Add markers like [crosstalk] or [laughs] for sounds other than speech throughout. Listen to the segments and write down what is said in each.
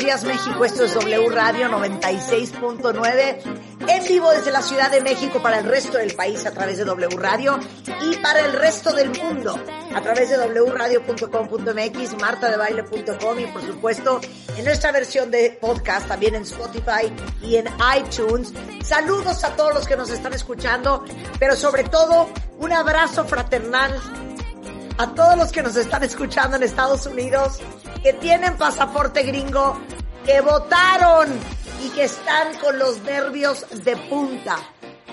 Días México, esto es W Radio 96.9 en vivo desde la Ciudad de México para el resto del país a través de W Radio y para el resto del mundo a través de wradio.com.mx, martadebaile.com y por supuesto en nuestra versión de podcast también en Spotify y en iTunes. Saludos a todos los que nos están escuchando, pero sobre todo un abrazo fraternal a todos los que nos están escuchando en Estados Unidos, que tienen pasaporte gringo, que votaron y que están con los nervios de punta.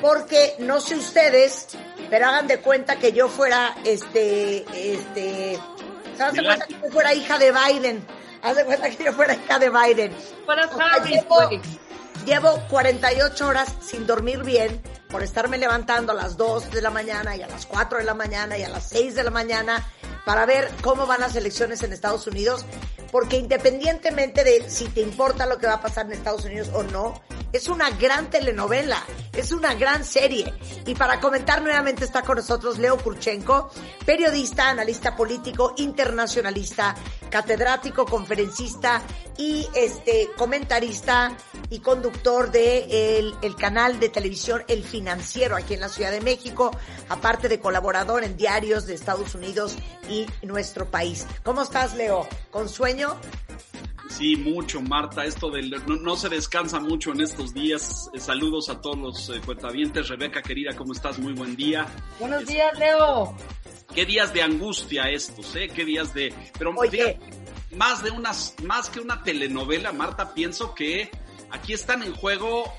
Porque no sé ustedes, pero hagan de cuenta que yo fuera, este, este, ¿se de cuenta que yo fuera hija de Biden? Haz de cuenta que yo fuera hija de Biden. Güey. llevo 48 horas sin dormir bien por estarme levantando a las 2 de la mañana y a las 4 de la mañana y a las 6 de la mañana para ver cómo van las elecciones en Estados Unidos, porque independientemente de si te importa lo que va a pasar en Estados Unidos o no, es una gran telenovela, es una gran serie. Y para comentar nuevamente está con nosotros Leo Kurchenko, periodista, analista político, internacionalista, catedrático, conferencista y este comentarista y conductor de el, el canal de televisión El Financiero aquí en la Ciudad de México, aparte de colaborador en diarios de Estados Unidos y nuestro país. ¿Cómo estás, Leo? ¿Con sueño? Sí, mucho, Marta. Esto del no, no se descansa mucho en estos días. Eh, saludos a todos los eh, cuentavientes. Rebeca, querida, ¿cómo estás? Muy buen día. Buenos Es- días, Leo. Qué días de angustia estos, ¿eh? Qué días de... Pero Oye. más de unas, más que una telenovela, Marta, pienso que aquí están en juego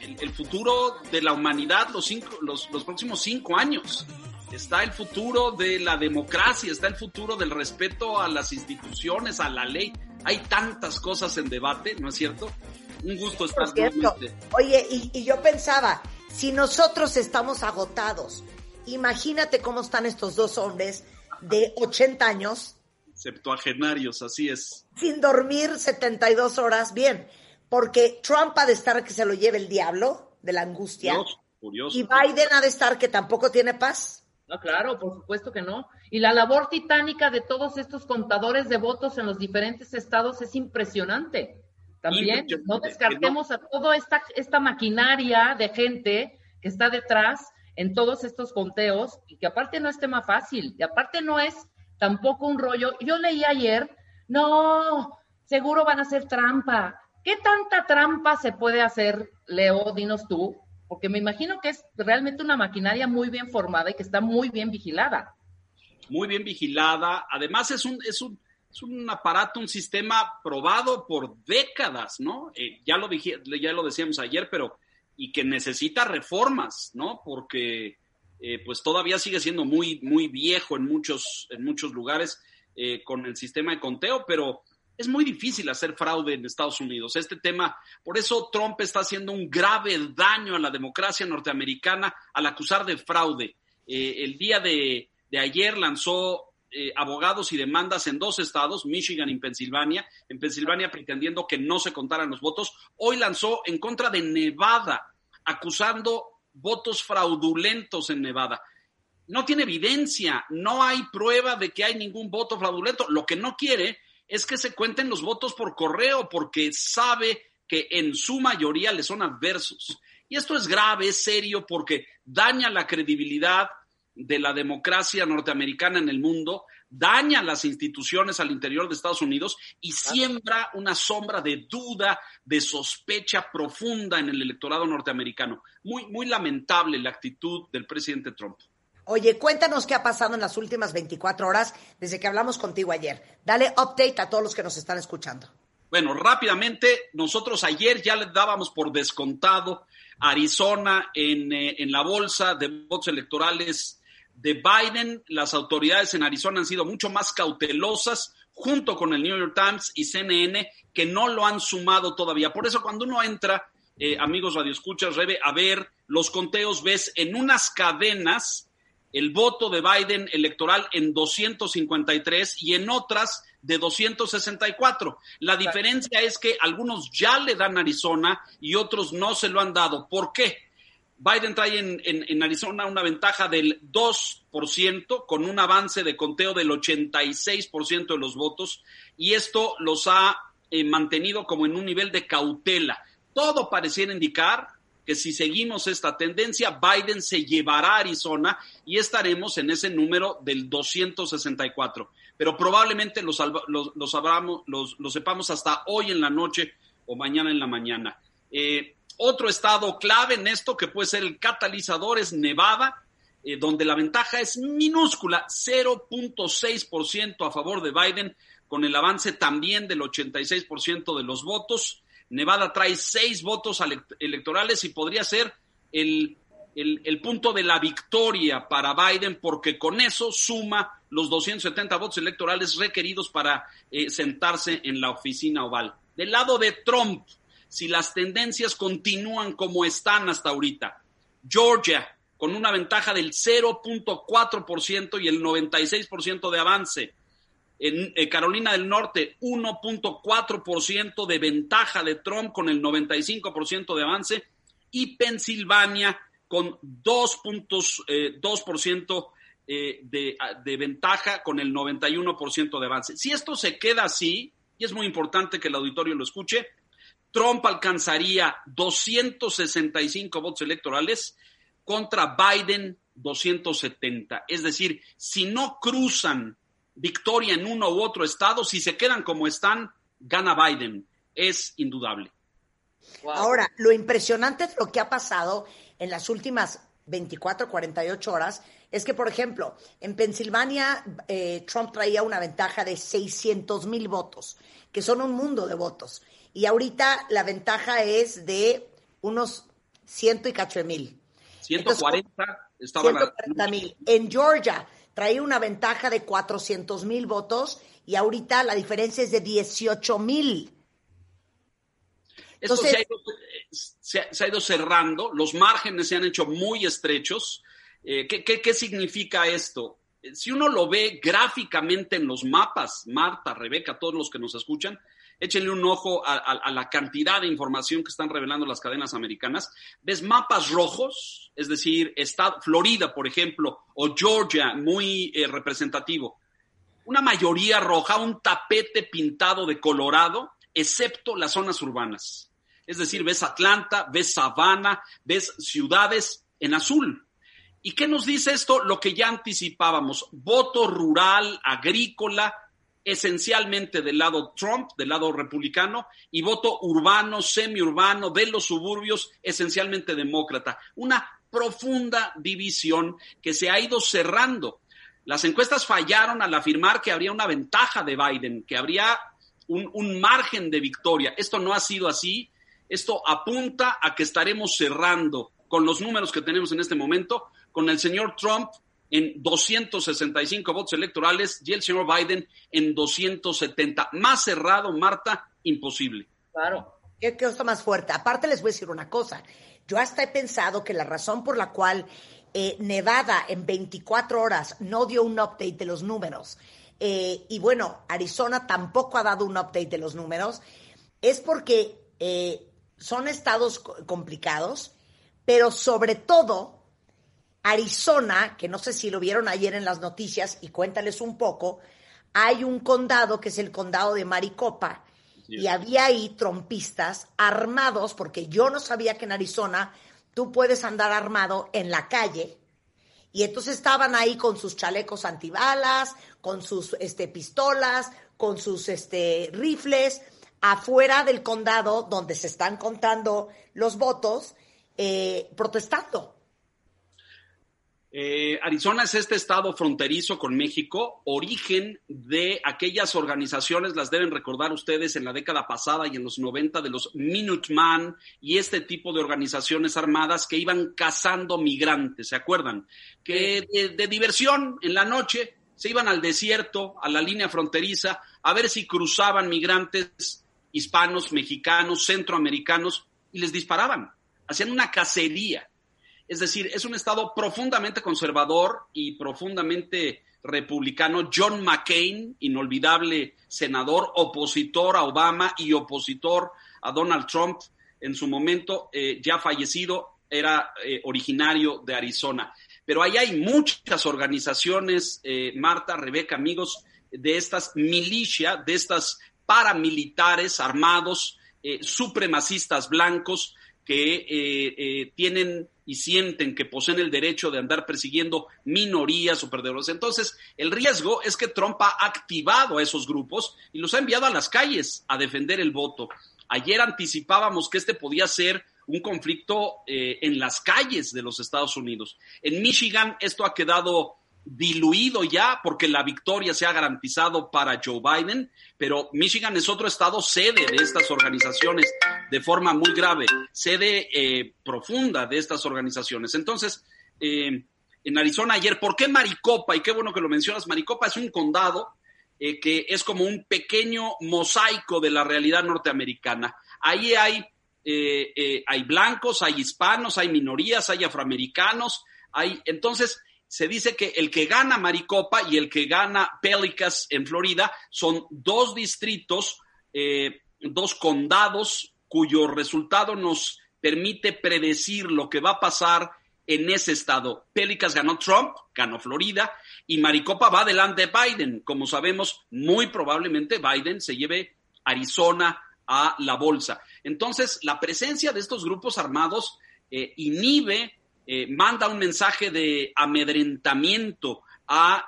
el, el futuro de la humanidad los, cinco, los, los próximos cinco años. Está el futuro de la democracia, está el futuro del respeto a las instituciones, a la ley. Hay tantas cosas en debate, ¿no es cierto? Un gusto estar nuevamente. Oye, y, y yo pensaba, si nosotros estamos agotados, imagínate cómo están estos dos hombres de 80 años septuagenarios, así es. sin dormir 72 horas bien, porque Trump ha de estar que se lo lleve el diablo de la angustia curioso. y Biden ha de estar que tampoco tiene paz. No, claro, por supuesto que no. Y la labor titánica de todos estos contadores de votos en los diferentes estados es impresionante. También no descartemos a toda esta, esta maquinaria de gente que está detrás en todos estos conteos y que aparte no es tema fácil y aparte no es tampoco un rollo. Yo leí ayer, no, seguro van a hacer trampa. ¿Qué tanta trampa se puede hacer, Leo? Dinos tú, porque me imagino que es realmente una maquinaria muy bien formada y que está muy bien vigilada. muy bien vigilada. Además, es un, es un, es un aparato, un sistema probado por décadas, ¿no? Eh, ya, lo dije, ya lo decíamos ayer, pero y que necesita reformas, ¿no? Porque eh, pues todavía sigue siendo muy, muy viejo en muchos, en muchos lugares eh, con el sistema de conteo, pero es muy difícil hacer fraude en Estados Unidos. Este tema, por eso Trump está haciendo un grave daño a la democracia norteamericana al acusar de fraude. Eh, el día de, ayer lanzó eh, abogados y demandas en dos estados, Michigan y Pensilvania, en Pensilvania pretendiendo que no se contaran los votos. Hoy lanzó en contra de Nevada, acusando votos fraudulentos en Nevada. No tiene evidencia, no hay prueba de que hay ningún voto fraudulento. Lo que no quiere es que se cuenten los votos por correo porque sabe que en su mayoría le son adversos. Y esto es grave, es serio, porque daña la credibilidad de la democracia norteamericana en el mundo, daña las instituciones al interior de Estados Unidos y siembra una sombra de duda, de sospecha profunda en el electorado norteamericano. Muy, muy lamentable la actitud del presidente Trump. Oye, cuéntanos qué ha pasado en las últimas 24 horas desde que hablamos contigo ayer. Dale update a todos los que nos están escuchando. Bueno, rápidamente, nosotros ayer ya le dábamos por descontado Arizona en, eh, en la bolsa de votos electorales de Biden, las autoridades en Arizona han sido mucho más cautelosas junto con el New York Times y CNN, que no lo han sumado todavía. Por eso cuando uno entra, eh, amigos radioescuchas, Rebe, a ver los conteos, ves en unas cadenas el voto de Biden electoral en 253 y en otras de 264. La diferencia es que algunos ya le dan Arizona y otros no se lo han dado. ¿Por qué? Biden trae en, Arizona una ventaja del 2%, con un avance de conteo del 86% de los votos, y esto los ha eh, mantenido como en un nivel de cautela. Todo pareciera indicar que si seguimos esta tendencia, Biden se llevará a Arizona y estaremos en ese número del 264. Pero probablemente los, los, los, sepamos hasta hoy en la noche o mañana en la mañana. Eh, otro estado clave en esto que puede ser el catalizador es Nevada, eh, donde la ventaja es minúscula, 0.6% a favor de Biden, con el avance también del 86% de los votos. Nevada trae seis votos electorales y podría ser el, punto de la victoria para Biden porque con eso suma los 270 votos electorales requeridos para eh, sentarse en la oficina oval. Del lado de Trump, si las tendencias continúan como están hasta ahorita. Georgia, con una ventaja del 0.4% y el 96% de avance. En eh, Carolina del Norte, 1.4% de ventaja de Trump con el 95% de avance. Y Pensilvania con 2.2% eh, de, de ventaja con el 91% de avance. Si esto se queda así, y es muy importante que el auditorio lo escuche, Trump alcanzaría 265 votos electorales contra Biden 270. Es decir, si no cruzan victoria en uno u otro estado, si se quedan como están, gana Biden. Es indudable. Ahora, lo impresionante de lo que ha pasado en las últimas 24, 48 horas es que, por ejemplo, en Pensilvania eh, Trump traía una ventaja de 600 mil votos, que son un mundo de votos. Y ahorita la ventaja es de unos ciento y cacho mil. 140 140 mil. En Georgia traía una ventaja de 400 mil votos y ahorita la diferencia es de 18 mil. Esto se, ha ido, se, ha ido, cerrando, los márgenes se han hecho muy estrechos. Eh, ¿qué, qué, qué significa esto? Si uno lo ve gráficamente en los mapas, Marta, Rebeca, todos los que nos escuchan, échenle un ojo a, la cantidad de información que están revelando las cadenas americanas. Ves mapas rojos, es decir, está Florida, por ejemplo, o Georgia, muy eh, representativo. Una mayoría roja, un tapete pintado de colorado, excepto las zonas urbanas. Es decir, ves Atlanta, ves Savannah, ves ciudades en azul. ¿Y qué nos dice esto? Lo que ya anticipábamos, voto rural, agrícola, esencialmente del lado Trump, del lado republicano, y voto urbano, semiurbano, de los suburbios, esencialmente demócrata. Una profunda división que se ha ido cerrando. Las encuestas fallaron al afirmar que habría una ventaja de Biden, que habría un, margen de victoria. Esto no ha sido así. Esto apunta a que estaremos cerrando con los números que tenemos en este momento, con el señor Trump en 265 votos electorales y el señor Biden en 270. Más cerrado, Marta, imposible. Claro. ¿Qué cosa más fuerte? Aparte les voy a decir una cosa. Yo hasta he pensado que la razón por la cual eh, Nevada en 24 horas no dio un update de los números eh, y bueno, Arizona tampoco ha dado un update de los números, es porque eh, son estados complicados, pero sobre todo Arizona, que no sé si lo vieron ayer en las noticias, y cuéntales un poco, hay un condado que es el condado de Maricopa, y había ahí trompistas armados, porque yo no sabía que en Arizona tú puedes andar armado en la calle, y entonces estaban ahí con sus chalecos antibalas, con sus este, pistolas, con sus este, rifles, afuera del condado donde se están contando los votos, eh, protestando. Eh, Arizona es este estado fronterizo con México, origen de aquellas organizaciones, las deben recordar ustedes en la década pasada y en los 90 de los Minuteman y este tipo de organizaciones armadas que iban cazando migrantes, ¿se acuerdan? Que de, diversión en la noche se iban al desierto, a la línea fronteriza, a ver si cruzaban migrantes hispanos, mexicanos, centroamericanos y les disparaban. Hacían una cacería es decir, es un Estado profundamente conservador y profundamente republicano. John McCain, inolvidable senador, opositor a Obama y opositor a Donald Trump, en su momento eh, ya fallecido, era eh, originario de Arizona. Pero ahí hay muchas organizaciones, eh, Marta, Rebeca, amigos, de estas milicias, de estas paramilitares armados, supremacistas blancos, que tienen y sienten que poseen el derecho de andar persiguiendo minorías o perdedores. Entonces, el riesgo es que Trump ha activado a esos grupos y los ha enviado a las calles a defender el voto. Ayer anticipábamos que este podía ser un conflicto eh, en las calles de los Estados Unidos. En Michigan esto ha quedado diluido ya porque la victoria se ha garantizado para Joe Biden, pero Michigan es otro estado sede de estas organizaciones de forma muy grave, sede eh, profunda de estas organizaciones. Entonces, eh, en Arizona ayer, ¿por qué Maricopa? Y qué bueno que lo mencionas, Maricopa es un condado eh, que es como un pequeño mosaico de la realidad norteamericana. Ahí hay, hay blancos, hay hispanos, hay minorías, hay afroamericanos, hay, entonces, se dice que el que gana Maricopa y el que gana Pelicas en Florida son dos distritos, eh, dos condados cuyo resultado nos permite predecir lo que va a pasar en ese estado. Pelicas ganó Trump, ganó Florida y Maricopa va delante de Biden. Como sabemos, muy probablemente Biden se lleve Arizona a la bolsa. Entonces, la presencia de estos grupos armados eh, inhibe eh, manda un mensaje de amedrentamiento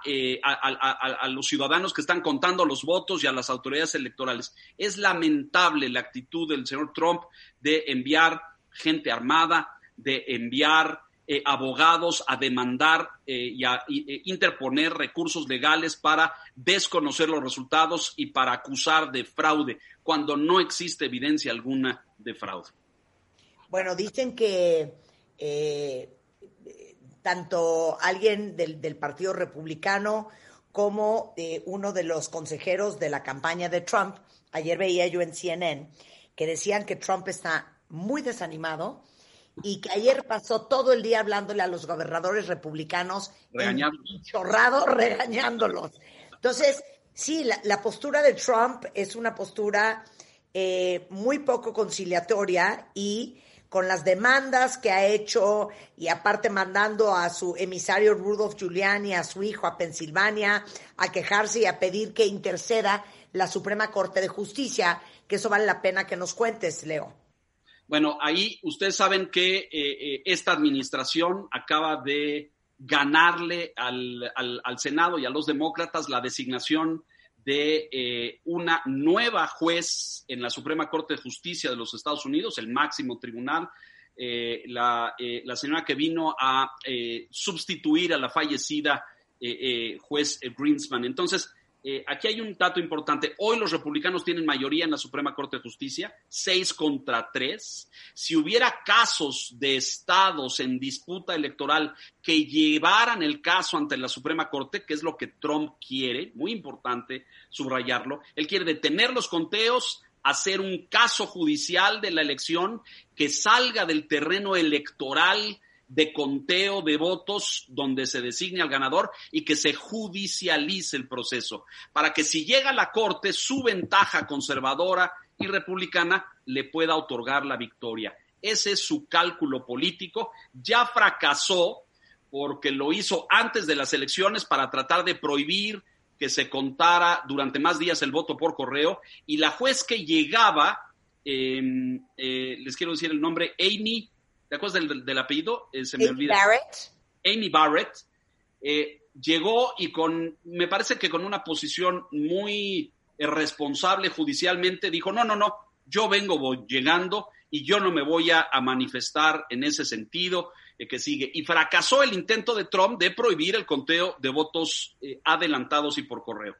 eh, a, los ciudadanos que están contando los votos y a las autoridades electorales. Es lamentable la actitud del señor Trump de enviar gente armada, de enviar eh, abogados a demandar y a interponer recursos legales para desconocer los resultados y para acusar de fraude, cuando no existe evidencia alguna de fraude. Bueno, dicen que eh, tanto alguien del, Partido Republicano como eh, uno de los consejeros de la campaña de Trump, ayer veía yo en CNN, que decían que Trump está muy desanimado y que ayer pasó todo el día hablándole a los gobernadores republicanos, chorrado [laughs] regañándolos. Entonces, sí, la, postura de Trump es una postura eh, muy poco conciliatoria y con las demandas que ha hecho y aparte mandando a su emisario Rudolph Giuliani, a su hijo a Pensilvania, a quejarse y a pedir que interceda la Suprema Corte de Justicia, que eso vale la pena que nos cuentes, Leo. Bueno, ahí ustedes saben que eh, eh, esta administración acaba de ganarle al, al Senado y a los demócratas la designación de eh, una nueva juez en la Suprema Corte de Justicia de los Estados Unidos, el máximo tribunal, eh, la, eh, la, señora que vino a sustituir a la fallecida juez Greenspan. Entonces, eh, aquí hay un dato importante. Hoy los republicanos tienen mayoría en la Suprema Corte de Justicia, seis contra tres. Si hubiera casos de estados en disputa electoral que llevaran el caso ante la Suprema Corte, que es lo que Trump quiere, muy importante subrayarlo, él quiere detener los conteos, hacer un caso judicial de la elección que salga del terreno electoral de conteo de votos donde se designe al ganador y que se judicialice el proceso, para que si llega a la Corte, su ventaja conservadora y republicana le pueda otorgar la victoria. Ese es su cálculo político. Ya fracasó porque lo hizo antes de las elecciones para tratar de prohibir que se contara durante más días el voto por correo y la juez que llegaba, em, eh, les quiero decir el nombre, Amy ¿Te acuerdas del, apellido? Eh, se me Amy Barrett. Amy Barrett. Eh, llegó y con, me parece que con una posición muy eh, responsable judicialmente, dijo, no, no, no, yo vengo voy, llegando y yo no me voy a, manifestar en ese sentido. eh, que sigue. Y fracasó el intento de Trump de prohibir el conteo de votos eh, adelantados y por correo.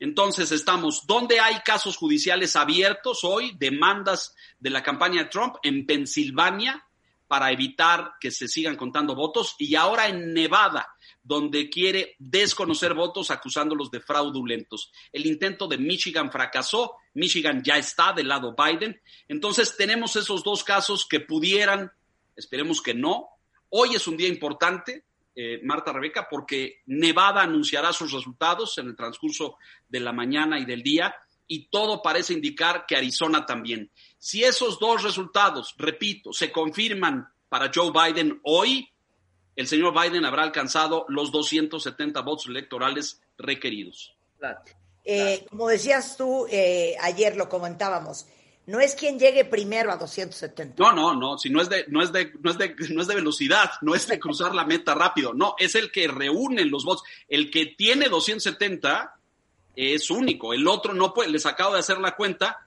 Entonces estamos, ¿dónde hay casos judiciales abiertos hoy? Demandas de la campaña de Trump en Pensilvania para evitar que se sigan contando votos y ahora en Nevada, donde quiere desconocer votos acusándolos de fraudulentos. El intento de Michigan fracasó, Michigan ya está del lado Biden. Entonces tenemos esos dos casos que pudieran, esperemos que no. Hoy es un día importante, eh, Marta Rebeca, porque Nevada anunciará sus resultados en el transcurso de la mañana y del día y todo parece indicar que Arizona también. Si esos dos resultados, repito, se confirman para Joe Biden hoy, el señor Biden habrá alcanzado los 270 votos electorales requeridos. Eh, como decías tú, eh, ayer lo comentábamos, no es quien llegue primero a 270. No, no, no, si no es de, no es de, no es de, no es de velocidad, no es de cruzar la meta rápido, no, es el que reúne los votos. El que tiene 270 es único, el otro no puede, les acabo de hacer la cuenta,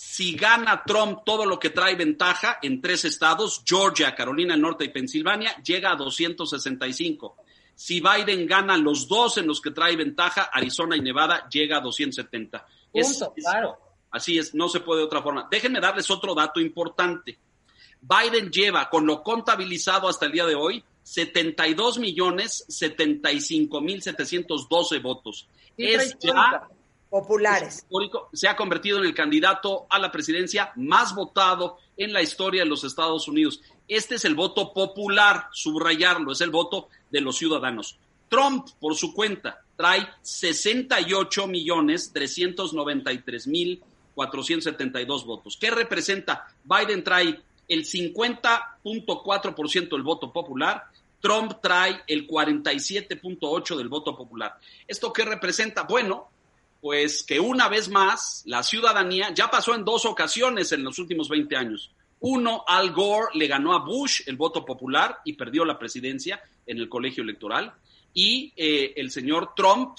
si gana Trump todo lo que trae ventaja en tres estados, Georgia, Carolina del Norte y Pensilvania, llega a 265. Si Biden gana los dos en los que trae ventaja, Arizona y Nevada, llega a 270. Punto, claro. Así es, no se puede de otra forma. Déjenme darles otro dato importante. Biden lleva, con lo contabilizado hasta el día de hoy, 72 millones 75 mil 712 votos. Es ya populares. Se ha convertido en el candidato a la presidencia más votado en la historia de los Estados Unidos. Este es el voto popular, subrayarlo, es el voto de los ciudadanos. Trump, por su cuenta, trae 68 millones 393 mil 472 votos. ¿Qué representa? Biden trae el 50.4% del voto popular, Trump trae el 47.8% del voto popular. ¿Esto qué representa? Bueno, pues que una vez más la ciudadanía ya pasó en dos ocasiones en los últimos 20 años. Uno, Al Gore le ganó a Bush el voto popular y perdió la presidencia en el colegio electoral. Y eh, el señor Trump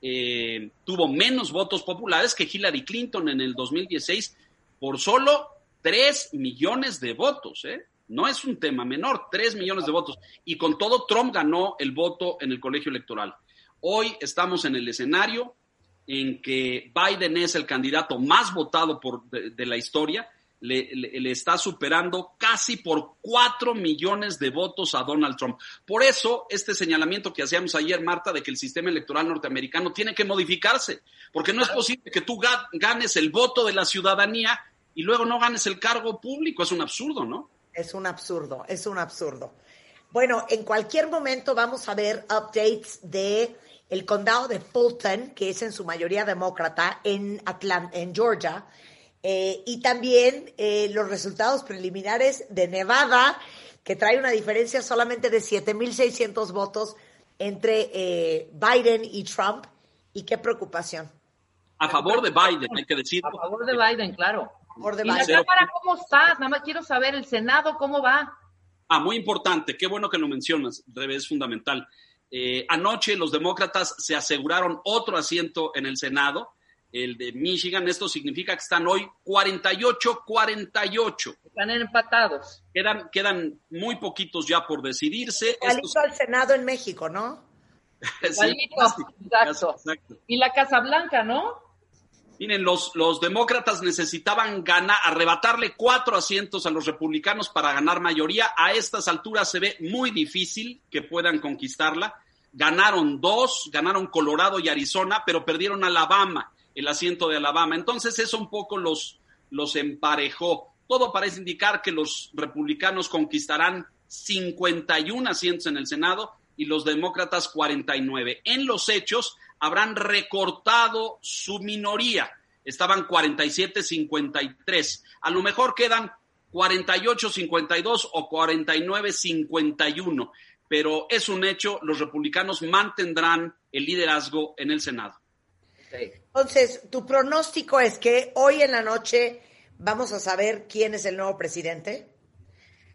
eh, tuvo menos votos populares que Hillary Clinton en el 2016 por solo 3 millones de votos. ¿eh? No es un tema menor, 3 millones de votos. Y con todo, Trump ganó el voto en el colegio electoral. Hoy estamos en el escenario en que Biden es el candidato más votado por, de la historia le, está superando casi por cuatro millones de votos a Donald Trump. Por eso, este señalamiento que hacíamos ayer, Marta, de que el sistema electoral norteamericano tiene que modificarse, porque no es posible que tú ganes el voto de la ciudadanía y luego no ganes el cargo público. Es un absurdo, ¿no? Es un absurdo, es un absurdo. Bueno, en cualquier momento vamos a ver updates de el condado de Fulton, que es en su mayoría demócrata, en, Atlanta, en Georgia, eh, y también eh, los resultados preliminares de Nevada, que trae una diferencia solamente de 7.600 votos entre eh, Biden y Trump. Y qué preocupación. A favor de Biden, hay que decir. A favor de Biden, claro. A favor de ¿Y la Cámara cómo está? Nada más quiero saber, el Senado, ¿cómo va? Ah, muy importante. Qué bueno que lo mencionas, es fundamental. Anoche los demócratas se aseguraron otro asiento en el Senado el de Michigan. Esto significa que están hoy 48-48. Están empatados. Quedan, quedan muy poquitos ya por decidirse. Igualito al Senado en México, ¿no? [laughs] [laughs] exacto. Y la Casa Blanca, ¿no? Miren, los, los demócratas necesitaban ganar, arrebatarle cuatro asientos a los republicanos para ganar mayoría. A estas alturas se ve muy difícil que puedan conquistarla. Ganaron dos, ganaron Colorado y Arizona, pero perdieron Alabama el asiento de Alabama. Entonces eso un poco los, los emparejó. Todo parece indicar que los republicanos conquistarán 51 asientos en el Senado y los demócratas 49. En los hechos habrán recortado su minoría. Estaban 47-53. A lo mejor quedan 48-52 o 49-51. Pero es un hecho, los republicanos mantendrán el liderazgo en el Senado. Entonces, tu pronóstico es que hoy en la noche vamos a saber quién es el nuevo presidente,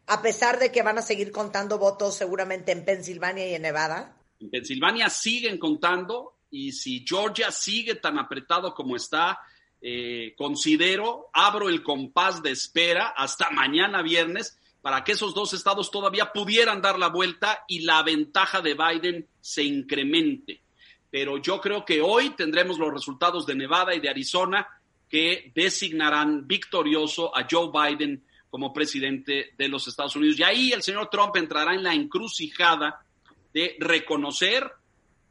a pesar de que van a seguir contando votos seguramente en Pensilvania y en Nevada. En Pensilvania siguen contando y si Georgia sigue tan apretado como está, eh, considero, abro el compás de espera hasta mañana viernes para que esos dos estados todavía pudieran dar la vuelta y la ventaja de Biden se incremente. Pero yo creo que hoy tendremos los resultados de Nevada y de Arizona que designarán victorioso a Joe Biden como presidente de los Estados Unidos. Y ahí el señor Trump entrará en la encrucijada de reconocer,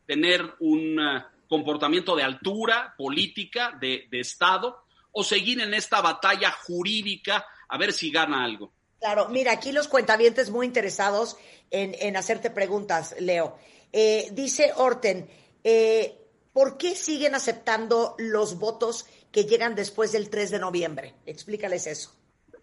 tener un uh, comportamiento de altura política, de, Estado, o seguir en esta batalla jurídica a ver si gana algo. Claro, mira, aquí los cuentavientes muy interesados en, hacerte preguntas, Leo. Eh, dice Orten, eh, ¿por qué siguen aceptando los votos que llegan después del 3 de noviembre? Explícales eso.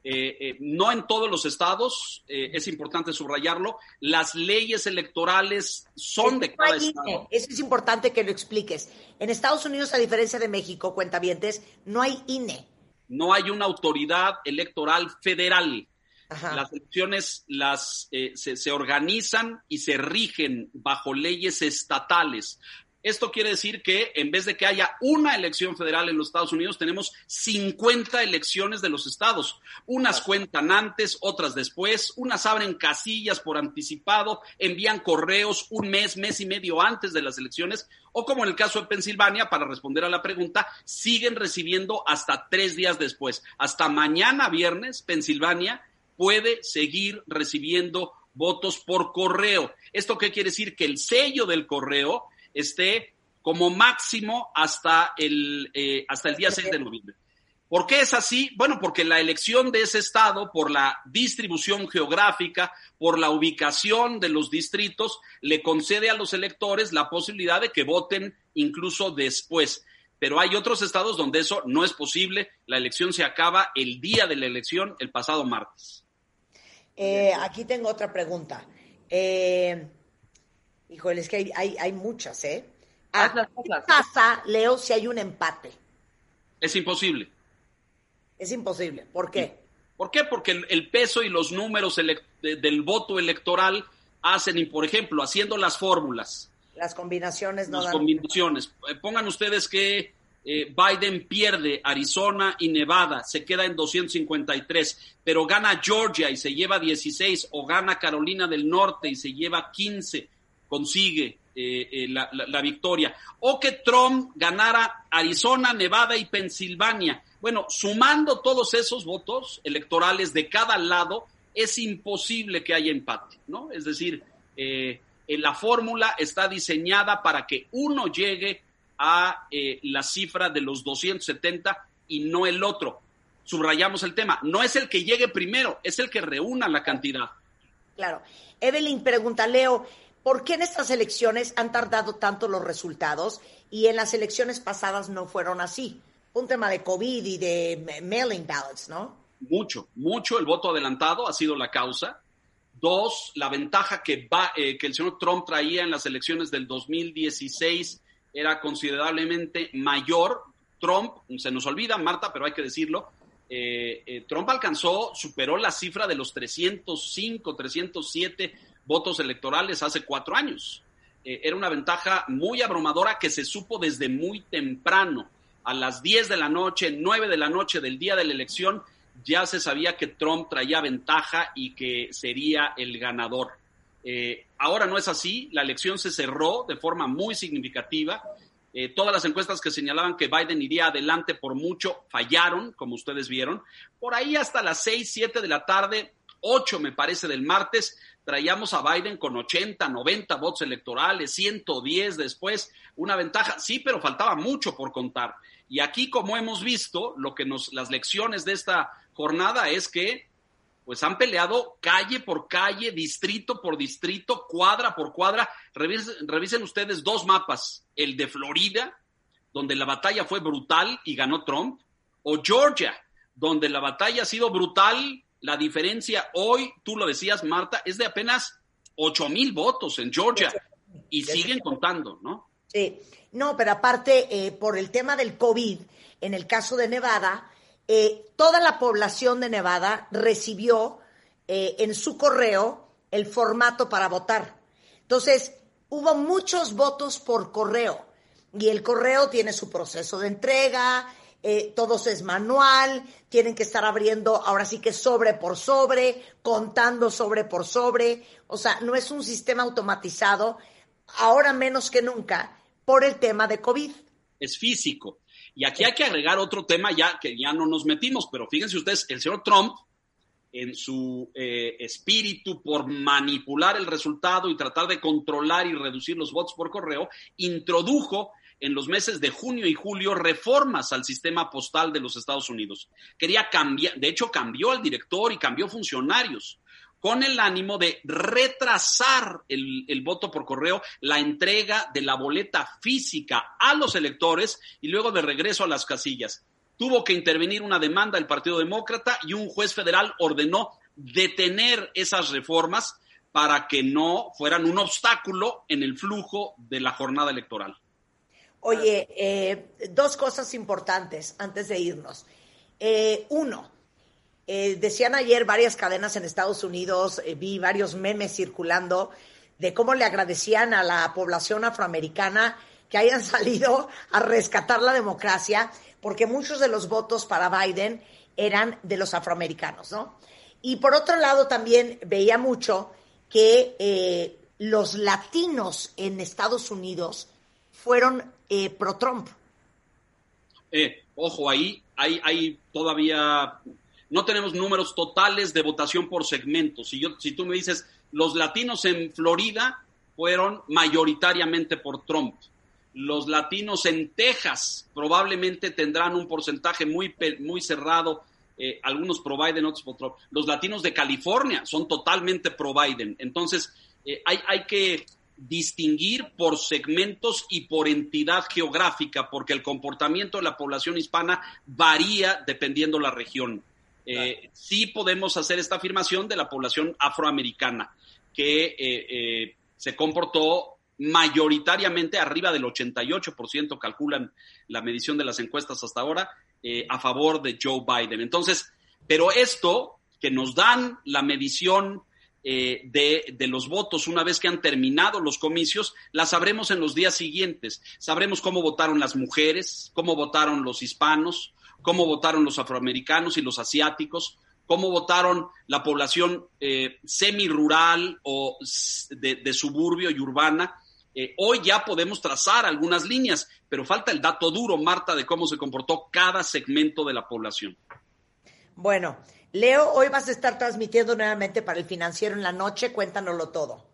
Eh, eh, no en todos los estados, eh, es importante subrayarlo, las leyes electorales son de cada estado. Eso es importante que lo expliques. En Estados Unidos, a diferencia de México, cuentavientes, no hay INE. No hay una autoridad electoral federal. Las elecciones las, se, se, organizan y se rigen bajo leyes estatales. Esto quiere decir que en vez de que haya una elección federal en los Estados Unidos, tenemos 50 elecciones de los estados. Unas cuentan antes, otras después, unas abren casillas por anticipado, envían correos un mes, mes y medio antes de las elecciones, o como en el caso de Pensilvania, para responder a la pregunta, siguen recibiendo hasta tres días después. Hasta mañana viernes, Pensilvania puede seguir recibiendo votos por correo. ¿Esto qué quiere decir? Que el sello del correo esté como máximo hasta el, eh, hasta el día 6 de noviembre. ¿Por qué es así? Bueno, porque la elección de ese estado, por la distribución geográfica, por la ubicación de los distritos, le concede a los electores la posibilidad de que voten incluso después. Pero hay otros estados donde eso no es posible. La elección se acaba el día de la elección, el pasado martes. Eh, aquí tengo otra pregunta. Eh, Híjole, es que hay, hay, muchas, ¿eh? ¿A qué pasa, Leo, si hay un empate? Es imposible. Es imposible. ¿Por qué? ¿Por qué? Porque el, peso y los números del voto electoral hacen, por ejemplo, haciendo las fórmulas. Las combinaciones no Las combinaciones. Eh, pongan ustedes que eh, Biden pierde Arizona y Nevada, se queda en 253, pero gana Georgia y se lleva 16, o gana Carolina del Norte y se lleva 15 consigue eh, eh, la, victoria. O que Trump ganara Arizona, Nevada y Pensilvania. Bueno, sumando todos esos votos electorales de cada lado, es imposible que haya empate, ¿no? Es decir, eh, la fórmula está diseñada para que uno llegue a la cifra de los 270 y no el otro. Subrayamos el tema, no es el que llegue primero, es el que reúna la cantidad. Claro. Evelyn pregunta, Leo, ¿Por qué en estas elecciones han tardado tanto los resultados y en las elecciones pasadas no fueron así? Un tema de COVID y de mailing ballots, ¿no? Mucho, mucho. El voto adelantado ha sido la causa. Dos, la ventaja que, eh, el señor Trump traía en las elecciones del 2016 era considerablemente mayor. Trump, se nos olvida, Marta, pero hay que decirlo, eh, eh, Trump alcanzó, superó la cifra de los 305, 307 votos electorales hace cuatro años. Eh, era una ventaja muy abrumadora que se supo desde muy temprano. A las 10 de la noche, 9 de la noche del día de la elección, ya se sabía que Trump traía ventaja y que sería el ganador. Eh, ahora no es así, la elección se cerró de forma muy significativa. Eh, todas las encuestas que señalaban que Biden iría adelante por mucho fallaron, como ustedes vieron. Por ahí hasta las 6, 7 de la tarde, 8 me parece del martes, traíamos a Biden con 80, 90 votos electorales, 110 después, una ventaja, sí, pero faltaba mucho por contar. Y aquí, como hemos visto, lo que nos, las lecciones de esta jornada es que pues han peleado calle por calle, distrito por distrito, cuadra por cuadra. Revisen, revisen ustedes dos mapas, el de Florida, donde la batalla fue brutal y ganó Trump, o Georgia, donde la batalla ha sido brutal la diferencia hoy, tú lo decías, Marta, es de apenas 8 mil votos en Georgia. Y siguen contando, ¿no? Sí, no, pero aparte, eh, por el tema del COVID, en el caso de Nevada, eh, toda la población de Nevada recibió eh, en su correo el formato para votar. Entonces, hubo muchos votos por correo. Y el correo tiene su proceso de entrega, eh, todo es manual, tienen que estar abriendo ahora sí que sobre por sobre, contando sobre por sobre, o sea, no es un sistema automatizado, ahora menos que nunca, por el tema de COVID. Es físico. Y aquí hay que agregar otro tema ya que ya no nos metimos, pero fíjense ustedes, el señor Trump, en su eh, espíritu por manipular el resultado y tratar de controlar y reducir los votos por correo, introdujo en los meses de junio y julio reformas al sistema postal de los Estados Unidos. Quería cambiar, de hecho cambió al director y cambió funcionarios con el ánimo de retrasar el, el, voto por correo, la entrega de la boleta física a los electores y luego de regreso a las casillas. Tuvo que intervenir una demanda del Partido Demócrata y un juez federal ordenó detener esas reformas para que no fueran un obstáculo en el flujo de la jornada electoral. Oye, eh, dos cosas importantes antes de irnos. Eh, uno, eh, decían ayer varias cadenas en Estados Unidos, vi varios memes circulando de cómo le agradecían a la población afroamericana que hayan [laughs] salido a rescatar la democracia, porque muchos de los votos para Biden eran de los afroamericanos, ¿no? Y por otro lado también veía mucho que los latinos en Estados Unidos fueron eh, pro-Trump. Eh, ojo, ahí todavía, no tenemos números totales de votación por segmentos. Si, yo, si tú me dices, los latinos en Florida fueron mayoritariamente por Trump. Los latinos en Texas probablemente tendrán un porcentaje muy, muy cerrado, eh, algunos pro Biden, otros pro Trump. Los latinos de California son totalmente pro Biden. Entonces, hay, hay que distinguir por segmentos y por entidad geográfica, porque el comportamiento de la población hispana varía dependiendo la región. Eh, sí podemos hacer esta afirmación de la población afroamericana, que eh, eh, se comportó mayoritariamente arriba del 88%, calculan la medición de las encuestas hasta ahora, a favor de Joe Biden. Entonces, pero esto que nos dan la medición eh, de, los votos una vez que han terminado los comicios, las sabremos en los días siguientes. Sabremos cómo votaron las mujeres, cómo votaron los hispanos, cómo votaron los afroamericanos y los asiáticos, cómo votaron la población eh, semi-rural o de, suburbio y urbana. Eh, hoy ya podemos trazar algunas líneas, pero falta el dato duro, Marta, de cómo se comportó cada segmento de la población. Bueno, Leo, hoy vas a estar transmitiendo nuevamente para el financiero en la noche, cuéntanoslo todo.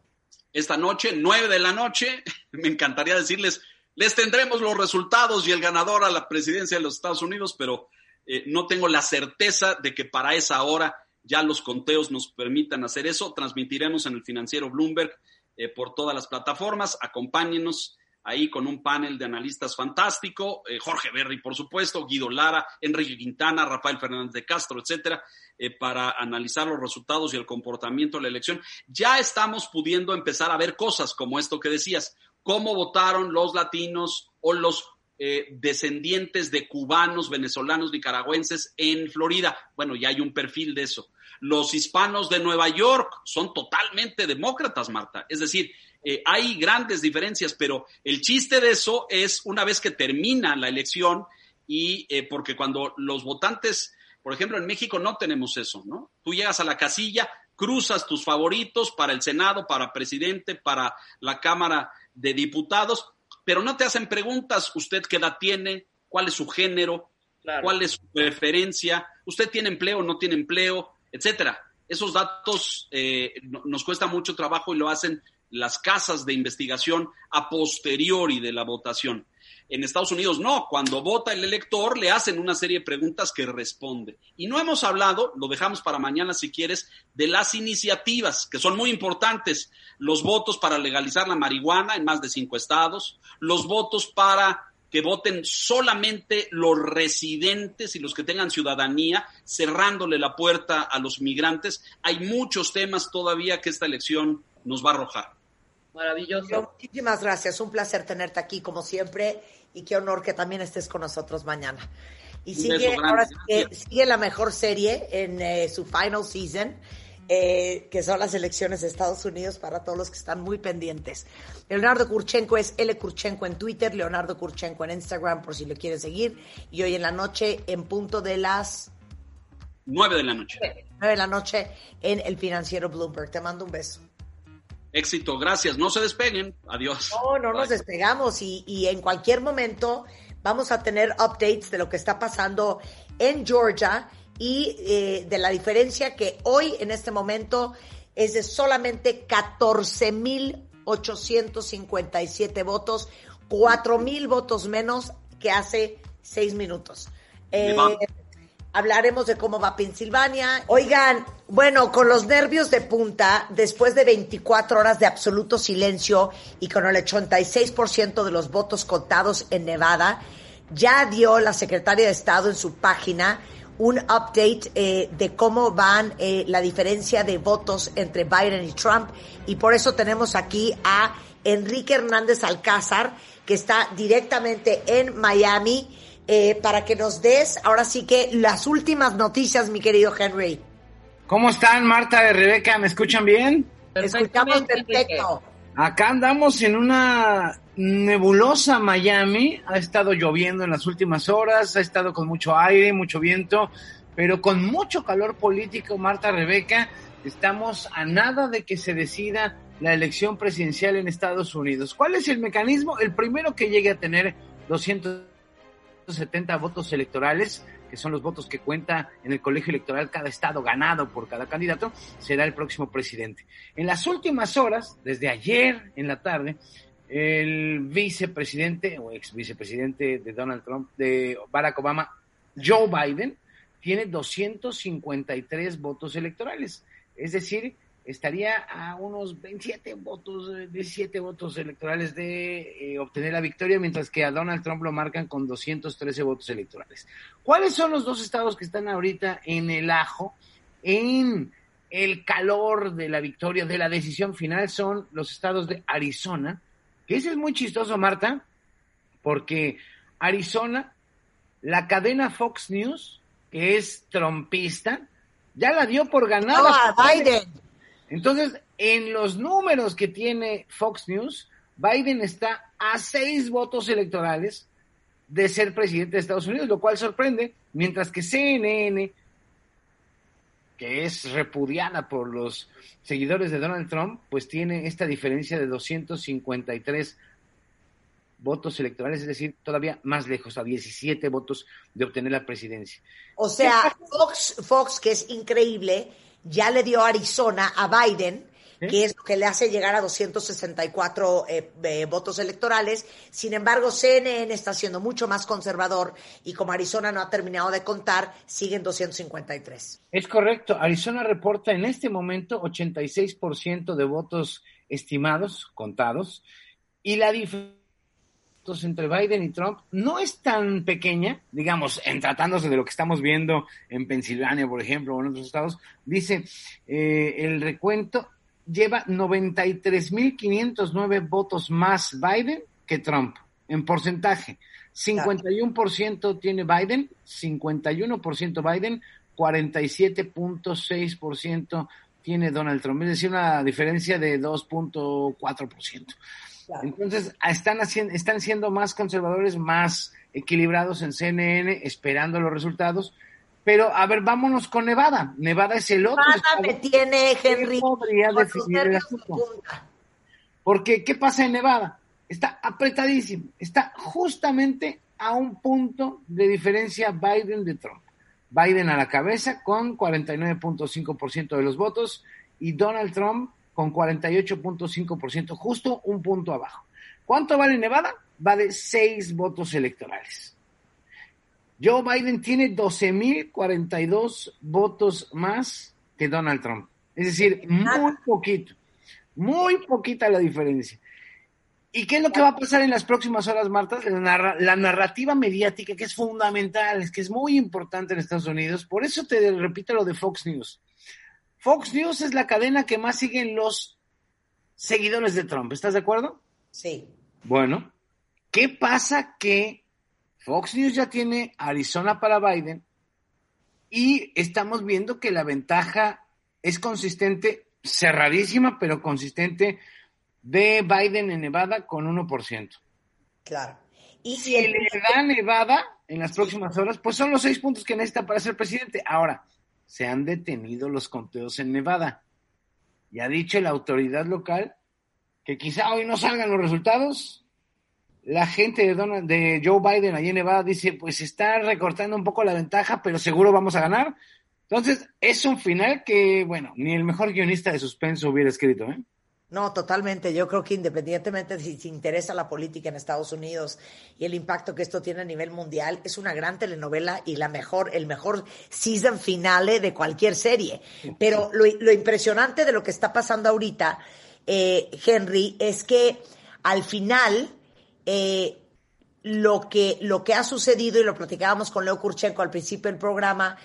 Esta noche, nueve de la noche, [laughs] me encantaría decirles, les tendremos los resultados y el ganador a la presidencia de los Estados Unidos, pero eh, no tengo la certeza de que para esa hora ya los conteos nos permitan hacer eso. Transmitiremos en el financiero Bloomberg eh, por todas las plataformas. Acompáñenos ahí con un panel de analistas fantástico, eh, Jorge Berry, por supuesto, Guido Lara, Enrique Quintana, Rafael Fernández de Castro, etcétera, eh, para analizar los resultados y el comportamiento de la elección. Ya estamos pudiendo empezar a ver cosas como esto que decías, cómo votaron los latinos o los eh, descendientes de cubanos, venezolanos, nicaragüenses en Florida. Bueno, ya hay un perfil de eso. Los hispanos de Nueva York son totalmente demócratas, Marta. Es decir, eh, hay grandes diferencias, pero el chiste de eso es una vez que termina la elección y eh, porque cuando los votantes, por ejemplo, en México no tenemos eso, ¿no? Tú llegas a la casilla, cruzas tus favoritos para el Senado, para presidente, para la Cámara de Diputados, pero no te hacen preguntas, usted qué edad tiene, cuál es su género, cuál es su preferencia, usted tiene empleo no tiene empleo, etcétera. Esos datos eh, nos cuesta mucho trabajo y lo hacen las casas de investigación a posteriori de la votación. En Estados Unidos no, cuando vota el elector le hacen una serie de preguntas que responde. Y no hemos hablado, lo dejamos para mañana si quieres, de las iniciativas, que son muy importantes. Los votos para legalizar la marihuana en más de cinco estados, los votos para que voten solamente los residentes y los que tengan ciudadanía, cerrándole la puerta a los migrantes. Hay muchos temas todavía que esta elección nos va a arrojar. Maravilloso. Muchísimas gracias, un placer tenerte aquí como siempre y qué honor que también estés con nosotros mañana. Y sigue, ahora sigue, la mejor serie en eh, su final season. eh, que son las elecciones de Estados Unidos para todos los que están muy pendientes. Leonardo Kurchenko es L. Kurchenko en Twitter, Leonardo Kurchenko en Instagram, por si lo quieren seguir. Y hoy en la noche, en punto de las 9 de la noche. 9 de la noche en el financiero Bloomberg. Te mando un beso. Éxito, gracias. No se despeguen. Adiós. No, no nos despegamos y, y en cualquier momento vamos a tener updates de lo que está pasando en Georgia y eh, de la diferencia que hoy en este momento es de solamente 14.857 votos, 4.000 votos menos que hace seis minutos. Eh, hablaremos de cómo va Pensilvania. Oigan, bueno, con los nervios de punta, después de 24 horas de absoluto silencio y con el 86% de los votos contados en Nevada, ya dio la secretaria de Estado en su página un update eh, de cómo van eh, la diferencia de votos entre Biden y Trump. Y por eso tenemos aquí a Enrique Hernández Alcázar, que está directamente en Miami, eh, para que nos des ahora sí que las últimas noticias, mi querido Henry. ¿Cómo están, Marta y Rebeca? ¿Me escuchan bien? Escuchamos perfecto. Acá andamos en una nebulosa Miami. Ha estado lloviendo en las últimas horas, ha estado con mucho aire, mucho viento, pero con mucho calor político, Marta Rebeca. Estamos a nada de que se decida la elección presidencial en Estados Unidos. ¿Cuál es el mecanismo? El primero que llegue a tener 270 votos electorales que son los votos que cuenta en el colegio electoral cada estado ganado por cada candidato, será el próximo presidente. En las últimas horas, desde ayer en la tarde, el vicepresidente o ex vicepresidente de Donald Trump, de Barack Obama, Joe Biden, tiene 253 votos electorales. Es decir, estaría a unos 27 votos, 17 votos electorales de eh, obtener la victoria, mientras que a Donald Trump lo marcan con 213 votos electorales. ¿Cuáles son los dos estados que están ahorita en el ajo, en el calor de la victoria, de la decisión final? Son los estados de Arizona, que ese es muy chistoso, Marta, porque Arizona, la cadena Fox News, que es trompista, ya la dio por ganada. Biden. Entonces, en los números que tiene Fox News, Biden está a seis votos electorales de ser presidente de Estados Unidos, lo cual sorprende, mientras que CNN, que es repudiada por los seguidores de Donald Trump, pues tiene esta diferencia de 253 votos electorales, es decir, todavía más lejos, a 17 votos de obtener la presidencia. O sea, Fox, Fox, que es increíble, ya le dio Arizona a Biden, que es lo que le hace llegar a 264 eh, eh, votos electorales. Sin embargo, CNN está siendo mucho más conservador y como Arizona no ha terminado de contar, siguen 253. Es correcto. Arizona reporta en este momento 86% de votos estimados, contados, y la diferencia entre Biden y Trump no es tan pequeña, digamos, en tratándose de lo que estamos viendo en Pensilvania, por ejemplo, o en otros estados, dice eh, el recuento lleva 93.509 votos más Biden que Trump en porcentaje. 51% tiene Biden, 51% Biden, 47.6% tiene Donald Trump, es decir, una diferencia de 2.4%. Entonces, están, haciendo, están siendo más conservadores, más equilibrados en CNN, esperando los resultados. Pero, a ver, vámonos con Nevada. Nevada es el otro. Nevada me tiene, Henry. Podría definir el asunto. Porque, ¿qué pasa en Nevada? Está apretadísimo. Está justamente a un punto de diferencia Biden de Trump. Biden a la cabeza con 49.5% de los votos y Donald Trump con 48.5%, justo un punto abajo. ¿Cuánto vale Nevada? Vale seis votos electorales. Joe Biden tiene 12.042 votos más que Donald Trump. Es decir, muy poquito, muy poquita la diferencia. ¿Y qué es lo que va a pasar en las próximas horas, Marta? La, la, narrativa mediática, que es fundamental, que es muy importante en Estados Unidos. Por eso te repito lo de Fox News. Fox News es la cadena que más siguen los seguidores de Trump. ¿Estás de acuerdo? Sí. Bueno, ¿qué pasa que Fox News ya tiene Arizona para Biden y estamos viendo que la ventaja es consistente, cerradísima, pero consistente de Biden en Nevada con 1%. Claro. Y si le da Nevada en las próximas horas, pues son los seis puntos que necesita para ser presidente. Ahora, se han detenido los conteos en Nevada. Y ha dicho la autoridad local que quizá hoy no salgan los resultados. La gente de, Donald, de Joe Biden allí en Nevada dice, pues está recortando un poco la ventaja, pero seguro vamos a ganar. Entonces, es un final que, bueno, ni el mejor guionista de suspenso hubiera escrito, ¿eh? No, totalmente. Yo creo que independientemente de si te interesa la política en Estados Unidos y el impacto que esto tiene a nivel mundial, es una gran telenovela y la mejor, el mejor season finale de cualquier serie. Pero lo, lo impresionante de lo que está pasando ahorita, eh, Henry, es que al final eh, lo que lo que ha sucedido y lo platicábamos con Leo Kurchenko al principio del programa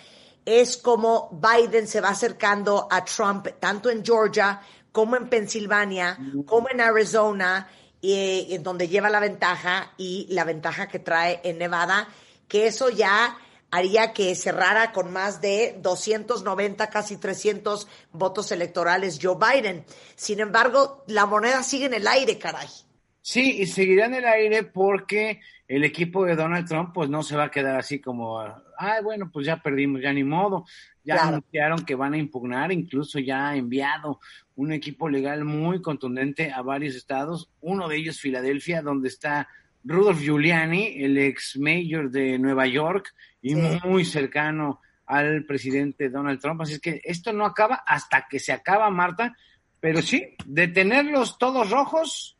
es como Biden se va acercando a Trump tanto en Georgia como en Pensilvania, como en Arizona, eh, en donde lleva la ventaja y la ventaja que trae en Nevada, que eso ya haría que cerrara con más de 290, casi 300 votos electorales Joe Biden. Sin embargo, la moneda sigue en el aire, caray. Sí, y seguirá en el aire porque el equipo de Donald Trump pues no se va a quedar así como, ah, bueno, pues ya perdimos, ya ni modo. Ya anunciaron que van a impugnar, incluso ya ha enviado un equipo legal muy contundente a varios estados, uno de ellos Filadelfia, donde está Rudolph Giuliani, el ex mayor de Nueva York y muy cercano al presidente Donald Trump. Así es que esto no acaba hasta que se acaba, Marta, pero sí, de tenerlos todos rojos,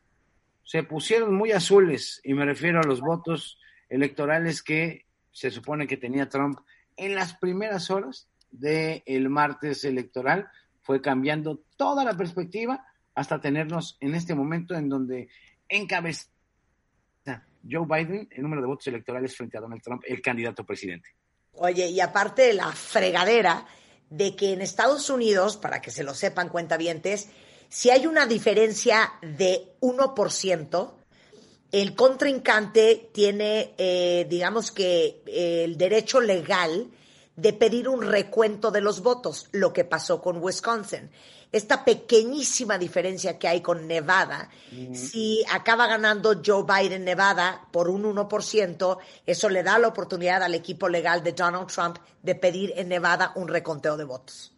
se pusieron muy azules, y me refiero a los votos electorales que se supone que tenía Trump en las primeras horas del martes electoral fue cambiando toda la perspectiva hasta tenernos en este momento en donde encabeza Joe Biden el número de votos electorales frente a Donald Trump, el candidato presidente. Oye, y aparte de la fregadera de que en Estados Unidos, para que se lo sepan cuentavientes, si hay una diferencia de 1%, el contrincante tiene, eh, digamos que, el derecho legal de pedir un recuento de los votos, lo que pasó con Wisconsin. Esta pequeñísima diferencia que hay con Nevada, si acaba ganando Joe Biden Nevada por un 1%, eso le da la oportunidad al equipo legal de Donald Trump de pedir en Nevada un reconteo de votos.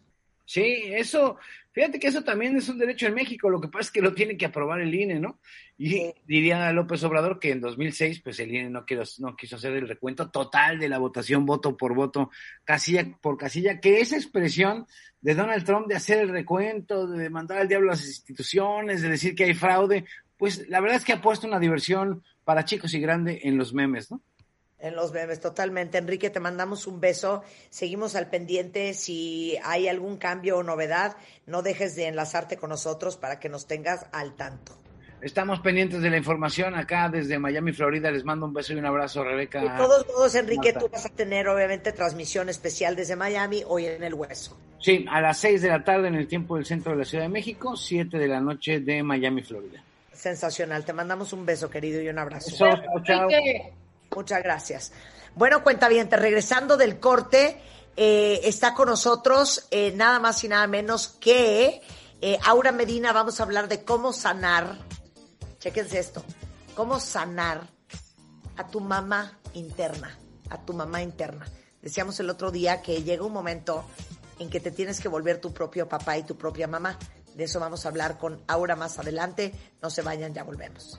Sí, eso, fíjate que eso también es un derecho en México, lo que pasa es que lo tiene que aprobar el INE, ¿no? Y diría López Obrador que en 2006, pues el INE no, quiso, no quiso hacer el recuento total de la votación voto por voto, casilla por casilla, que esa expresión de Donald Trump de hacer el recuento, de mandar al diablo a las instituciones, de decir que hay fraude, pues la verdad es que ha puesto una diversión para chicos y grande en los memes, ¿no? En los bebés, totalmente. Enrique, te mandamos un beso. Seguimos al pendiente. Si hay algún cambio o novedad, no dejes de enlazarte con nosotros para que nos tengas al tanto. Estamos pendientes de la información acá desde Miami, Florida. Les mando un beso y un abrazo, Rebeca. De todos modos, Enrique, tú vas a tener obviamente transmisión especial desde Miami hoy en el Hueso. Sí, a las 6 de la tarde en el tiempo del centro de la Ciudad de México, 7 de la noche de Miami, Florida. Sensacional. Te mandamos un beso, querido, y un abrazo. chao, chao. Muchas gracias. Bueno, cuenta bien, regresando del corte, eh, está con nosotros eh, nada más y nada menos que eh, Aura Medina. Vamos a hablar de cómo sanar, chequense esto, cómo sanar a tu mamá interna, a tu mamá interna. Decíamos el otro día que llega un momento en que te tienes que volver tu propio papá y tu propia mamá. De eso vamos a hablar con Aura más adelante. No se vayan, ya volvemos.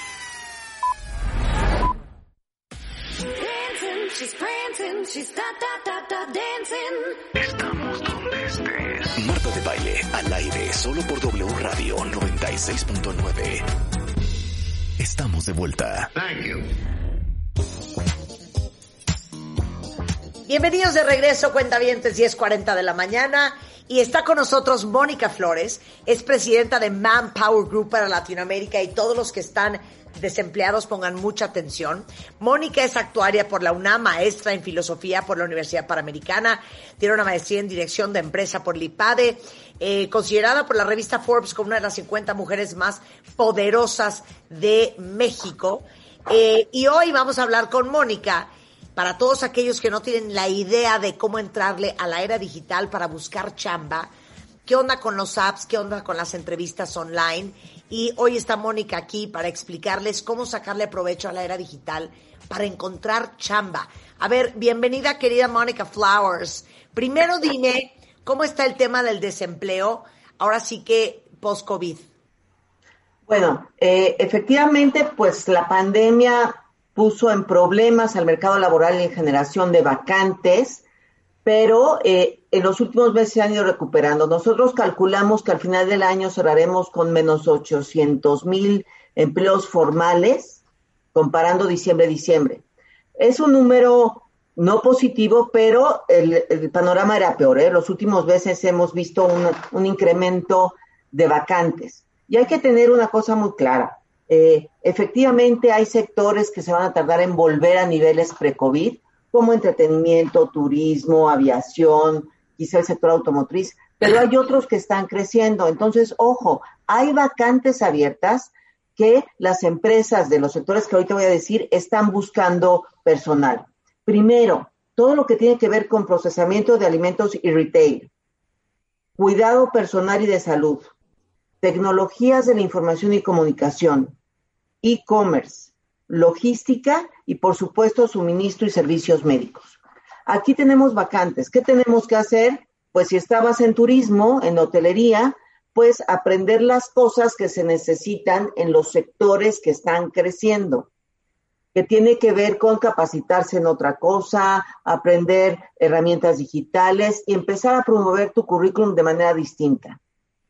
Estamos donde estés. Marta de baile al aire solo por W Radio 96.9. Estamos de vuelta. Bienvenidos de regreso, cuentavientes, 10.40 de la mañana. Y está con nosotros Mónica Flores, es presidenta de Manpower Group para Latinoamérica y todos los que están desempleados pongan mucha atención. Mónica es actuaria por la UNAM, maestra en filosofía por la Universidad Panamericana, tiene una maestría en dirección de empresa por LIPADE, eh, considerada por la revista Forbes como una de las 50 mujeres más poderosas de México. Eh, y hoy vamos a hablar con Mónica para todos aquellos que no tienen la idea de cómo entrarle a la era digital para buscar chamba, qué onda con los apps, qué onda con las entrevistas online. Y hoy está Mónica aquí para explicarles cómo sacarle provecho a la era digital para encontrar chamba. A ver, bienvenida querida Mónica Flowers. Primero dime cómo está el tema del desempleo, ahora sí que post-COVID. Bueno, eh, efectivamente, pues la pandemia puso en problemas al mercado laboral en generación de vacantes, pero eh, en los últimos meses se han ido recuperando. Nosotros calculamos que al final del año cerraremos con menos 800 mil empleos formales, comparando diciembre-diciembre. Es un número no positivo, pero el, panorama era peor. ¿eh? Los últimos meses hemos visto un, un incremento de vacantes. Y hay que tener una cosa muy clara. Eh, efectivamente, hay sectores que se van a tardar en volver a niveles pre-COVID, como entretenimiento, turismo, aviación, quizá el sector automotriz, pero hay otros que están creciendo. Entonces, ojo, hay vacantes abiertas que las empresas de los sectores que ahorita voy a decir están buscando personal. Primero, todo lo que tiene que ver con procesamiento de alimentos y retail, cuidado personal y de salud, tecnologías de la información y comunicación, e-commerce, logística y por supuesto suministro y servicios médicos. Aquí tenemos vacantes. ¿Qué tenemos que hacer? Pues si estabas en turismo, en hotelería, pues aprender las cosas que se necesitan en los sectores que están creciendo, que tiene que ver con capacitarse en otra cosa, aprender herramientas digitales y empezar a promover tu currículum de manera distinta.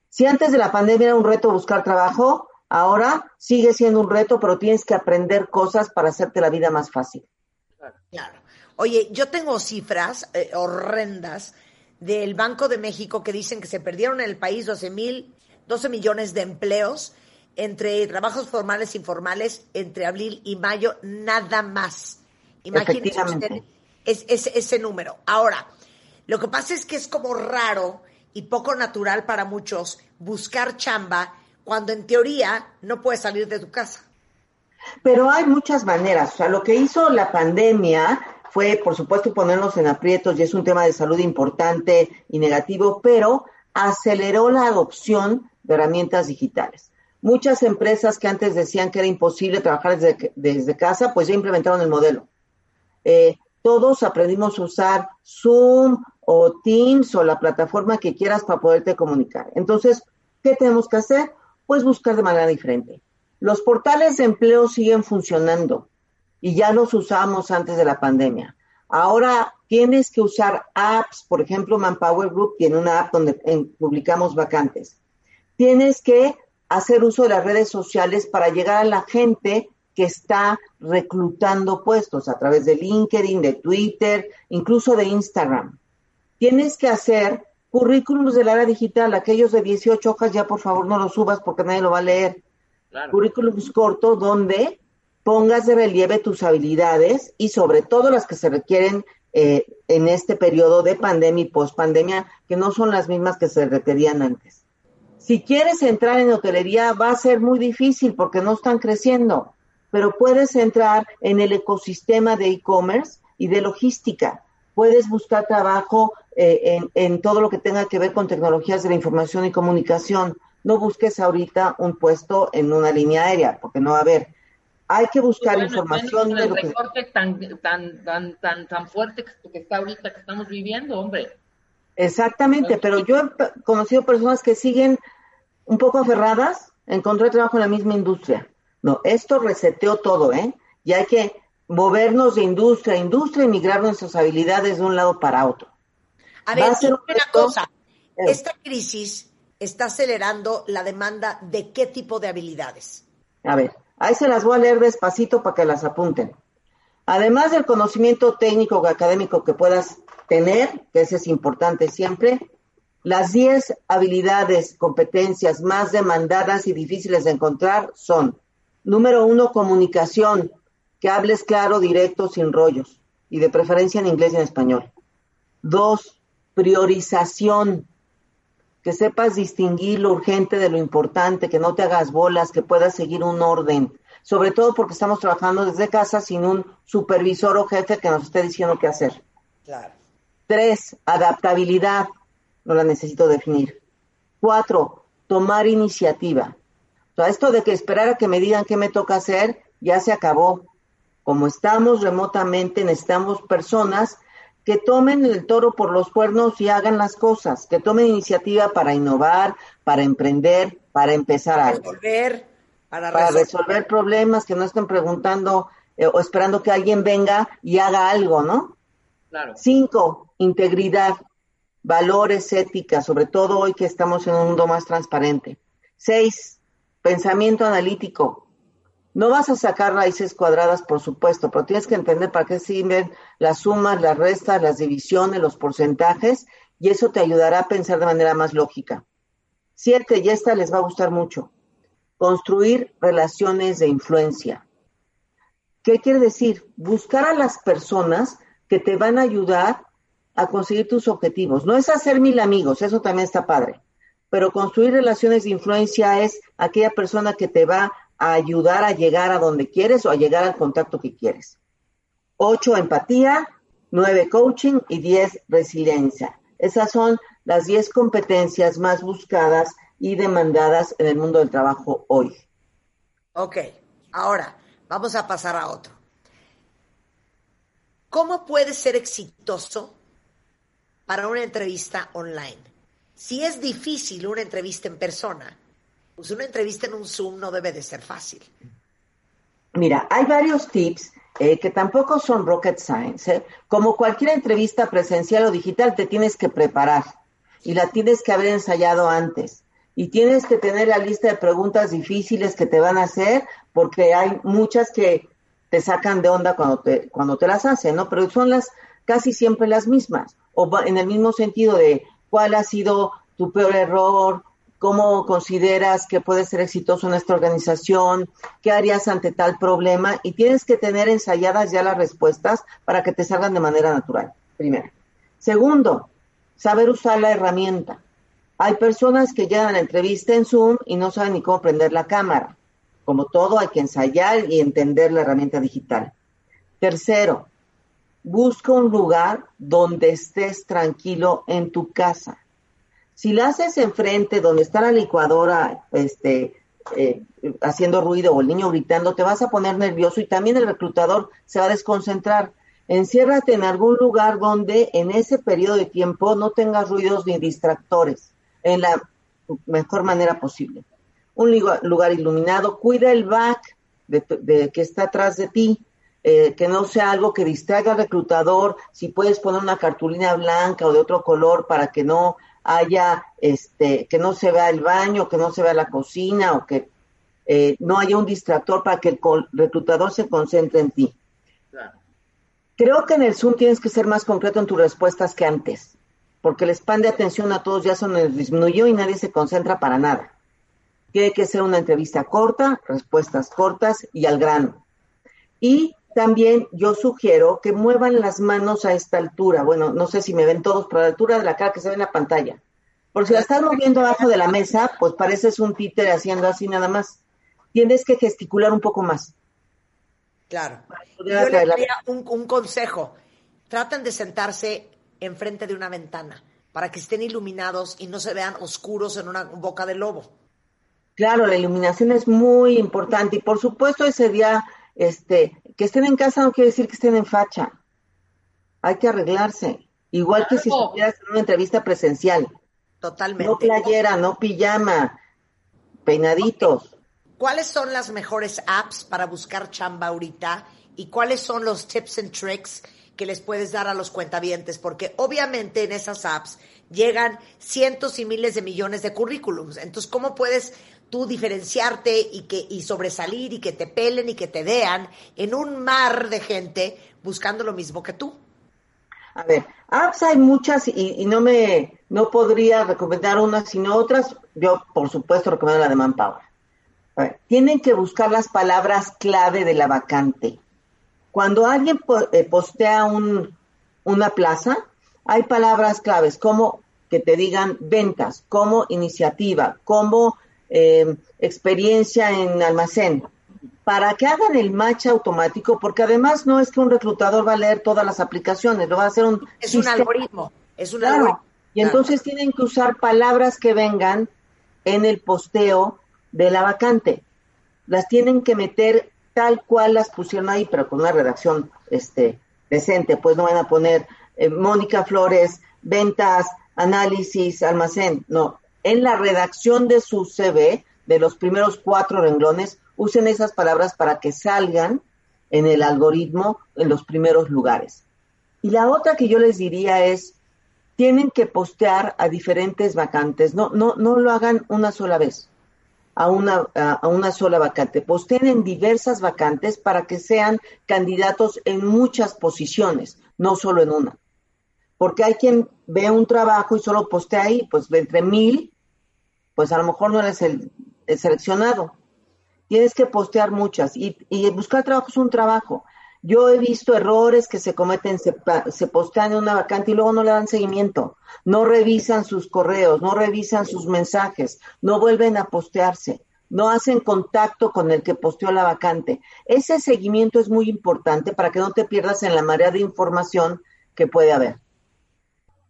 Si antes de la pandemia era un reto buscar trabajo, Ahora sigue siendo un reto, pero tienes que aprender cosas para hacerte la vida más fácil. Claro. Oye, yo tengo cifras eh, horrendas del Banco de México que dicen que se perdieron en el país 12 mil, 12 millones de empleos entre trabajos formales e informales entre abril y mayo, nada más. Imagínense ustedes es, ese número. Ahora, lo que pasa es que es como raro y poco natural para muchos buscar chamba cuando en teoría no puedes salir de tu casa. Pero hay muchas maneras. O sea, lo que hizo la pandemia fue, por supuesto, ponernos en aprietos y es un tema de salud importante y negativo, pero aceleró la adopción de herramientas digitales. Muchas empresas que antes decían que era imposible trabajar desde, casa, pues ya implementaron el modelo. Eh, todos aprendimos a usar Zoom o Teams o la plataforma que quieras para poderte comunicar. Entonces, ¿qué tenemos que hacer? Puedes buscar de manera diferente. Los portales de empleo siguen funcionando y ya los usamos antes de la pandemia. Ahora tienes que usar apps, por ejemplo, Manpower Group tiene una app donde publicamos vacantes. Tienes que hacer uso de las redes sociales para llegar a la gente que está reclutando puestos a través de LinkedIn, de Twitter, incluso de Instagram. Tienes que hacer Currículums del área digital, aquellos de 18 hojas, ya por favor no los subas porque nadie lo va a leer. Currículums corto donde pongas de relieve tus habilidades y sobre todo las que se requieren eh, en este periodo de pandemia y post-pandemia, que no son las mismas que se requerían antes. Si quieres entrar en hotelería va a ser muy difícil porque no están creciendo, pero puedes entrar en el ecosistema de e-commerce y de logística. Puedes buscar trabajo eh, en, todo lo que tenga que ver con tecnologías de la información y comunicación. No busques ahorita un puesto en una línea aérea, porque no va a haber. Hay que buscar información de lo que... tan, tan, tan, tan, tan fuerte que está ahorita que estamos viviendo, hombre. Exactamente, pero yo he conocido personas que siguen un poco aferradas, encontrar trabajo en la misma industria. No, esto reseteó todo, ¿eh? Y hay que movernos de industria a industria y migrar nuestras habilidades de un lado para otro. A ver, una cosa, esta crisis está acelerando la demanda de qué tipo de habilidades. A ver, ahí se las voy a leer despacito para que las apunten. Además del conocimiento técnico o académico que puedas tener, que ese es importante siempre, Las 10 habilidades, competencias más demandadas y difíciles de encontrar son, número uno, comunicación, que hables claro, directo, sin rollos, y de preferencia en inglés y en español. Dos, priorización, que sepas distinguir lo urgente de lo importante, que no te hagas bolas, que puedas seguir un orden, sobre todo porque estamos trabajando desde casa sin un supervisor o jefe que nos esté diciendo qué hacer. Claro. Tres, adaptabilidad, no la necesito definir. Cuatro, tomar iniciativa. O sea, esto de que esperar a que me digan qué me toca hacer, ya se acabó. Como estamos remotamente, necesitamos personas que tomen el toro por los cuernos y hagan las cosas, que tomen iniciativa para innovar, para emprender, para empezar Para algo, resolver, para, para resolver. resolver problemas, que no estén preguntando eh, o esperando que alguien venga y haga algo, ¿no? Claro. Cinco, integridad, valores, ética, sobre todo hoy que estamos en un mundo más transparente. Seis, pensamiento analítico. No vas a sacar raíces cuadradas, por supuesto, pero tienes que entender para qué sirven las sumas, las restas, las divisiones, los porcentajes, y eso te ayudará a pensar de manera más lógica. Siete, y esta les va a gustar mucho. Construir relaciones de influencia. ¿Qué quiere decir? Buscar a las personas que te van a ayudar a conseguir tus objetivos. No es hacer mil amigos, eso también está padre. Pero construir relaciones de influencia es aquella persona que te va a ayudar a llegar a donde quieres o a llegar al contacto que quieres. Ocho, empatía. Nueve, coaching. Y diez, resiliencia. Esas son las diez competencias más buscadas y demandadas en el mundo del trabajo hoy. Ok, ahora vamos a pasar a otro. ¿Cómo puedes ser exitoso para una entrevista online? Si es difícil una entrevista en persona, pues una entrevista en un Zoom no debe de ser fácil. Mira, hay varios tips eh, que tampoco son rocket science. ¿eh? Como cualquier entrevista presencial o digital, te tienes que preparar y la tienes que haber ensayado antes. Y tienes que tener la lista de preguntas difíciles que te van a hacer, porque hay muchas que te sacan de onda cuando te, cuando te las hacen, ¿no? Pero son las casi siempre las mismas. O en el mismo sentido de cuál ha sido tu peor error, cómo consideras que puedes ser exitoso en esta organización, qué harías ante tal problema, y tienes que tener ensayadas ya las respuestas para que te salgan de manera natural, primero. Segundo, saber usar la herramienta. Hay personas que llegan a la entrevista en Zoom y no saben ni cómo prender la cámara. Como todo, hay que ensayar y entender la herramienta digital. Tercero, busca un lugar donde estés tranquilo en tu casa. Si la haces enfrente, donde está la licuadora, este, eh, haciendo ruido o el niño gritando, te vas a poner nervioso y también el reclutador se va a desconcentrar. Enciérrate en algún lugar donde en ese periodo de tiempo no tengas ruidos ni distractores, en la mejor manera posible. Un lugar iluminado, cuida el back de, de que está atrás de ti, eh, que no sea algo que distraiga al reclutador, si puedes poner una cartulina blanca o de otro color para que no haya, este, que no se vea el baño, que no se vea la cocina o que eh, no haya un distractor para que el reclutador se concentre en ti. Claro. Creo que en el Zoom tienes que ser más concreto en tus respuestas que antes, porque el span de atención a todos ya se nos disminuyó y nadie se concentra para nada. Tiene que ser una entrevista corta, respuestas cortas y al grano. Y también yo sugiero que muevan las manos a esta altura. Bueno, no sé si me ven todos, pero a la altura de la cara que se ve en la pantalla. Porque si la estás moviendo abajo de la mesa, pues pareces un títere haciendo así nada más. Tienes que gesticular un poco más. Claro. Yo le atraer la- daría un, un consejo. Traten de sentarse enfrente de una ventana para que estén iluminados y no se vean oscuros en una boca de lobo. Claro, la iluminación es muy importante y por supuesto ese día, este, que estén en casa no quiere decir que estén en facha. Hay que arreglarse. Igual que si estuvieras en una entrevista presencial. Totalmente. No playera, no pijama, peinaditos. ¿Cuáles son las mejores apps para buscar chamba ahorita? ¿Y cuáles son los tips and tricks que les puedes dar a los cuentavientes? Porque obviamente en esas apps llegan cientos y miles de millones de currículums. Entonces, ¿cómo puedes tú diferenciarte y, que, y sobresalir y que te pelen y que te vean en un mar de gente buscando lo mismo que tú? A ver, apps hay muchas y, y no me no podría recomendar unas sino otras. Yo, por supuesto, recomiendo la de Manpower. Tienen que buscar las palabras clave de la vacante. Cuando alguien eh, postea un, una plaza, hay palabras claves como que te digan ventas, como iniciativa, como eh, experiencia en almacén, para que hagan el match automático, porque además no es que un reclutador va a leer todas las aplicaciones, lo va a hacer un... Es un algoritmo, es un algoritmo. Y entonces tienen que usar palabras que vengan en el posteo de la vacante. Las tienen que meter tal cual las pusieron ahí, pero con una redacción este, decente. Pues no van a poner eh, Mónica Flores, ventas, análisis, almacén. No, en la redacción de su CV, de los primeros cuatro renglones, usen esas palabras para que salgan en el algoritmo en los primeros lugares. Y la otra que yo les diría es, tienen que postear a diferentes vacantes, no, no, no lo hagan una sola vez, a una, a una sola vacante, posteen en diversas vacantes para que sean candidatos en muchas posiciones, no solo en una. Porque hay quien ve un trabajo y solo postea ahí, pues entre mil, pues a lo mejor no eres el, el seleccionado. Tienes que postear muchas y, y buscar trabajo es un trabajo. Yo he visto errores que se cometen, se, se, postean en una vacante y luego no le dan seguimiento, no revisan sus correos, no revisan sus mensajes, no vuelven a postearse, no hacen contacto con el que posteó la vacante. Ese seguimiento es muy importante para que no te pierdas en la marea de información que puede haber.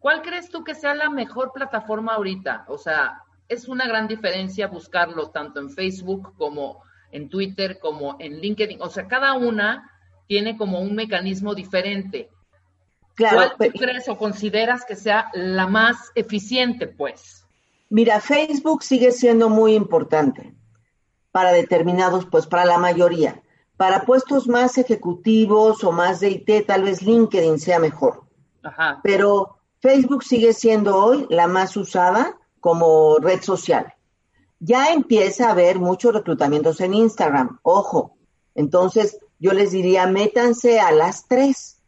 ¿Cuál crees tú que sea la mejor plataforma ahorita? O sea, es una gran diferencia buscarlo tanto en Facebook como en Twitter, como en LinkedIn. O sea, cada una tiene como un mecanismo diferente. Claro, ¿Cuál tú crees o consideras que sea la más eficiente, pues? Mira, Facebook sigue siendo muy importante para determinados, pues para la mayoría. Para puestos más ejecutivos o más de IT, tal vez LinkedIn sea mejor. Ajá. Pero Facebook sigue siendo hoy la más usada como red social. Ya empieza a haber muchos reclutamientos en Instagram, ojo. Entonces, yo les diría, métanse a las tres.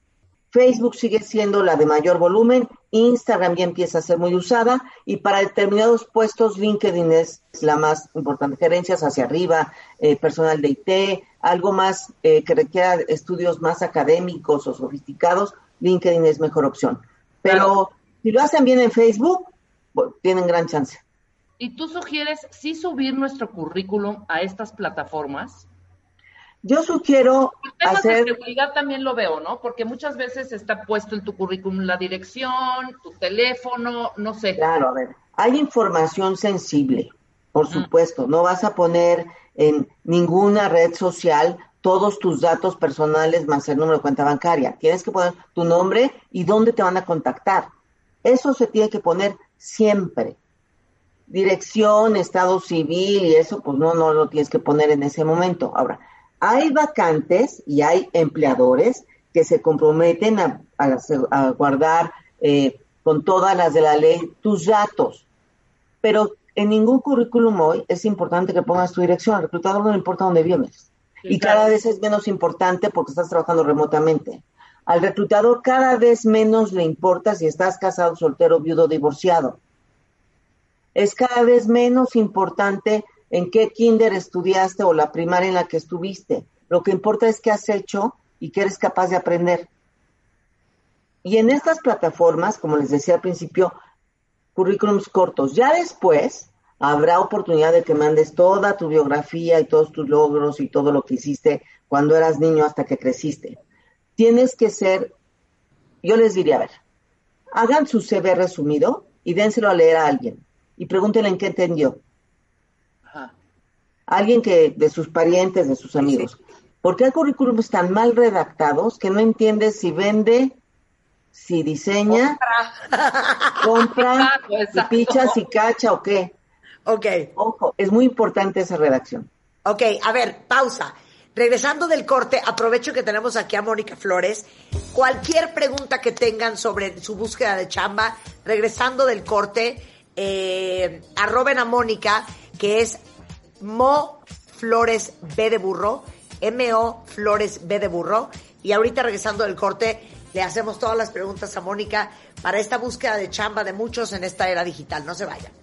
Facebook sigue siendo la de mayor volumen, Instagram ya empieza a ser muy usada y para determinados puestos LinkedIn es la más importante. Gerencias hacia arriba, eh, personal de IT, algo más eh, que requiera estudios más académicos o sofisticados, LinkedIn es mejor opción. Pero si lo hacen bien en Facebook, tienen gran chance. ¿Y tú sugieres sí subir nuestro currículum a estas plataformas? Yo sugiero temas hacer... de seguridad también lo veo, ¿no? Porque muchas veces está puesto en tu currículum la dirección, tu teléfono, no sé. Claro, a ver, hay información sensible, por supuesto. No vas a poner en ninguna red social todos tus datos personales más el número de cuenta bancaria. Tienes que poner tu nombre y dónde te van a contactar. Eso se tiene que poner siempre. Dirección, estado civil y eso, pues no, no lo tienes que poner en ese momento. Ahora, hay vacantes y hay empleadores que se comprometen a, guardar eh, con todas las de la ley tus datos, pero en ningún currículum hoy es importante que pongas tu dirección. Al reclutador no le importa dónde vienes. Y cada vez es menos importante porque estás trabajando remotamente. Al reclutador cada vez menos le importa si estás casado, soltero, viudo, divorciado. Es cada vez menos importante en qué kinder estudiaste o la primaria en la que estuviste. Lo que importa es qué has hecho y qué eres capaz de aprender. Y en estas plataformas, como les decía al principio, currículums cortos. Ya después habrá oportunidad de que mandes toda tu biografía y todos tus logros y todo lo que hiciste cuando eras niño hasta que creciste. Tienes que ser, yo les diría, a ver, hagan su CV resumido y dénselo a leer a alguien y pregúntenle en qué entendió alguien que de sus parientes, de sus amigos. Porque hay currículums tan mal redactados que no entiendes si vende, si diseña, compra, si [laughs] picha, si cacha o qué. Ok. Ojo, es muy importante esa redacción. Ok, a ver, pausa. Regresando del corte, aprovecho que tenemos aquí a Mónica Flores. Cualquier pregunta que tengan sobre su búsqueda de chamba, regresando del corte, eh, arroben a Mónica, que es Mo Flores B de burro, M-O Flores B de burro. Y ahorita regresando del corte, le hacemos todas las preguntas a Mónica para esta búsqueda de chamba de muchos en esta era digital. No se vayan.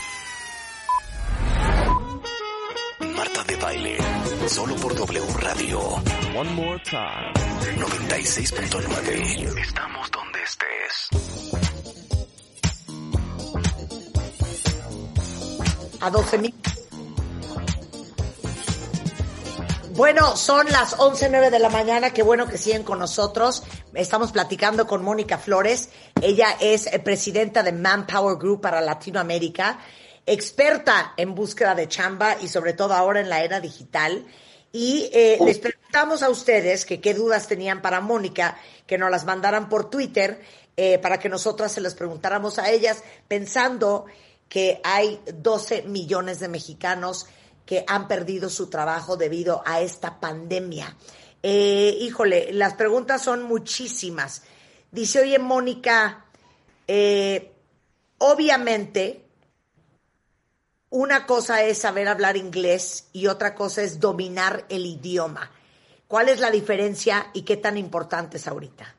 Baile, solo por W Radio. One more time. 96.9. Estamos donde estés. a 12 mil. Bueno, son las 11.09 de la mañana, qué bueno que siguen con nosotros. Estamos platicando con Mónica Flores. Ella es eh, presidenta de Manpower Group para Latinoamérica, experta en búsqueda de chamba y sobre todo ahora en la era digital. Y eh, les preguntamos a ustedes que qué dudas tenían para Mónica, que nos las mandaran por Twitter eh, para que nosotras se las preguntáramos a ellas, pensando que hay 12 millones de mexicanos que han perdido su trabajo debido a esta pandemia. Eh, híjole, las preguntas son muchísimas. Dice, oye, Mónica, obviamente, una cosa es saber hablar inglés y otra cosa es dominar el idioma. ¿Cuál es la diferencia y qué tan importante es ahorita?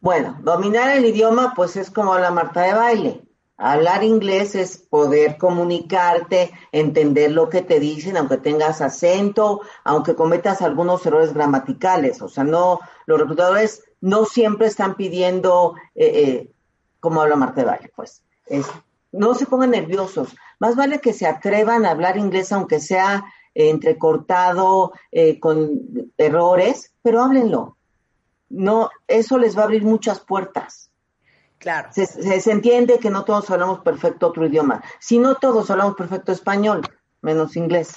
Bueno, dominar el idioma, pues es como la Marta de baile. Hablar inglés es poder comunicarte, entender lo que te dicen, aunque tengas acento, aunque cometas algunos errores gramaticales. O sea, no, los reclutadores no siempre están pidiendo eh, eh, como habla Marta de Valle, pues. Es, no se pongan nerviosos. Más vale que se atrevan a hablar inglés, aunque sea eh, entrecortado, eh, con errores, pero háblenlo. No, eso les va a abrir muchas puertas. Claro. Se, se, se, entiende que no todos hablamos perfecto otro idioma. Si no todos hablamos perfecto español, menos inglés.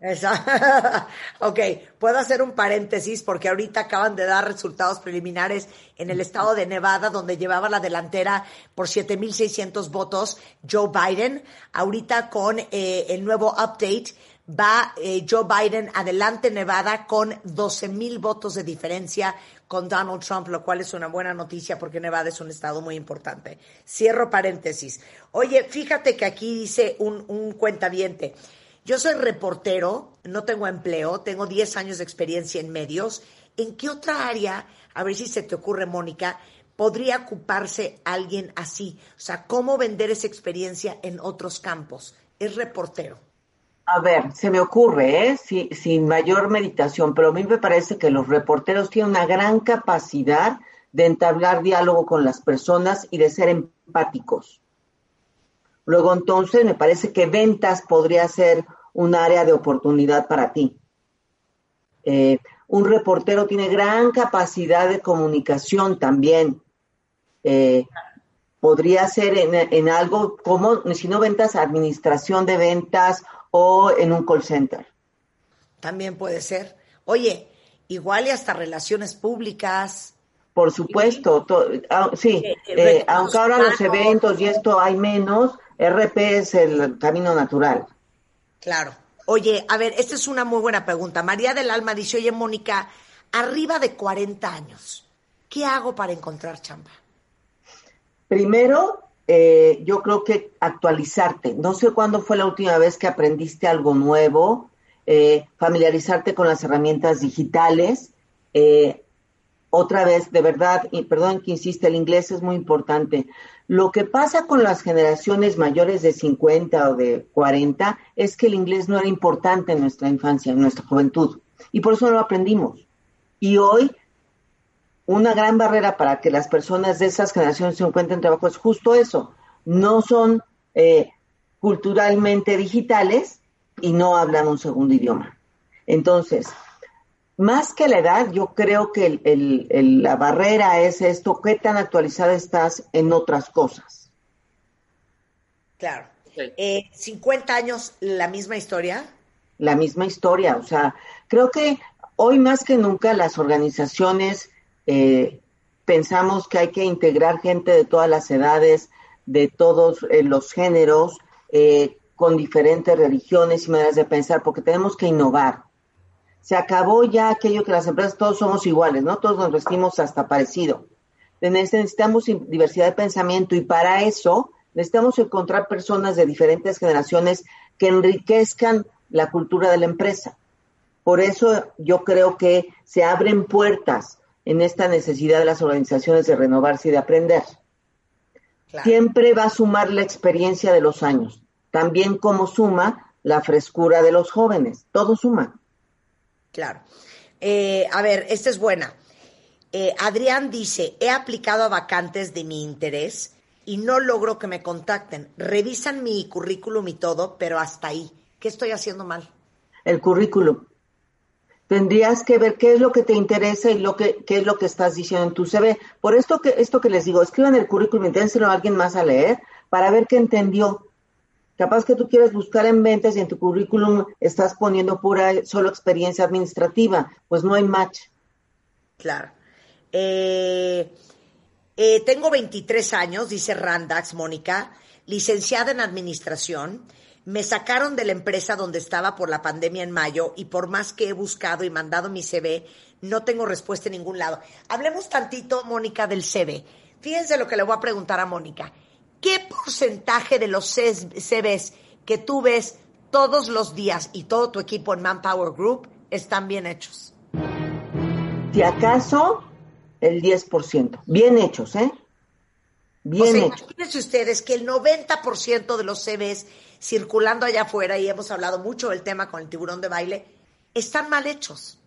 Esa. [laughs] ok, puedo hacer un paréntesis porque ahorita acaban de dar resultados preliminares en el estado de Nevada, donde llevaba la delantera por 7.600 votos Joe Biden. Ahorita con eh, el nuevo update va eh, Joe Biden adelante Nevada con 12.000 votos de diferencia con Donald Trump, lo cual es una buena noticia porque Nevada es un estado muy importante. Cierro paréntesis. Oye, fíjate que aquí dice un, un cuentaviente. Yo soy reportero, no tengo empleo, tengo 10 años de experiencia en medios. ¿En qué otra área, a ver si se te ocurre, Mónica, podría ocuparse alguien así? O sea, ¿cómo vender esa experiencia en otros campos? Es reportero. A ver, se me ocurre, ¿eh? Sí, sin mayor meditación, pero a mí me parece que los reporteros tienen una gran capacidad de entablar diálogo con las personas y de ser empáticos. Luego, entonces, me parece que ventas podría ser un área de oportunidad para ti. Eh, un reportero tiene gran capacidad de comunicación también. Eh, podría ser en, en, algo como, si no ventas, administración de ventas o en un call center. También puede ser. Oye, igual y hasta relaciones públicas. Por supuesto, to, sí, eh, eh, aunque ahora los eventos y esto hay menos, RP es el camino natural. Claro. Oye, a ver, esta es una muy buena pregunta. María del Alma dice, oye, Mónica, arriba de 40 años, ¿qué hago para encontrar chamba? Primero, eh, yo creo que actualizarte. No sé cuándo fue la última vez que aprendiste algo nuevo, eh, familiarizarte con las herramientas digitales. Eh, otra vez, de verdad, y perdón que insiste, el inglés es muy importante. Lo que pasa con las generaciones mayores de 50 o de 40 es que el inglés no era importante en nuestra infancia, en nuestra juventud, y por eso no lo aprendimos. Y hoy una gran barrera para que las personas de esas generaciones se encuentren trabajo es justo eso. No son eh, culturalmente digitales y no hablan un segundo idioma. Entonces, más que la edad, yo creo que el, el, el, la barrera es esto, qué tan actualizada estás en otras cosas. Claro. Sí. Eh, 50 años, la misma historia. La misma historia, o sea, creo que hoy más que nunca las organizaciones eh, pensamos que hay que integrar gente de todas las edades, de todos eh, los géneros, eh, con diferentes religiones y maneras de pensar, porque tenemos que innovar. Se acabó ya aquello que las empresas todos somos iguales, ¿no? Todos nos vestimos hasta parecido. Necesitamos diversidad de pensamiento y para eso necesitamos encontrar personas de diferentes generaciones que enriquezcan la cultura de la empresa. Por eso yo creo que se abren puertas en esta necesidad de las organizaciones de renovarse y de aprender. Siempre va a sumar la experiencia de los años, también como suma la frescura de los jóvenes, todo suma. Claro. Eh, a ver, esta es buena. Eh, Adrián dice, he aplicado a vacantes de mi interés y no logro que me contacten. Revisan mi currículum y todo, pero hasta ahí. ¿Qué estoy haciendo mal? El currículum. Tendrías que ver qué es lo que te interesa y lo que, qué es lo que estás diciendo en tu CV. Por esto que, esto que les digo, escriban el currículum, inténselo a alguien más a leer para ver qué entendió. Capaz que tú quieres buscar en ventas y en tu currículum estás poniendo pura solo experiencia administrativa, pues no hay match. Claro. Eh, eh, tengo 23 años, dice Randax, Mónica, licenciada en administración me sacaron de la empresa donde estaba por la pandemia en mayo y por más que he buscado y mandado mi CV, no tengo respuesta en ningún lado. Hablemos tantito, Mónica, del CV. Fíjense lo que le voy a preguntar a Mónica. ¿Qué porcentaje de los CVs que tú ves todos los días y todo tu equipo en Manpower Group están bien hechos? Si acaso, el 10%. Bien hechos, ¿eh? Bien hechos. Imagínense ustedes que el 90% de los CVs circulando allá afuera, y hemos hablado mucho del tema con el tiburón de baile, están mal hechos.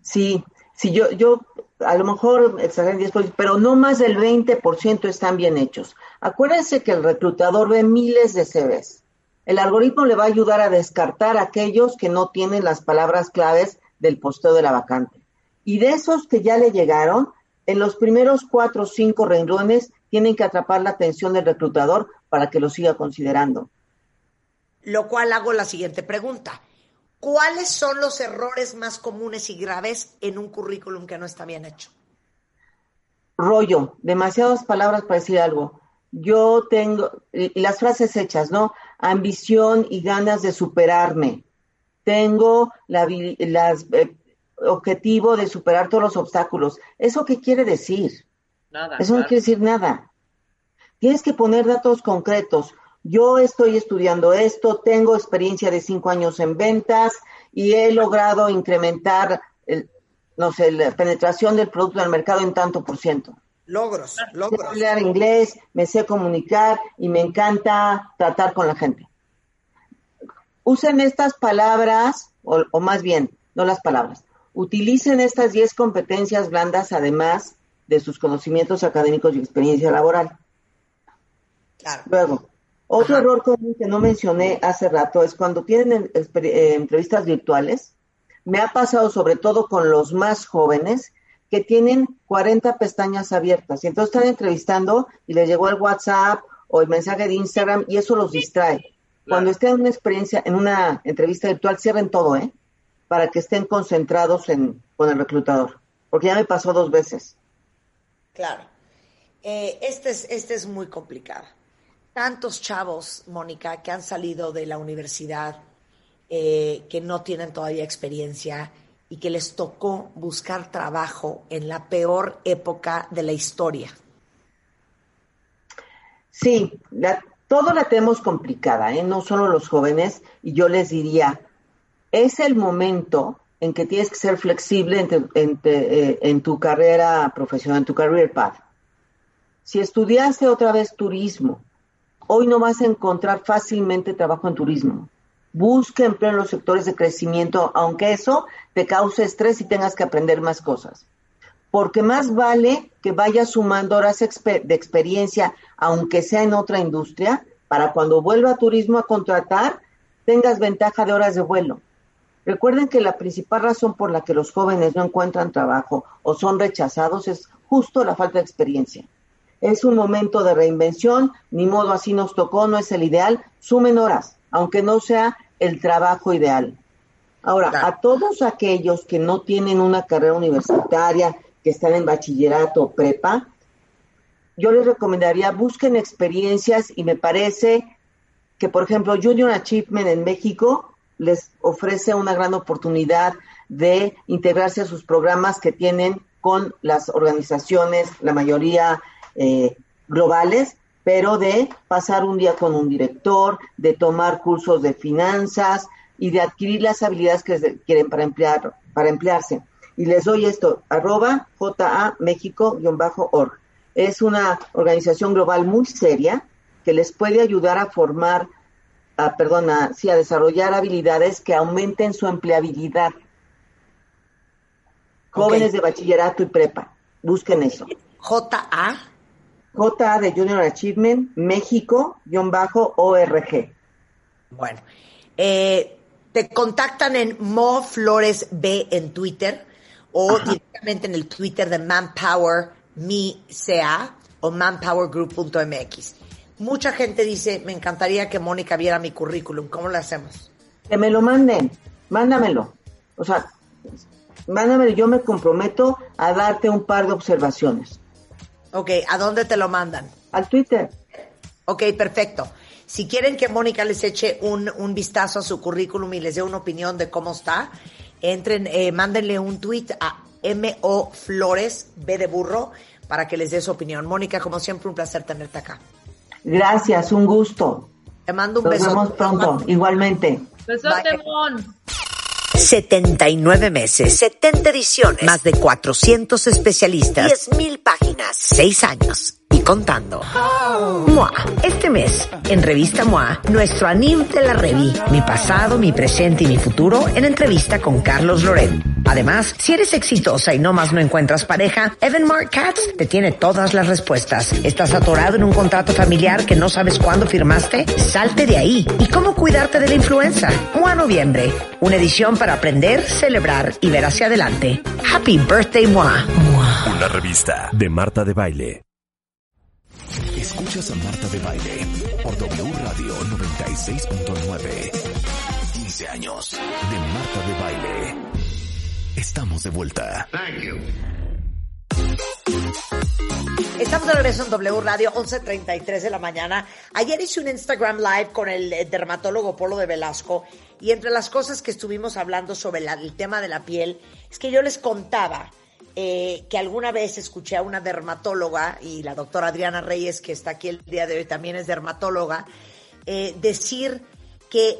Sí, sí, yo, yo a lo mejor exageré 10%, pero no más del 20% están bien hechos. Acuérdense que el reclutador ve miles de CVs. El algoritmo le va a ayudar a descartar aquellos que no tienen las palabras claves del posteo de la vacante. Y de esos que ya le llegaron, en los primeros cuatro o cinco renglones tienen que atrapar la atención del reclutador para que lo siga considerando. Lo cual hago la siguiente pregunta. ¿Cuáles son los errores más comunes y graves en un currículum que no está bien hecho? Rollo, demasiadas palabras para decir algo. Yo tengo, y las frases hechas, ¿no? Ambición y ganas de superarme. Tengo la, las, eh, objetivo de superar todos los obstáculos. ¿Eso qué quiere decir? Nada. Eso no quiere decir nada. Tienes que poner datos concretos yo estoy estudiando esto, tengo experiencia de cinco años en ventas y he logrado incrementar, el, no sé, la penetración del producto en el mercado en tanto por ciento. Logros, logros. Sé hablar inglés, me sé comunicar y me encanta tratar con la gente. Usen estas palabras, o, o más bien, no las palabras, utilicen estas 10 competencias blandas además de sus conocimientos académicos y experiencia laboral. Claro. Luego, otro error común que no mencioné hace rato es cuando tienen eh, entrevistas virtuales. Me ha pasado sobre todo con los más jóvenes que tienen 40 pestañas abiertas y entonces están entrevistando y les llegó el WhatsApp o el mensaje de Instagram y eso los distrae. Cuando estén en una experiencia, en una entrevista virtual, cierren todo, ¿eh? Para que estén concentrados en, con el reclutador. Porque ya me pasó dos veces. Claro. Eh, este, es, este es muy complicado tantos chavos, Mónica, que han salido de la universidad, eh, que no tienen todavía experiencia y que les tocó buscar trabajo en la peor época de la historia. Sí, todo la tenemos complicada, ¿eh? no solo los jóvenes, y yo les diría, es el momento en que tienes que ser flexible en, eh, en tu carrera profesional, en tu career path. Si estudiaste otra vez turismo, hoy no vas a encontrar fácilmente trabajo en turismo. Busca empleo en los sectores de crecimiento, aunque eso te cause estrés y tengas que aprender más cosas. Porque más vale que vayas sumando horas de experiencia, aunque sea en otra industria, para cuando vuelva a turismo a contratar, tengas ventaja de horas de vuelo. Recuerden que la principal razón por la que los jóvenes no encuentran trabajo o son rechazados es justo la falta de experiencia. Es un momento de reinvención, ni modo así nos tocó, no es el ideal. Sumen horas, aunque no sea el trabajo ideal. Ahora, a todos aquellos que no tienen una carrera universitaria, que están en bachillerato o prepa, yo les recomendaría busquen experiencias y me parece que, por ejemplo, Junior Achievement en México les ofrece una gran oportunidad de integrarse a sus programas que tienen con las organizaciones, la mayoría eh, globales, pero de pasar un día con un director, de tomar cursos de finanzas y de adquirir las habilidades que quieren para emplear, para emplearse. Y les doy esto, arroba JA México-org. Es una organización global muy seria que les puede ayudar a formar, a, perdona, sí, a desarrollar habilidades que aumenten su empleabilidad Jóvenes de bachillerato y prepa. Busquen eso. JA. JA de Junior Achievement, México-ORG. Bueno, eh, te contactan en Mo Flores B en Twitter o directamente en el Twitter de Manpower Mi CA o manpowergroup.mx. Mucha gente dice, me encantaría que Mónica viera mi currículum. ¿Cómo lo hacemos? Que me lo manden, mándamelo. O sea, mándame, yo me comprometo a darte un par de observaciones. Ok, ¿a dónde te lo mandan? Al Twitter. Ok, perfecto. Si quieren que Mónica les eche un, un vistazo a su currículum y les dé una opinión de cómo está, entren, eh, mándenle un tweet a MO Flores, B de burro, para que les dé su opinión. Mónica, como siempre, un placer tenerte acá. Gracias, un gusto. Te mando un beso. Nos vemos pronto, igualmente. Besote, Mon. 79 meses, 70 ediciones, más de 400 especialistas, 10.000 páginas, 6 años y contando. MOA. Este mes, en Revista MOA, nuestro anime de la reví, mi pasado, mi presente y mi futuro, en entrevista con Carlos Loret. Además, si eres exitosa y no más no encuentras pareja, Evan Mark Katz te tiene todas las respuestas. ¿Estás atorado en un contrato familiar que no sabes cuándo firmaste? Salte de ahí. ¿Y cómo cuidarte de la influenza? MOA Noviembre. Una edición para aprender, celebrar y ver hacia adelante. Happy Birthday MOA. Una revista de Marta de Baile. Escuchas a Marta de Baile por W Radio 96.9. 15 años de Marta de Baile. Estamos de vuelta. Estamos de regreso en W Radio, 11.33 de la mañana. Ayer hice un Instagram Live con el eh, dermatólogo Polo de Velasco y entre las cosas que estuvimos hablando sobre la- el tema de la piel es que yo les contaba eh, que alguna vez escuché a una dermatóloga y la doctora Adriana Reyes, que está aquí el día de hoy, también es dermatóloga, eh, decir que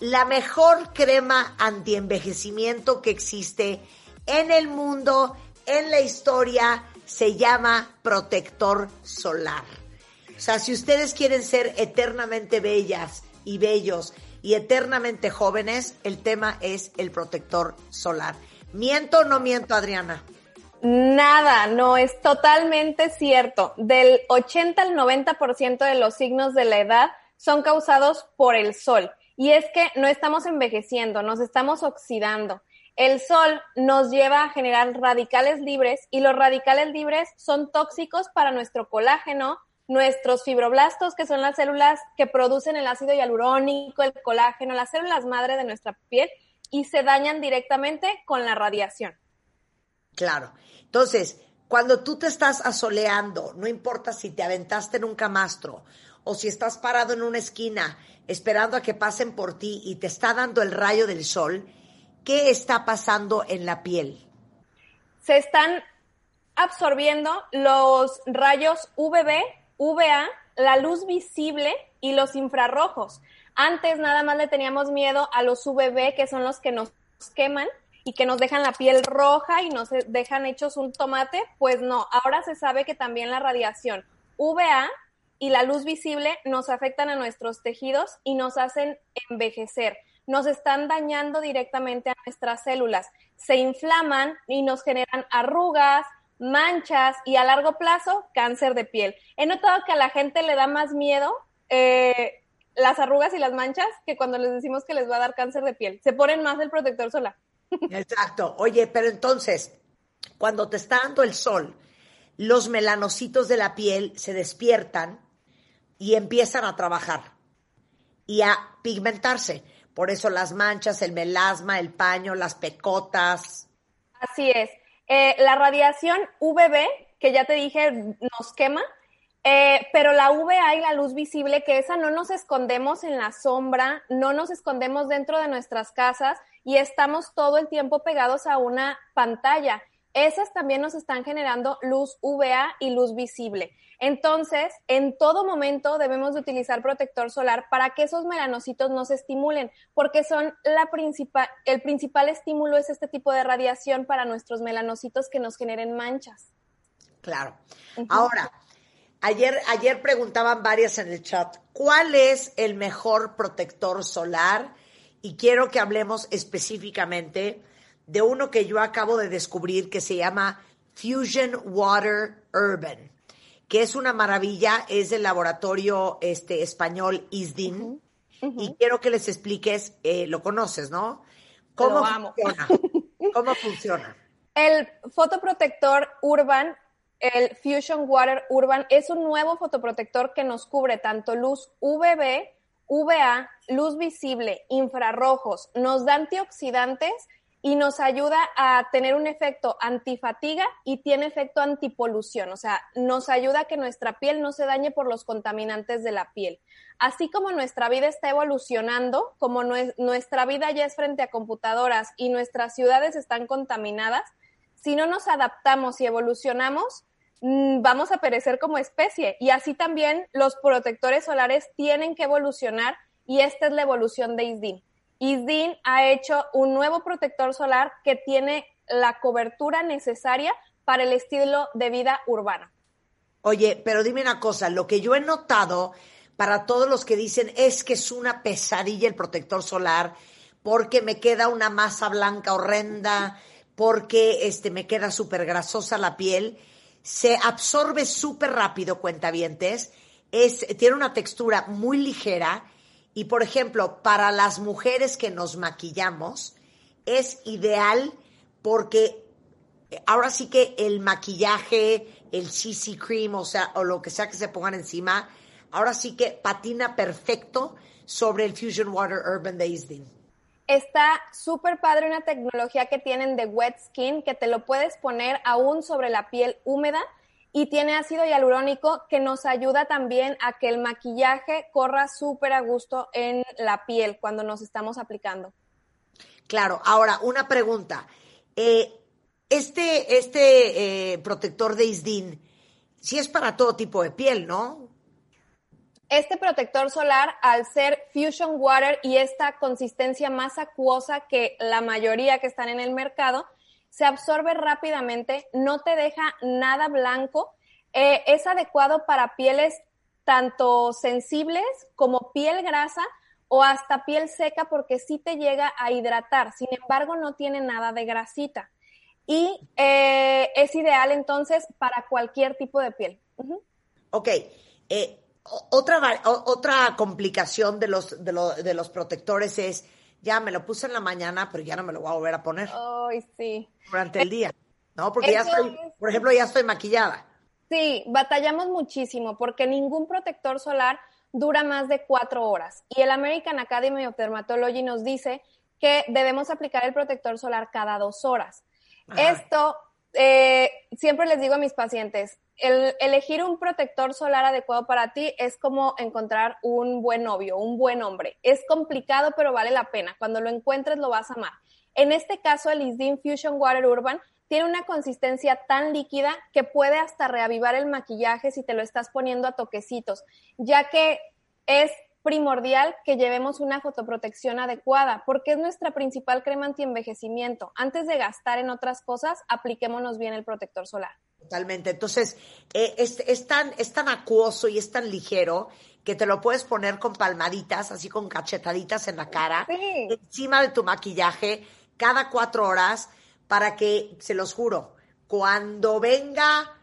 la mejor crema antienvejecimiento que existe en el mundo, en la historia, se llama protector solar. O sea, si ustedes quieren ser eternamente bellas y bellos y eternamente jóvenes, el tema es el protector solar. ¿Miento o no miento, Adriana? Nada, no, es totalmente cierto. Del 80 al 90% de los signos de la edad son causados por el sol. Y es que no estamos envejeciendo, nos estamos oxidando. El sol nos lleva a generar radicales libres y los radicales libres son tóxicos para nuestro colágeno, nuestros fibroblastos, que son las células que producen el ácido hialurónico, el colágeno, las células madre de nuestra piel y se dañan directamente con la radiación. Claro. Entonces, cuando tú te estás asoleando, no importa si te aventaste en un camastro o si estás parado en una esquina esperando a que pasen por ti y te está dando el rayo del sol, ¿qué está pasando en la piel? se están absorbiendo los rayos UVB, UVA, la luz visible y los infrarrojos. Antes nada más le teníamos miedo a los UVB, que son los que nos queman y que nos dejan la piel roja y nos dejan hechos un tomate. Pues no, ahora se sabe que también la radiación UVA y la luz visible nos afectan a nuestros tejidos y nos hacen envejecer. Nos están dañando directamente a nuestras células. Se inflaman y nos generan arrugas, manchas y a largo plazo cáncer de piel. He notado que a la gente le da más miedo eh, las arrugas y las manchas que cuando les decimos que les va a dar cáncer de piel. Se ponen más el protector solar. Exacto. Oye, pero entonces, cuando te está dando el sol, los melanocitos de la piel se despiertan y empiezan a trabajar y a pigmentarse. Por eso las manchas, el melasma, el paño, las pecotas. Así es. Eh, la radiación UVB, que ya te dije, nos quema, eh, pero la UVA y la luz visible, que esa no nos escondemos en la sombra, no nos escondemos dentro de nuestras casas y estamos todo el tiempo pegados a una pantalla. Esas también nos están generando luz UVA y luz visible. Entonces, en todo momento debemos de utilizar protector solar para que esos melanocitos no se estimulen, porque son la principal, el principal estímulo es este tipo de radiación para nuestros melanocitos que nos generen manchas. Claro. Ahora, ayer, ayer preguntaban varias en el chat, ¿cuál es el mejor protector solar? Y quiero que hablemos específicamente de uno que yo acabo de descubrir que se llama Fusion Water Urban, que es una maravilla, es del laboratorio este, español ISDIN. Y quiero que les expliques, eh, lo conoces, ¿no? ¿Cómo funciona? [laughs] ¿Cómo funciona? El fotoprotector Urban, el Fusion Water Urban, es un nuevo fotoprotector que nos cubre tanto luz UVB, UVA, luz visible, infrarrojos, nos da antioxidantes y nos ayuda a tener un efecto antifatiga y tiene efecto antipolución, o sea, nos ayuda a que nuestra piel no se dañe por los contaminantes de la piel. Así como nuestra vida está evolucionando, como nuestra vida ya es frente a computadoras y nuestras ciudades están contaminadas, si no nos adaptamos y evolucionamos, vamos a perecer como especie. Y así también los protectores solares tienen que evolucionar y esta es la evolución de ISDIN. ISDIN ha hecho un nuevo protector solar que tiene la cobertura necesaria para el estilo de vida urbano. Oye, pero dime una cosa, lo que yo he notado para todos los que dicen es que es una pesadilla el protector solar porque me queda una masa blanca horrenda, porque este, me queda súper grasosa la piel, se absorbe súper rápido, cuentavientes, es, tiene una textura muy ligera y por ejemplo, para las mujeres que nos maquillamos, es ideal porque ahora sí que el maquillaje, el CC cream, o sea, o lo que sea que se pongan encima, ahora sí que patina perfecto sobre el Fusion Water Urban de Isdin. Está súper padre una tecnología que tienen de wet skin que te lo puedes poner aún sobre la piel húmeda y tiene ácido hialurónico que nos ayuda también a que el maquillaje corra súper a gusto en la piel cuando nos estamos aplicando. Claro, ahora una pregunta. Eh, este este eh, protector de Isdin, sí es para todo tipo de piel, ¿no? Este protector solar, al ser Fusion Water y esta consistencia más acuosa que la mayoría que están en el mercado, se absorbe rápidamente, no te deja nada blanco, eh, es adecuado para pieles tanto sensibles como piel grasa o hasta piel seca porque sí te llega a hidratar, sin embargo no tiene nada de grasita. Y eh, es ideal entonces para cualquier tipo de piel. Ok, eh, otra, otra complicación de los, de, de los protectores es ya me lo puse en la mañana, pero ya no me lo voy a volver a poner. Ay, sí. Durante el día, ¿no? Porque ya estoy, por ejemplo, ya estoy maquillada. Sí, batallamos muchísimo porque ningún protector solar dura más de cuatro horas. Y el American Academy of Dermatology nos dice que debemos aplicar el protector solar cada dos horas. Esto, eh, siempre les digo a mis pacientes, el elegir un protector solar adecuado para ti es como encontrar un buen novio, un buen hombre. Es complicado, pero vale la pena. Cuando lo encuentres, lo vas a amar. En este caso, el Isdin Fusion Water Urban tiene una consistencia tan líquida que puede hasta reavivar el maquillaje si te lo estás poniendo a toquecitos, ya que es primordial que llevemos una fotoprotección adecuada, porque es nuestra principal crema antienvejecimiento. Antes de gastar en otras cosas, apliquémonos bien el protector solar. Totalmente. Entonces, eh, es, tan, es tan acuoso y es tan ligero que te lo puedes poner con palmaditas, así con cachetaditas en la cara, encima de tu maquillaje, cada cuatro horas, para que, se los juro, cuando venga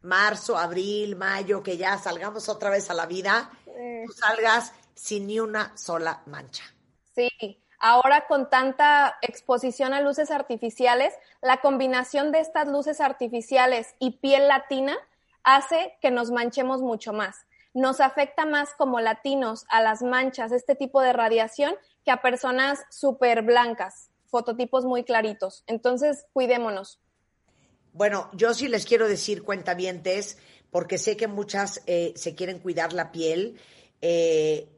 marzo, abril, mayo, que ya salgamos otra vez a la vida, tú salgas sin ni una sola mancha. Sí, Ahora con tanta exposición a luces artificiales, la combinación de estas luces artificiales y piel latina hace que nos manchemos mucho más. Nos afecta más como latinos a las manchas, este tipo de radiación, que a personas súper blancas, fototipos muy claritos. Entonces, cuidémonos. Bueno, yo sí les quiero decir, cuentavientes, porque sé que muchas eh, se quieren cuidar la piel, eh,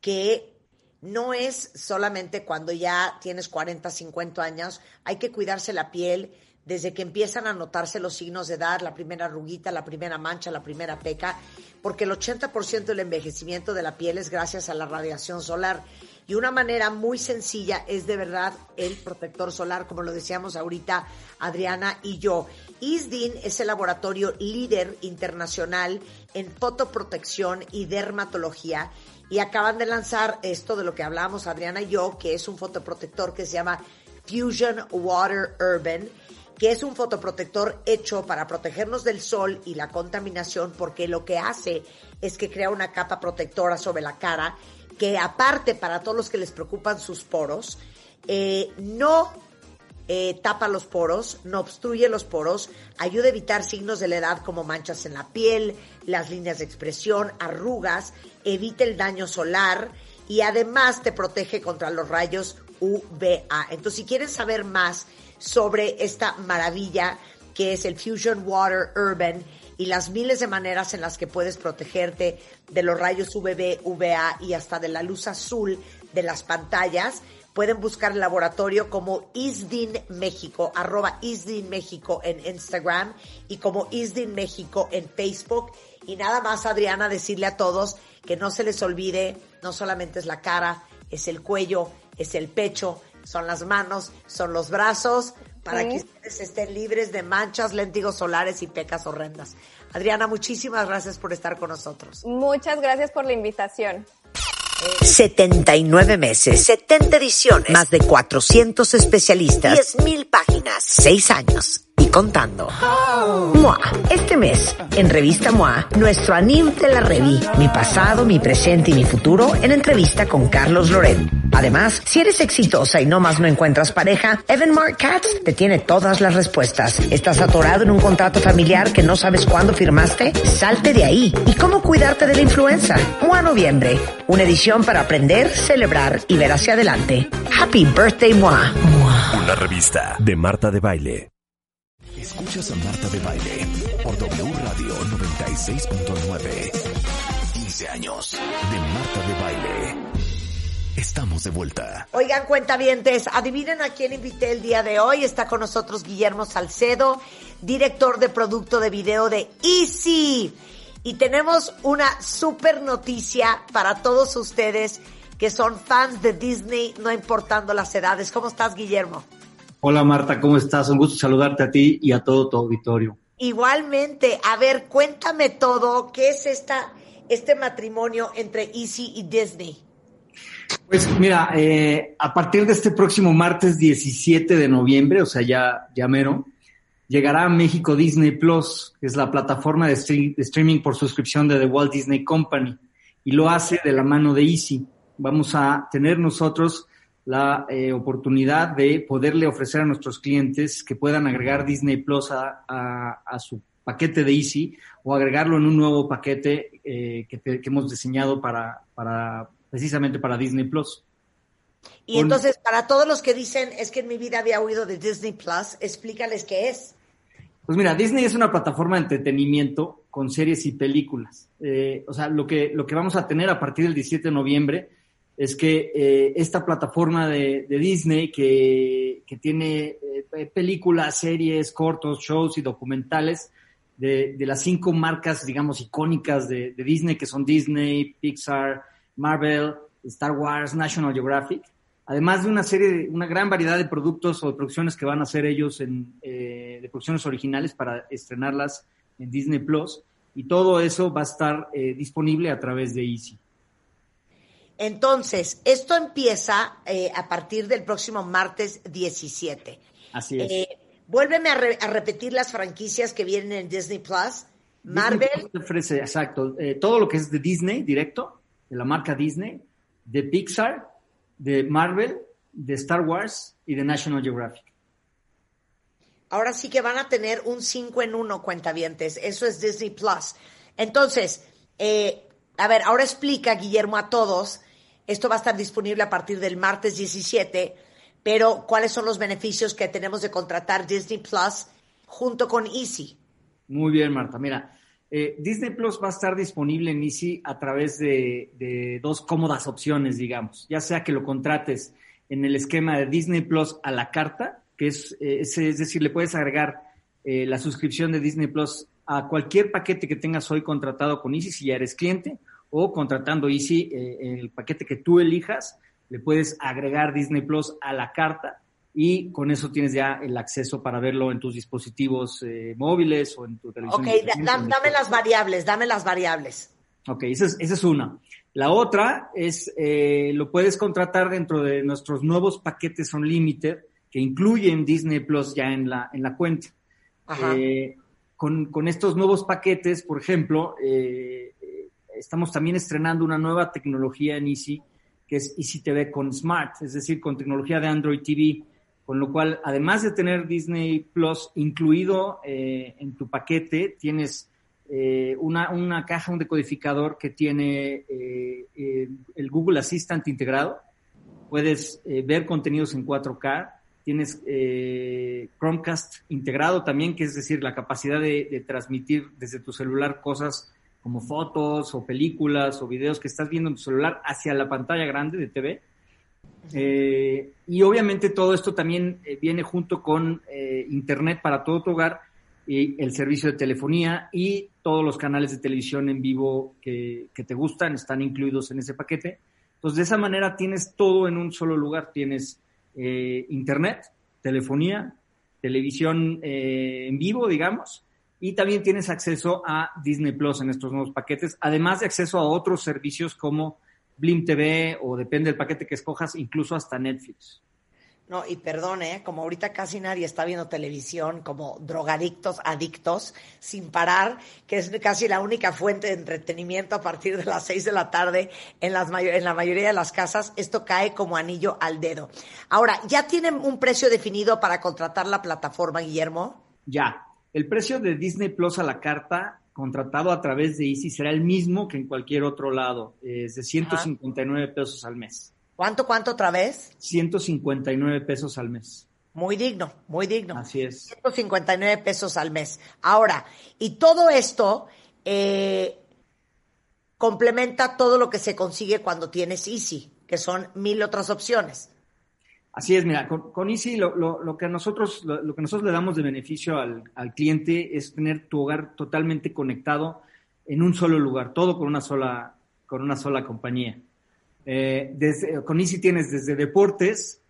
que no es solamente cuando ya tienes 40, 50 años, hay que cuidarse la piel desde que empiezan a notarse los signos de edad, la primera arruguita, la primera mancha, la primera peca, porque el 80% del envejecimiento de la piel es gracias a la radiación solar. Y una manera muy sencilla es de verdad el protector solar, como lo decíamos ahorita Adriana y yo. ISDIN es el laboratorio líder internacional en fotoprotección y dermatología y acaban de lanzar esto de lo que hablábamos Adriana y yo, que es un fotoprotector que se llama Fusion Water Urban que es un fotoprotector hecho para protegernos del sol y la contaminación, porque lo que hace es que crea una capa protectora sobre la cara, que aparte para todos los que les preocupan sus poros, eh, no eh, tapa los poros, no obstruye los poros, ayuda a evitar signos de la edad como manchas en la piel, las líneas de expresión, arrugas, evita el daño solar y además te protege contra los rayos UVA. Entonces, si quieren saber más sobre esta maravilla que es el Fusion Water Urban y las miles de maneras en las que puedes protegerte de los rayos UVB, UVA y hasta de la luz azul de las pantallas. Pueden buscar el laboratorio como ISDIN México, arroba ISDIN México en Instagram y como ISDIN México en Facebook. Y nada más, Adriana, decirle a todos que no se les olvide, no solamente es la cara, es el cuello, es el pecho, son las manos, son los brazos, para que ustedes estén libres de manchas, léntigos solares y pecas horrendas. Adriana, muchísimas gracias por estar con nosotros. Muchas gracias por la invitación. 79 meses, 70 ediciones, más de 400 especialistas, 10.000 páginas, 6 años contando. MOA. Este mes, en Revista MOA, nuestro anime de la reví, mi pasado, mi presente y mi futuro, en entrevista con Carlos Loret. Además, si eres exitosa y no más no encuentras pareja, Evan Mark Katz te tiene todas las respuestas. ¿Estás atorado en un contrato familiar que no sabes cuándo firmaste? Salte de ahí. ¿Y cómo cuidarte de la influenza? MOA Noviembre. Una edición para aprender, celebrar y ver hacia adelante. Happy Birthday MOA. Una revista de Marta de Baile. Escuchas a Marta de Baile por W Radio 96.9. 15 años de Marta de Baile. Estamos de vuelta. Oigan, cuentavientes, adivinen a quién invité el día de hoy. Está con nosotros Guillermo Salcedo, director de producto de video de Easy. Y tenemos una super noticia para todos ustedes que son fans de Disney, no importando las edades. ¿Cómo estás, Guillermo? Hola Marta, ¿cómo estás? Un gusto saludarte a ti y a todo tu auditorio. Igualmente, a ver, cuéntame todo, ¿qué es esta, este matrimonio entre Easy y Disney? Pues mira, eh, a partir de este próximo martes 17 de noviembre, o sea, ya, ya mero, llegará a México Disney Plus, que es la plataforma de, de streaming por suscripción de The Walt Disney Company, y lo hace de la mano de Easy. Vamos a tener nosotros la eh, oportunidad de poderle ofrecer a nuestros clientes que puedan agregar Disney Plus a, a, su paquete de Easy o agregarlo en un nuevo paquete eh, que, que, hemos diseñado para, para precisamente para Disney Plus. Y Con, entonces, para todos los que dicen, es que en mi vida había oído de Disney Plus, explícales qué es. Pues mira, Disney es una plataforma de entretenimiento con series y películas. Eh, o sea, lo que, lo que vamos a tener a partir del 17 de noviembre es que eh, esta plataforma de, de Disney que, que tiene eh, películas, series, cortos, shows y documentales de, de las cinco marcas, digamos, icónicas de, de, Disney, que son Disney, Pixar, Marvel, Star Wars, National Geographic, además de una serie, una gran variedad de productos o de producciones que van a hacer ellos en, eh, de producciones originales para estrenarlas en Disney Plus, y todo eso va a estar eh, disponible a través de Easy. Entonces, esto empieza eh, a partir del próximo martes 17. Así es. Eh, vuélveme a, re a, repetir las franquicias que vienen en Disney Plus. Marvel. Disney Plus ofrece, exacto, eh, todo lo que es de Disney directo, de la marca Disney, de Pixar, de Marvel, de Star Wars y de National Geographic. Ahora sí que van a tener un 5 en 1, cuentavientes. Eso es Disney Plus. Entonces, eh, a ver, ahora explica, Guillermo, a todos esto va a estar disponible a partir del martes 17, pero ¿cuáles son los beneficios que tenemos de contratar Disney Plus junto con Easy? Muy bien, Marta. Mira, eh, Disney Plus va a estar disponible en Easy a través de, dos cómodas opciones, digamos. Ya sea que lo contrates en el esquema de Disney Plus a la carta, que es, eh, es, decir, le puedes agregar eh, la suscripción de Disney Plus a cualquier paquete que tengas hoy contratado con Easy si ya eres cliente, o contratando Easy el paquete que tú elijas, le puedes agregar Disney Plus a la carta y con eso tienes ya el acceso para verlo en tus dispositivos eh, móviles o en tu televisión. Ok, dame las variables, dame las variables. Ok, esa es, esa es una. La otra es, eh, lo puedes contratar dentro de nuestros nuevos paquetes Unlimited que incluyen Disney Plus ya en la, en la cuenta. Eh, con, con, estos nuevos paquetes, por ejemplo, estamos también estrenando una nueva tecnología en Easy, que es Easy TV con Smart, es decir, con tecnología de Android TV con lo cual, además de tener Disney Plus incluido eh, en tu paquete, tienes eh, una, caja, un decodificador que tiene eh, el Google Assistant integrado. Puedes ver contenidos en 4K. Tienes Chromecast integrado también, que es decir, la capacidad de transmitir desde tu celular cosas como fotos o películas o videos que estás viendo en tu celular hacia la pantalla grande de TV eh, y obviamente todo esto también eh, viene junto con eh, Internet para todo tu hogar y el servicio de telefonía y todos los canales de televisión en vivo que, te gustan están incluidos en ese paquete. Entonces, de esa manera tienes todo en un solo lugar. Tienes Internet, telefonía, televisión en vivo, digamos, y también tienes acceso a Disney Plus en estos nuevos paquetes, además de acceso a otros servicios como Blim TV o depende del paquete que escojas, incluso hasta Netflix. No, y perdone, ¿eh? como ahorita casi nadie está viendo televisión, como drogadictos, adictos, sin parar, que es casi la única fuente de entretenimiento a partir de las seis de la tarde en, las en la mayoría de las casas, esto cae como anillo al dedo. Ahora, ¿ya tienen un precio definido para contratar la plataforma, Guillermo? Ya. El precio de Disney Plus a la carta contratado a través de Easy será el mismo que en cualquier otro lado, es de 159 pesos al mes. ¿Cuánto, cuánto otra vez? 159 pesos al mes. Muy digno, muy digno. Así es. 159 pesos al mes. Ahora, y todo esto eh, complementa todo lo que se consigue cuando tienes Easy, que son mil otras opciones. Así es, mira, con, Easy lo, que nosotros, lo, que nosotros le damos de beneficio al, cliente es tener tu hogar totalmente conectado en un solo lugar, todo con una sola, con una sola compañía. Eh, con Easy tienes desde deportes,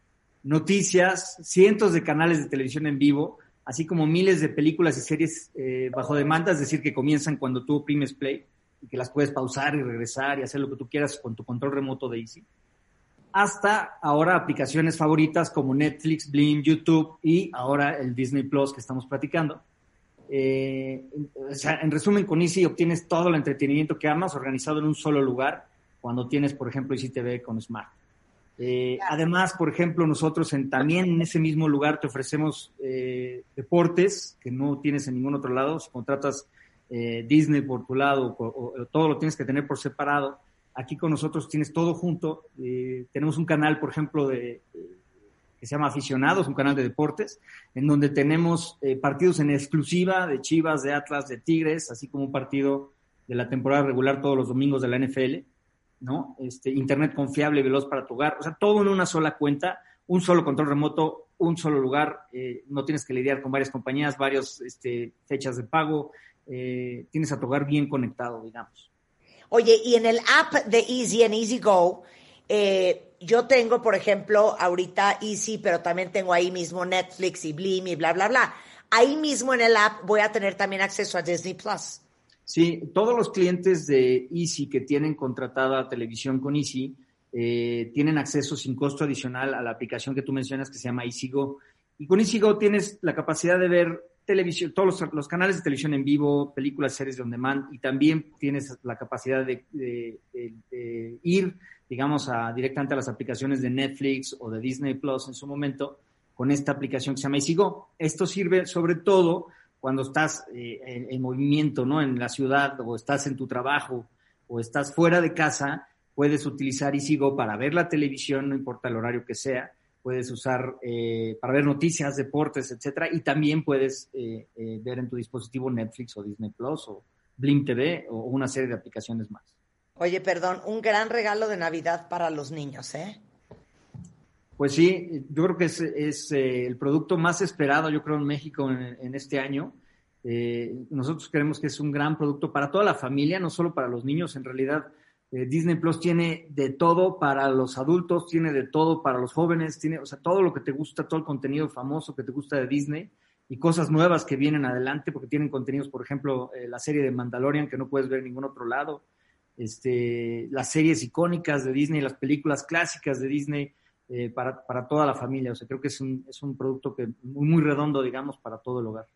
noticias, cientos de canales de televisión en vivo, así como miles de películas y series eh, bajo demanda, es decir, que comienzan cuando tú oprimes play y que las puedes pausar y regresar y hacer lo que tú quieras con tu control remoto de Easy hasta ahora aplicaciones favoritas como Netflix, Blim, YouTube y ahora el Disney Plus que estamos platicando. Eh, en resumen, con Easy obtienes todo el entretenimiento que amas organizado en un solo lugar cuando tienes, por ejemplo, Easy TV con Smart. Eh, además, por ejemplo, nosotros en, también en ese mismo lugar te ofrecemos eh, deportes que no tienes en ningún otro lado. Si contratas Disney por tu lado, o, todo lo tienes que tener por separado. Aquí con nosotros tienes todo junto. Eh, tenemos un canal, por ejemplo, de, que se llama Aficionados, un canal de deportes, en donde tenemos eh, partidos en exclusiva de Chivas, de Atlas, de Tigres, así como un partido de la temporada regular todos los domingos de la NFL, ¿no? Este, internet confiable, veloz para tu o sea, todo en una sola cuenta, un solo control remoto, un solo lugar, eh, no tienes que lidiar con varias compañías, varias este, fechas de pago, tienes a tu bien conectado, digamos. Oye, y en el app de Easy, en Easy Go, eh, yo tengo, por ejemplo, ahorita Easy, pero también tengo ahí mismo Netflix y Blim y bla, bla, bla. Ahí mismo en el app voy a tener también acceso a Disney Plus. Sí, todos los clientes de Easy que tienen contratada televisión con Easy eh, tienen acceso sin costo adicional a la aplicación que tú mencionas que se llama Easy Go. Y con Easy Go tienes la capacidad de ver televisión, todos los, canales de televisión en vivo, películas, series de on demand, y también tienes la capacidad de, ir, digamos, a, directamente a las aplicaciones de Netflix o de Disney Plus en su momento con esta aplicación que se llama EasyGo. Esto sirve sobre todo cuando estás eh, en, movimiento, ¿no? En la ciudad o estás en tu trabajo o estás fuera de casa, puedes utilizar EasyGo para ver la televisión, no importa el horario que sea, puedes usar eh, para ver noticias, deportes, etcétera, y también puedes eh, eh, ver en tu dispositivo Netflix o Disney Plus o Blim TV o una serie de aplicaciones más. Oye, perdón, un gran regalo de Navidad para los niños, ¿eh? Pues sí, yo creo que es, es el producto más esperado, yo creo, en México en, en este año. nosotros creemos que es un gran producto para toda la familia, no solo para los niños. En realidad, eh, Disney Plus tiene de todo para los adultos, tiene de todo para los jóvenes, tiene, o sea, todo lo que te gusta, todo el contenido famoso que te gusta de Disney y cosas nuevas que vienen adelante, porque tienen contenidos, por ejemplo, eh, la serie de Mandalorian que no puedes ver en ningún otro lado, este, las series icónicas de Disney, las películas clásicas de Disney eh, para, para, toda la familia. O sea, creo que es un, es un producto que muy, muy redondo, digamos, para todo el hogar.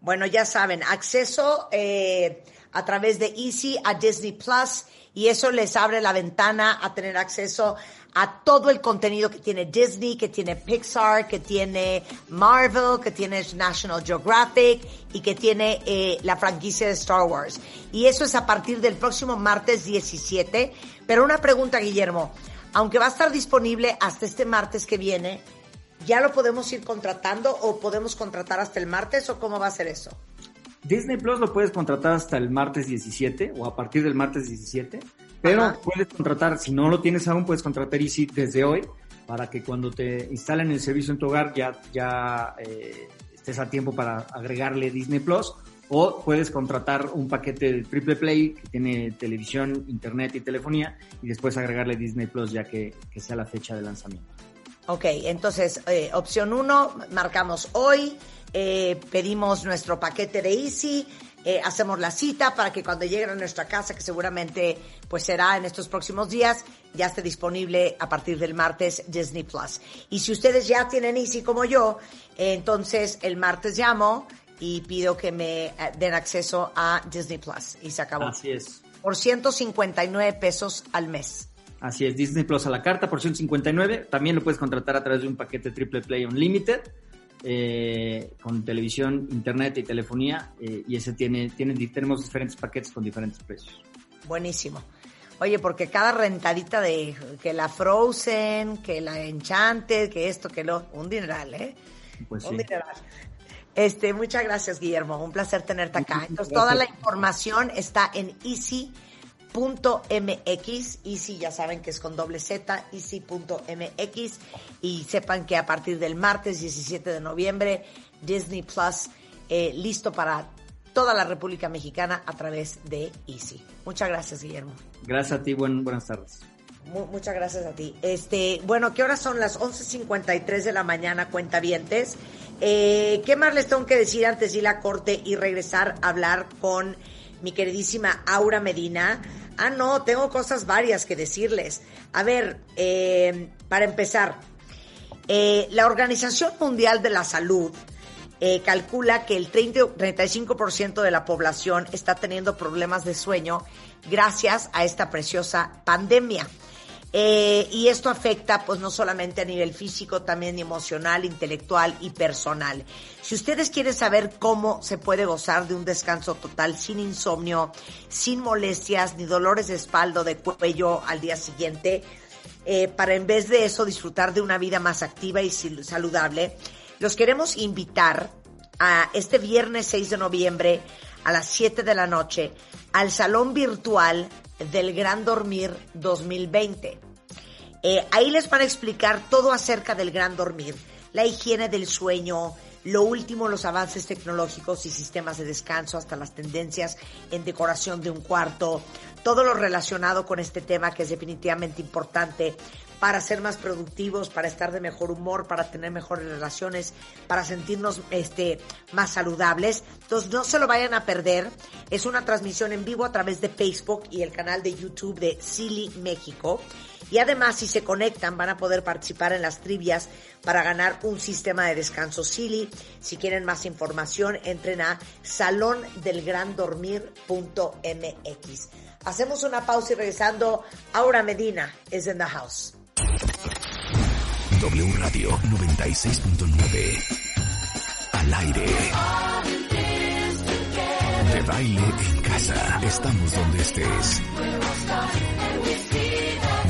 Bueno, ya saben, acceso eh, a través de Easy a Disney Plus y eso les abre la ventana a tener acceso a todo el contenido que tiene Disney, que tiene Pixar, que tiene Marvel, que tiene National Geographic y que tiene eh, la franquicia de Star Wars. Y eso es a partir del próximo martes 17. Pero una pregunta, Guillermo, aunque va a estar disponible hasta este martes que viene, ¿ya lo podemos ir contratando o podemos contratar hasta el martes o cómo va a ser eso? Disney Plus lo puedes contratar hasta el martes 17 o a partir del martes 17, pero puedes contratar, si no lo tienes aún, puedes contratar Easy desde hoy para que cuando te instalen el servicio en tu hogar ya, ya eh, estés a tiempo para agregarle Disney Plus o puedes contratar un paquete de triple play que tiene televisión, internet y telefonía y después agregarle Disney Plus ya que, que sea la fecha de lanzamiento. Ok, entonces, eh, opción uno, marcamos hoy, eh, pedimos nuestro paquete de Easy, eh, hacemos la cita para que cuando lleguen a nuestra casa, que seguramente pues será en estos próximos días, ya esté disponible a partir del martes Disney Plus. Y si ustedes ya tienen Easy como yo, entonces el martes llamo y pido que me den acceso a Disney Plus. Y se acabó. Así es. Por 159 pesos al mes. Así es, Disney Plus a la carta por 159. También lo puedes contratar a través de un paquete Triple Play Unlimited. Eh, con televisión, internet y telefonía, eh, y ese tiene, tiene, tenemos diferentes paquetes con diferentes precios. Buenísimo. Oye, porque cada rentadita de que la Frozen, que la Enchanted, que esto, que lo, un dineral, ¿eh? Pues un sí. dineral. Este, muchas gracias, Guillermo. Un placer tenerte acá. Entonces, toda la información está en easy.mx. Easy, ya saben que es con doble Z, easy.mx. Y sepan que a partir del martes 17 de noviembre, Disney Plus, eh, listo para toda la República Mexicana a través de Easy. Muchas gracias, Guillermo. Gracias a ti, buen, buenas tardes. Mu- muchas gracias a ti. Este, bueno, ¿qué horas son? Las 11.53 de la mañana, cuentavientes. Eh, ¿Qué más les tengo que decir antes de ir a la corte y regresar a hablar con mi queridísima Aura Medina? Ah, no, tengo cosas varias que decirles. A ver, eh, para empezar, eh, la Organización Mundial de la Salud eh, calcula que el 30, 35% de la población está teniendo problemas de sueño gracias a esta preciosa pandemia. Eh, y esto afecta pues no solamente a nivel físico, también emocional, intelectual y personal. Si ustedes quieren saber cómo se puede gozar de un descanso total sin insomnio, sin molestias ni dolores de espalda de cuello al día siguiente, eh, para en vez de eso disfrutar de una vida más activa y saludable, los queremos invitar a este viernes 6 de noviembre a las 7 de la noche al salón virtual del Gran Dormir 2020. Eh, ahí les van a explicar todo acerca del gran dormir, la higiene del sueño, lo último, los avances tecnológicos y sistemas de descanso, hasta las tendencias en decoración de un cuarto, todo lo relacionado con este tema que es definitivamente importante para ser más productivos, para estar de mejor humor, para tener mejores relaciones, para sentirnos este, más saludables. Entonces no se lo vayan a perder. Es una transmisión en vivo a través de Facebook y el canal de YouTube de Silly México. Y además, si se conectan, van a poder participar en las trivias para ganar un sistema de descanso Silly. Si quieren más información, entren a salondelgrandormir.mx. Hacemos una pausa y regresando, Aura Medina is in the house. W Radio 96.9. Al aire. De baile en casa. Estamos donde estés.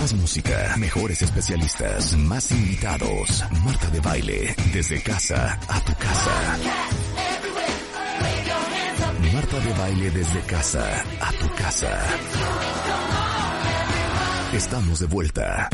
Más música, mejores especialistas, más invitados. Marta de baile, desde casa a tu casa. Marta de baile desde casa a tu casa. Estamos de vuelta.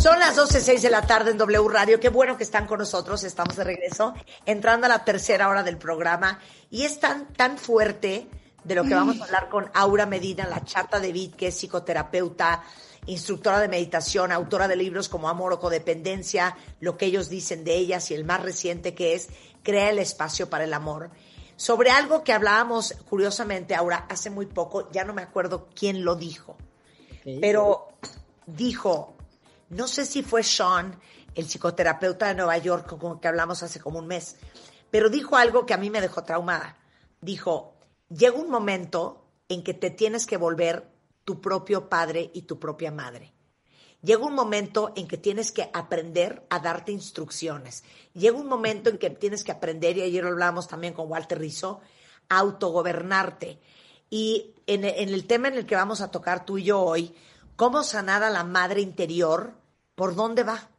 Son las 12.06 de la tarde en W Radio. Qué bueno que están con nosotros. Estamos de regreso, entrando a la tercera hora del programa. Y es tan, tan fuerte de lo que vamos a hablar con Aura Medina, la chata de Vid, que es psicoterapeuta, instructora de meditación, autora de libros como Amor o Codependencia, lo que ellos dicen de ellas y el más reciente que es Crea el espacio para el amor. Sobre algo que hablábamos, curiosamente, Aura, hace muy poco, ya no me acuerdo quién lo dijo, pero dijo, no sé si fue Sean, el psicoterapeuta de Nueva York, con el que hablamos hace como un mes, pero dijo algo que a mí me dejó traumada. Dijo, llega un momento en que te tienes que volver tu propio padre y tu propia madre. Llega un momento en que tienes que aprender a darte instrucciones. Llega un momento en que tienes que aprender, y ayer lo hablamos también con Walter Rizzo, a autogobernarte. Y en, en el tema en el que vamos a tocar tú y yo hoy, cómo sanar a la madre interior, ¿por dónde va?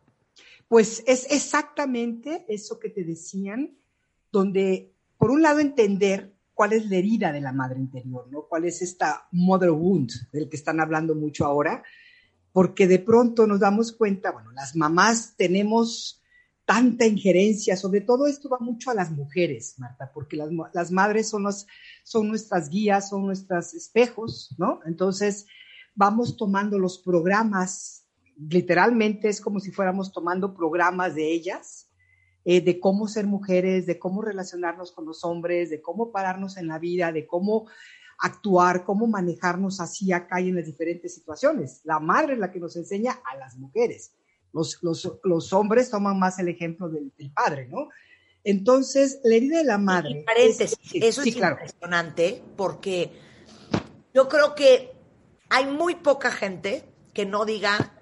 Pues es exactamente eso que te decían, donde por un lado entender cuál es la herida de la madre interior, ¿no? ¿Cuál es esta mother wound del que están hablando mucho ahora? Porque de pronto nos damos cuenta, bueno, las mamás tenemos tanta injerencia, sobre todo esto va mucho a las mujeres, Marta, porque las, las madres son, las, son nuestras guías, son nuestros espejos, ¿no? Entonces, vamos tomando los programas, literalmente es como si fuéramos tomando programas de ellas, eh, de cómo ser mujeres, de cómo relacionarnos con los hombres, de cómo pararnos en la vida, de cómo actuar, cómo manejarnos así acá y en las diferentes situaciones. La madre es la que nos enseña a las mujeres. Los, los, los hombres toman más el ejemplo del, del, padre, ¿no? Entonces, la herida de la madre. paréntesis, es, eso sí, es claro. impresionante porque yo creo que hay muy poca gente que no diga,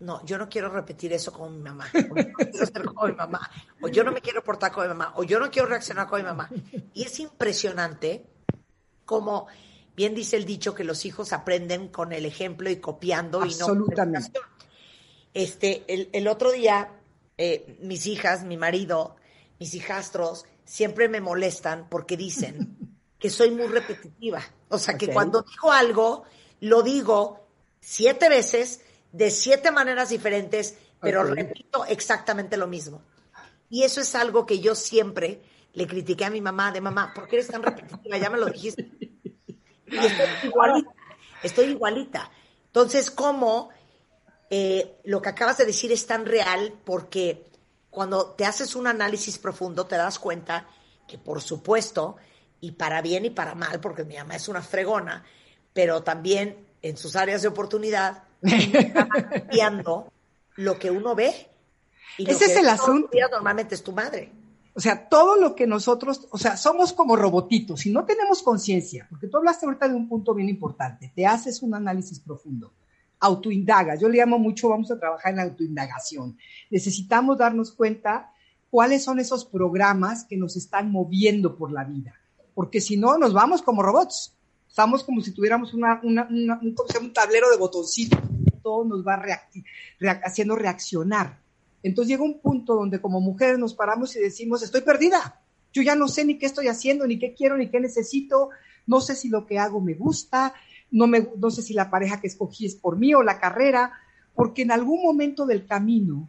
no, yo no quiero repetir eso con mi mamá, o yo no quiero ser como mi mamá, o yo no me quiero portar con mi mamá, o yo no quiero reaccionar con mi mamá. Y es impresionante como, bien dice el dicho, que los hijos aprenden con el ejemplo y copiando y no. Absolutamente. Este, el, el otro día, eh, mis hijas, mi marido, mis hijastros, siempre me molestan porque dicen que soy muy repetitiva. O sea, okay. que cuando digo algo, lo digo siete veces, de siete maneras diferentes, pero okay. repito exactamente lo mismo. Y eso es algo que yo siempre le critiqué a mi mamá, de mamá, ¿por qué eres tan repetitiva? Ya me lo dijiste. Y estoy [laughs] igualita, estoy igualita. Entonces, ¿cómo eh, lo que acabas de decir es tan real? Porque cuando te haces un análisis profundo, te das cuenta que, por supuesto, y para bien y para mal, porque mi mamá es una fregona, pero también en sus áreas de oportunidad, cambiando lo que uno ve. Y Ese es el asunto. Normalmente es tu madre. O sea, todo lo que nosotros, o sea, somos como robotitos y no tenemos conciencia, porque tú hablaste ahorita de un punto bien importante, te haces un análisis profundo, autoindagas, yo le llamo mucho, vamos a trabajar en la autoindagación. Necesitamos darnos cuenta cuáles son esos programas que nos están moviendo por la vida porque si no nos vamos como robots. Estamos como si tuviéramos una, una, una, un, un, tablero de botoncitos, todo nos va reacti reac haciendo reaccionar. Entonces llega un punto donde como mujeres nos paramos y decimos, estoy perdida, yo ya no sé ni qué estoy haciendo, ni qué quiero, ni qué necesito, no sé si lo que hago me gusta, no, me, no sé si la pareja que escogí es por mí o la carrera, porque en algún momento del camino,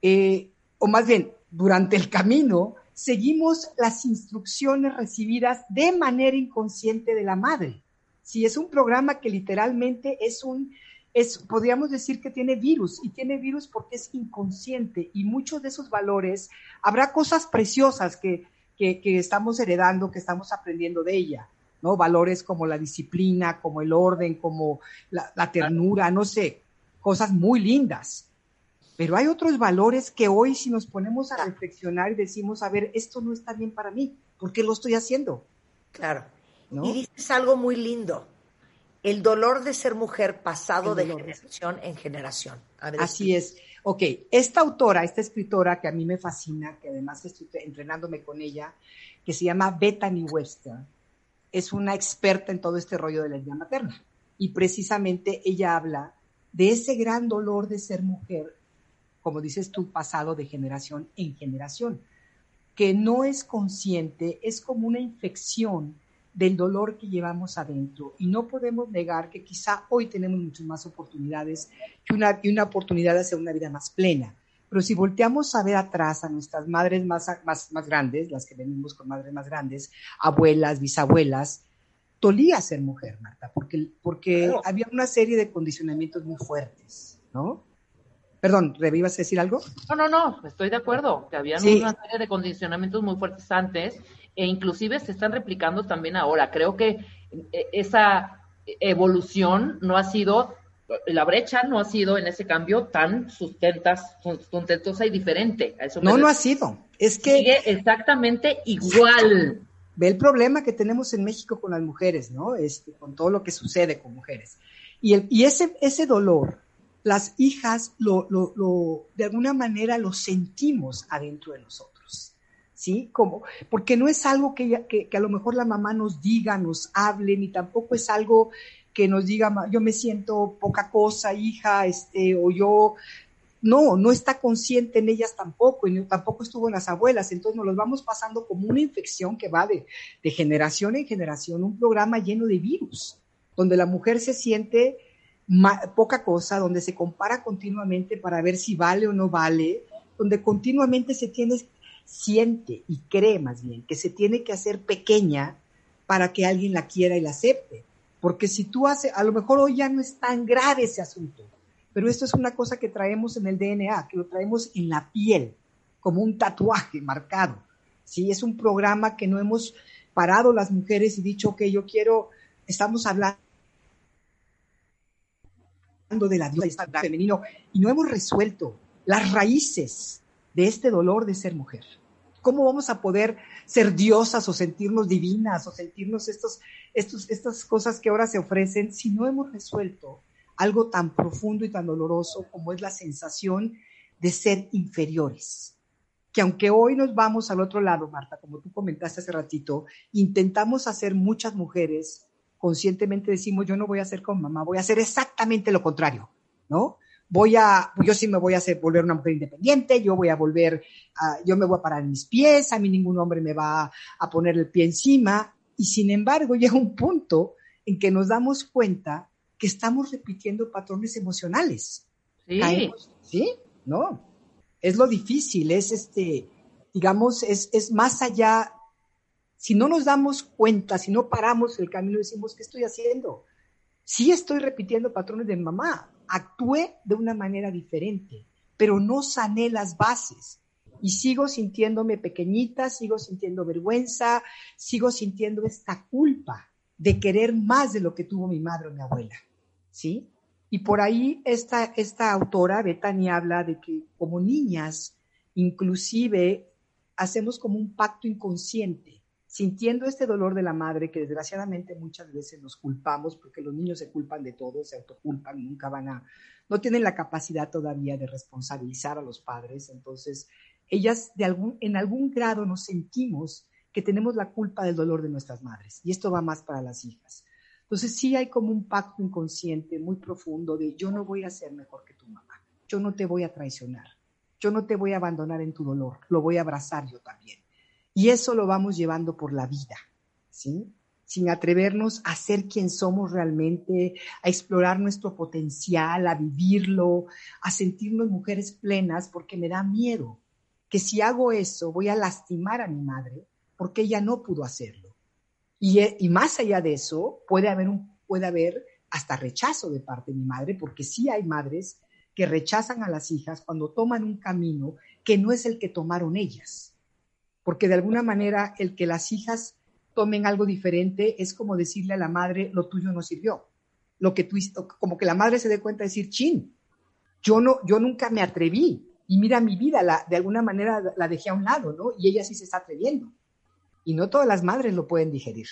eh, o más bien durante el camino, seguimos las instrucciones recibidas de manera inconsciente de la madre. Si es un programa que literalmente es un, es, podríamos decir que tiene virus y tiene virus porque es inconsciente y muchos de esos valores, habrá cosas preciosas que, que, que estamos heredando, que estamos aprendiendo de ella, ¿no? Valores como la disciplina, como el orden, como la, la ternura, no sé, cosas muy lindas. Pero hay otros valores que hoy si nos ponemos a reflexionar y decimos, a ver, esto no está bien para mí, ¿por qué lo estoy haciendo? Claro. ¿No? Y dices algo muy lindo. El dolor de ser mujer pasado de generación en generación. A ver, Así es. Ok, esta autora, esta escritora que a mí me fascina, que además estoy entrenándome con ella, que se llama Bethany Webster, es una experta en todo este rollo de la herida materna. Y precisamente ella habla de ese gran dolor de ser mujer, como dices tú, pasado de generación en generación, que no es consciente, es como una infección del dolor que llevamos adentro. Y no podemos negar que quizá hoy tenemos muchas más oportunidades y una, y una oportunidad de hacer una vida más plena. Pero si volteamos a ver atrás a nuestras madres más, más, más grandes, las que venimos con madres más grandes, abuelas, bisabuelas, dolía ser mujer, Marta, porque, porque Claro. había una serie de condicionamientos muy fuertes, ¿no? Perdón, ¿Rebe, ibas a decir algo? No, no, no, estoy de acuerdo, que habían Sí. una serie de condicionamientos muy fuertes antes e inclusive se están replicando también ahora. Creo que eh, esa evolución no ha sido, la brecha no ha sido en ese cambio tan sustentas, sustentosa y diferente. A eso No, no ha sido. Es que Sigue exactamente igual. ve el problema que tenemos en México con las mujeres, ¿no? Este, con todo lo que sucede con mujeres. Y, el, y ese, ese dolor, las hijas lo, lo, lo, de alguna manera lo sentimos adentro de nosotros, ¿sí? Como, porque no es algo que, que, a lo mejor la mamá nos diga, nos hable, ni tampoco es algo que nos diga, "Ma, yo me siento poca cosa, hija, este, o yo, no, no está consciente en ellas tampoco, y tampoco estuvo en las abuelas, entonces nos los vamos pasando como una infección que va de, de generación en generación, un programa lleno de virus, donde la mujer se siente poca cosa, donde se compara continuamente para ver si vale o no vale, donde continuamente se tiene, siente y cree más bien que se tiene que hacer pequeña para que alguien la quiera y la acepte. Porque si tú haces, a lo mejor hoy ya no es tan grave ese asunto, pero esto es una cosa que traemos en el DNA, que lo traemos en la piel, como un tatuaje marcado. Sí, es un programa que no hemos parado las mujeres y dicho, ok, yo quiero, estamos hablando de la diosa femenino y no hemos resuelto las raíces de este dolor de ser mujer. ¿Cómo vamos a poder ser diosas o sentirnos divinas o sentirnos estos, estas cosas que ahora se ofrecen si no hemos resuelto algo tan profundo y tan doloroso como es la sensación de ser inferiores? Que aunque hoy nos vamos al otro lado, Marta, como tú comentaste hace ratito, intentamos hacer muchas mujeres conscientemente decimos, yo no voy a hacer como mamá, voy a hacer exactamente lo contrario, ¿no? Voy a, yo sí me voy a hacer volver una mujer independiente, yo voy a volver, a, yo me voy a parar en mis pies, a mí ningún hombre me va a poner el pie encima, y sin embargo llega un punto en que nos damos cuenta que estamos repitiendo patrones emocionales. Sí. Caemos- ¿Sí? No. Es lo difícil, es este, digamos, es, es más allá si no nos damos cuenta, si no paramos el camino decimos, ¿qué estoy haciendo? Sí estoy repitiendo patrones de mamá, actué de una manera diferente, pero no sané las bases y sigo sintiéndome pequeñita, sigo sintiendo vergüenza, sigo sintiendo esta culpa de querer más de lo que tuvo mi madre o mi abuela, ¿sí? Y por ahí esta, esta autora, Bethany, habla de que como niñas, inclusive hacemos como un pacto inconsciente, sintiendo este dolor de la madre que desgraciadamente muchas veces nos culpamos porque los niños se culpan de todo, se autoculpan, nunca van a, no tienen la capacidad todavía de responsabilizar a los padres, entonces ellas de algún, en algún grado nos sentimos que tenemos la culpa del dolor de nuestras madres y esto va más para las hijas. Entonces sí hay como un pacto inconsciente muy profundo de yo no voy a ser mejor que tu mamá, yo no te voy a traicionar, yo no te voy a abandonar en tu dolor, lo voy a abrazar yo también. Y eso lo vamos llevando por la vida, ¿sí? Sin atrevernos a ser quien somos realmente, a explorar nuestro potencial, a vivirlo, a sentirnos mujeres plenas, porque me da miedo que si hago eso voy a lastimar a mi madre porque ella no pudo hacerlo. Y, y más allá de eso, puede haber, puede haber hasta rechazo de parte de mi madre, porque sí hay madres que rechazan a las hijas cuando toman un camino que no es el que tomaron ellas porque de alguna manera el que las hijas tomen algo diferente es como decirle a la madre, lo tuyo no sirvió. Lo que tú, como que la madre se dé cuenta de decir, chin, yo, no, yo nunca me atreví. Y mira mi vida, la, de alguna manera la dejé a un lado, ¿no? Y ella sí se está atreviendo. Y no todas las madres lo pueden digerir.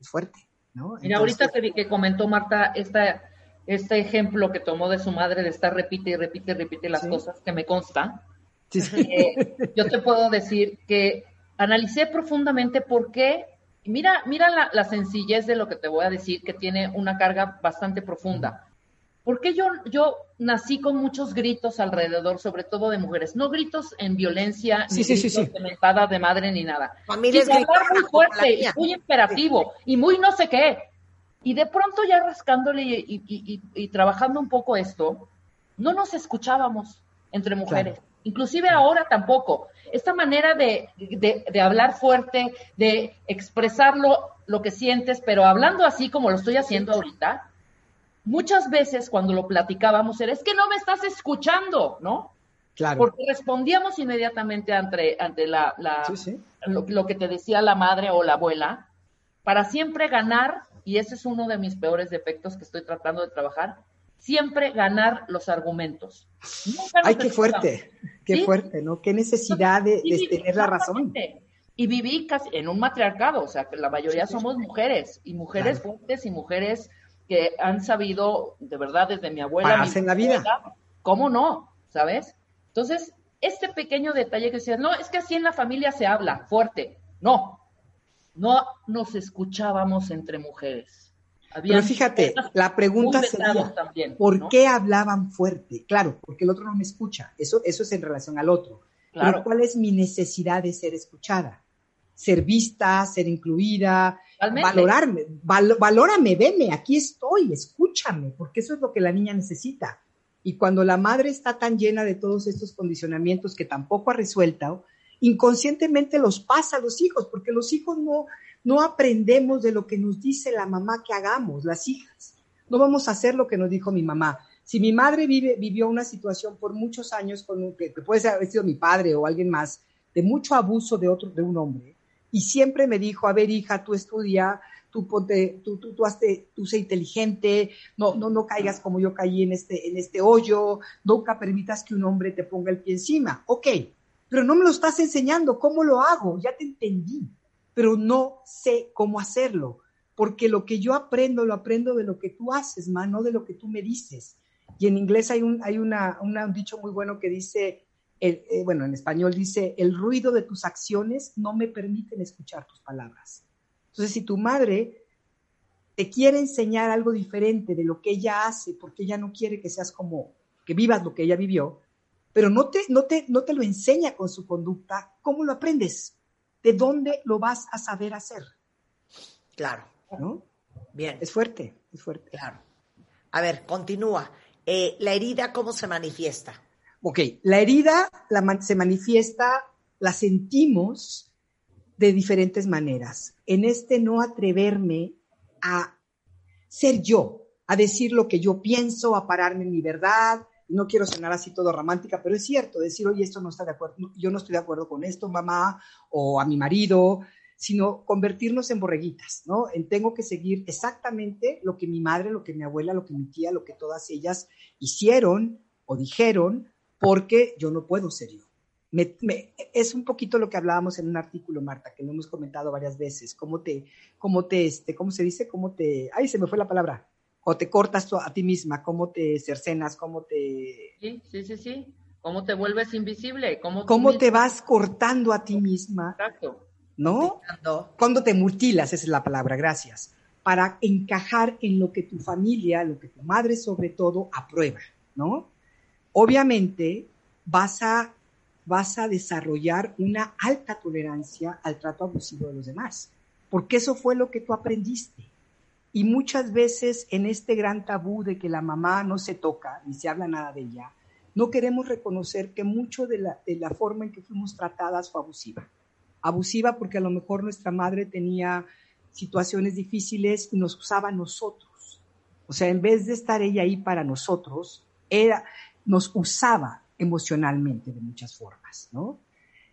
Es fuerte, ¿no? Mira, ahorita que, que comentó Marta esta, este ejemplo que tomó de su madre de estar repite y repite y repite las cosas, que me consta, eh, yo te puedo decir que analicé profundamente por qué, mira, mira la, la, sencillez de lo que te voy a decir, que tiene una carga bastante profunda. ¿Por qué yo, yo nací con muchos gritos alrededor, sobre todo de mujeres? No gritos en violencia, ni gritos de de madre, ni nada. Muy fuerte, y muy imperativo, y muy no sé qué. Y de pronto ya rascándole y, trabajando un poco esto, no nos escuchábamos entre mujeres. Inclusive ahora tampoco. Esta manera de, de, hablar fuerte, de expresarlo lo que sientes, pero hablando así como lo estoy haciendo ahorita, muchas veces cuando lo platicábamos era, es que no me estás escuchando, ¿no? Claro. Porque respondíamos inmediatamente ante, ante la, Lo, que te decía la madre o la abuela, para siempre ganar, y ese es uno de mis peores defectos que estoy tratando de trabajar, siempre ganar los argumentos. Ay, qué fuerte, qué fuerte, ¿no? Qué necesidad de, tener la razón. Y viví casi en un matriarcado, o sea, que la mayoría somos mujeres, y mujeres fuertes y mujeres que han sabido, de verdad, desde mi abuela. en la vida. ¿Cómo no? ¿Sabes? Entonces, este pequeño detalle que decía, no, es que así en la familia se habla fuerte. No, no nos escuchábamos entre mujeres. Pero fíjate, la pregunta sería, ¿por qué hablaban fuerte? Claro, porque el otro no me escucha. Eso, eso es en relación al otro. Claro. Pero ¿cuál es mi necesidad de ser escuchada? Ser vista, ser incluida, valorarme, valórame, veme, aquí estoy, escúchame, porque eso es lo que la niña necesita. Y cuando la madre está tan llena de todos estos condicionamientos que tampoco ha resuelto, inconscientemente los pasa a los hijos, porque los hijos no, no aprendemos de lo que nos dice la mamá que hagamos, las hijas. No vamos a hacer lo que nos dijo mi mamá. Si mi madre vive, vivió una situación por muchos años con un, que, puede haber sido mi padre o alguien más, de mucho abuso de otro, de un hombre, y siempre me dijo, a ver, hija, tú estudia, tú ponte, tú, tú, tú, hazte, tú sé inteligente, no, no, no caigas como yo caí en este, en este hoyo, nunca permitas que un hombre te ponga el pie encima. Ok, pero no me lo estás enseñando, ¿cómo lo hago? Ya te entendí, pero no sé cómo hacerlo, porque lo que yo aprendo, lo aprendo de lo que tú haces, ma, no de lo que tú me dices. Y en inglés hay un, hay una, un dicho muy bueno que dice, eh, bueno, en español dice, el ruido de tus acciones no me permiten escuchar tus palabras. Entonces, si tu madre te quiere enseñar algo diferente de lo que ella hace, porque ella no quiere que seas como, que vivas lo que ella vivió, pero no te, no te, no te lo enseña con su conducta, ¿cómo lo aprendes? ¿De dónde lo vas a saber hacer? Claro. ¿No? Bien. Es fuerte, es fuerte. Claro. A ver, continúa. Eh, la herida, ¿cómo se manifiesta? Ok, la herida se manifiesta, la sentimos de diferentes maneras. En este no atreverme a ser yo, a decir lo que yo pienso, a pararme en mi verdad. No quiero sonar así todo romántica, pero es cierto, decir, oye, esto no está de acuerdo, yo no estoy de acuerdo con esto, mamá, o a mi marido, sino convertirnos en borreguitas, ¿no? En tengo que seguir exactamente lo que mi madre, lo que mi abuela, lo que mi tía, lo que todas ellas hicieron o dijeron, porque yo no puedo ser yo. es un poquito lo que hablábamos en un artículo, Marta, que lo hemos comentado varias veces, cómo te, cómo te, este, cómo se dice, cómo te, ay, se me fue la palabra, o te cortas a ti misma, cómo te cercenas, cómo te... Sí, sí, sí, sí, cómo te vuelves invisible, cómo... Cómo te vas cortando a ti misma. Exacto. ¿No? Cuando te mutilas, esa es la palabra, gracias, para encajar en lo que tu familia, lo que tu madre sobre todo aprueba, ¿no? obviamente vas a, vas a desarrollar una alta tolerancia al trato abusivo de los demás, porque eso fue lo que tú aprendiste. Y muchas veces en este gran tabú de que la mamá no se toca ni se habla nada de ella, no queremos reconocer que mucho de la, de la forma en que fuimos tratadas fue abusiva. Abusiva porque a lo mejor nuestra madre tenía situaciones difíciles y nos usaba a nosotros. O sea, en vez de estar ella ahí para nosotros, era, nos usaba emocionalmente de muchas formas, ¿no?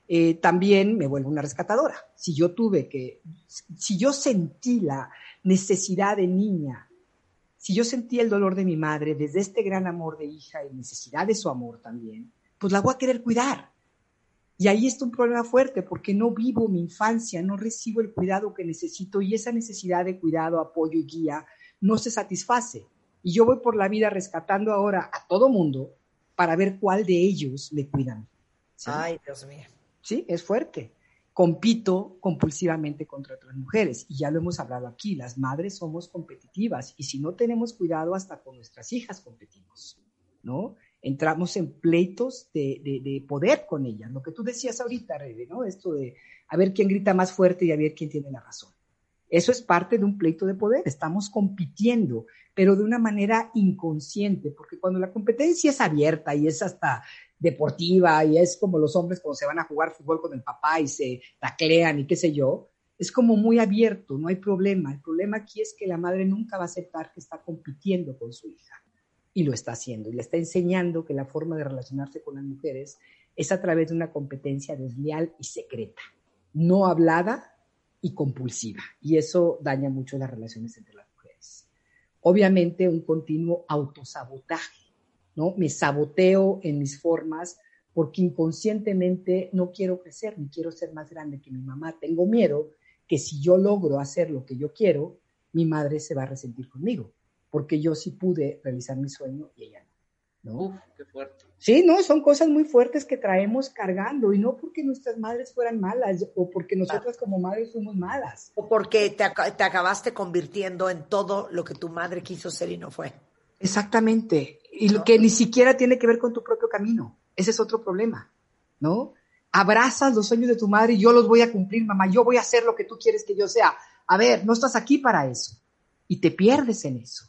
eh, también me vuelvo una rescatadora. Si yo tuve que, si yo sentí la necesidad de niña, si yo sentí el dolor de mi madre desde este gran amor de hija y necesidad de su amor también, pues la voy a querer cuidar. Y ahí está un problema fuerte porque no vivo mi infancia, no recibo el cuidado que necesito y esa necesidad de cuidado, apoyo y guía no se satisface. Y yo voy por la vida rescatando ahora a todo mundo para ver cuál de ellos le cuidan. Ay, Dios mío. Sí, es fuerte. Compito compulsivamente contra otras mujeres y ya lo hemos hablado aquí, las madres somos competitivas y si no tenemos cuidado hasta con nuestras hijas competimos, ¿no? Entramos en pleitos de, de, poder con ellas, lo que tú decías ahorita, Rebe, ¿no? Esto de a ver quién grita más fuerte y a ver quién tiene la razón. Eso es parte de un pleito de poder, estamos compitiendo, pero de una manera inconsciente, porque cuando la competencia es abierta y es hasta deportiva y es como los hombres cuando se van a jugar fútbol con el papá y se taclean y qué sé yo, es como muy abierto, no hay problema. El problema aquí es que la madre nunca va a aceptar que está compitiendo con su hija y lo está haciendo y le está enseñando que la forma de relacionarse con las mujeres es a través de una competencia desleal y secreta, no hablada y compulsiva. Y eso daña mucho las relaciones entre las mujeres. Obviamente un continuo autosabotaje, ¿no? Me saboteo en mis formas porque inconscientemente no quiero crecer ni quiero ser más grande que mi mamá. Tengo miedo que si yo logro hacer lo que yo quiero, mi madre se va a resentir conmigo, porque yo sí pude realizar mi sueño y ella no. Uf, qué fuerte. Sí, no, son cosas muy fuertes que traemos cargando y no porque nuestras madres fueran malas o porque nosotras como madres fuimos malas. O porque te, te, acabaste convirtiendo en todo lo que tu madre quiso ser y no fue. Exactamente. Y lo que ni siquiera tiene que ver con tu propio camino. Ese es otro problema, ¿no? Abrazas los sueños de tu madre y yo los voy a cumplir, mamá. Yo voy a hacer lo que tú quieres que yo sea. A ver, no estás aquí para eso. Y te pierdes en eso.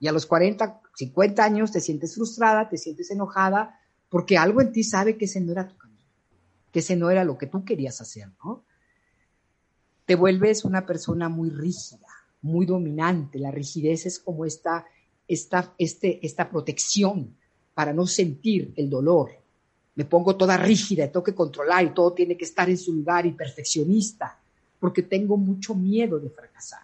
Y a los 40, 50 años te sientes frustrada, te sientes enojada, porque algo en ti sabe que ese no era tu camino, que ese no era lo que tú querías hacer, ¿no? Te vuelves una persona muy rígida, muy dominante. La rigidez es como esta, esta, este, esta protección para no sentir el dolor. Me pongo toda rígida, tengo que controlar y todo tiene que estar en su lugar y perfeccionista, porque tengo mucho miedo de fracasar,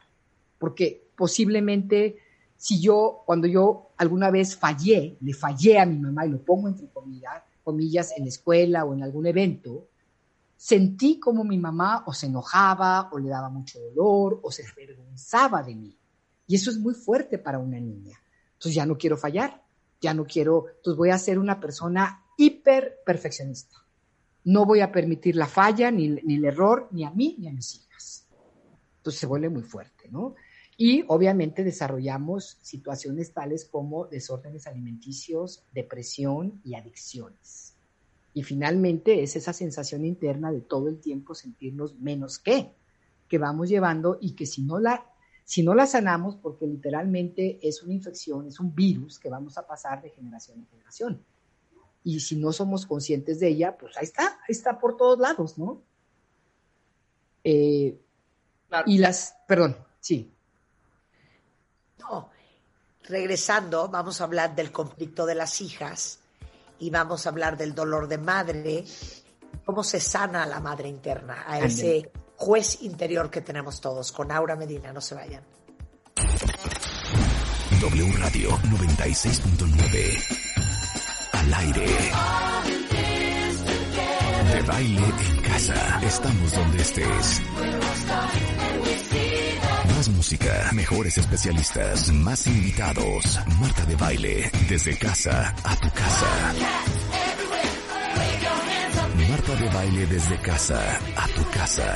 porque posiblemente si yo, cuando yo alguna vez fallé, le fallé a mi mamá y lo pongo entre comillas, en la escuela o en algún evento, sentí como mi mamá o se enojaba o le daba mucho dolor o se avergonzaba de mí. Y eso es muy fuerte para una niña. Entonces ya no quiero fallar, ya no quiero, entonces voy a ser una persona hiper perfeccionista. No voy a permitir la falla, ni, ni el error, ni a mí, ni a mis hijas. Entonces se vuelve muy fuerte, ¿no? Y obviamente desarrollamos situaciones tales como desórdenes alimenticios, depresión y adicciones. Y finalmente es esa sensación interna de todo el tiempo sentirnos menos que, que vamos llevando y que si no la, si no la sanamos, porque literalmente es una infección, es un virus que vamos a pasar de generación en generación. Y si no somos conscientes de ella, pues ahí está, ahí está por todos lados, ¿no? Eh, y las, perdón, sí. No, regresando, vamos a hablar del conflicto de las hijas y vamos a hablar del dolor de madre, cómo se sana a la madre interna, a ese juez interior que tenemos todos. Con Aura Medina, no se vayan. W Radio 96.9 al aire. De baile en casa. Estamos donde estés música, mejores especialistas, más invitados. Marta de baile, desde casa a tu casa. Marta de baile desde casa a tu casa.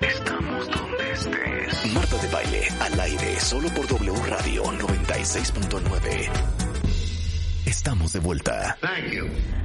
Estamos donde estés. Marta de baile al aire solo por W Radio 96.9. Estamos de vuelta. Thank you.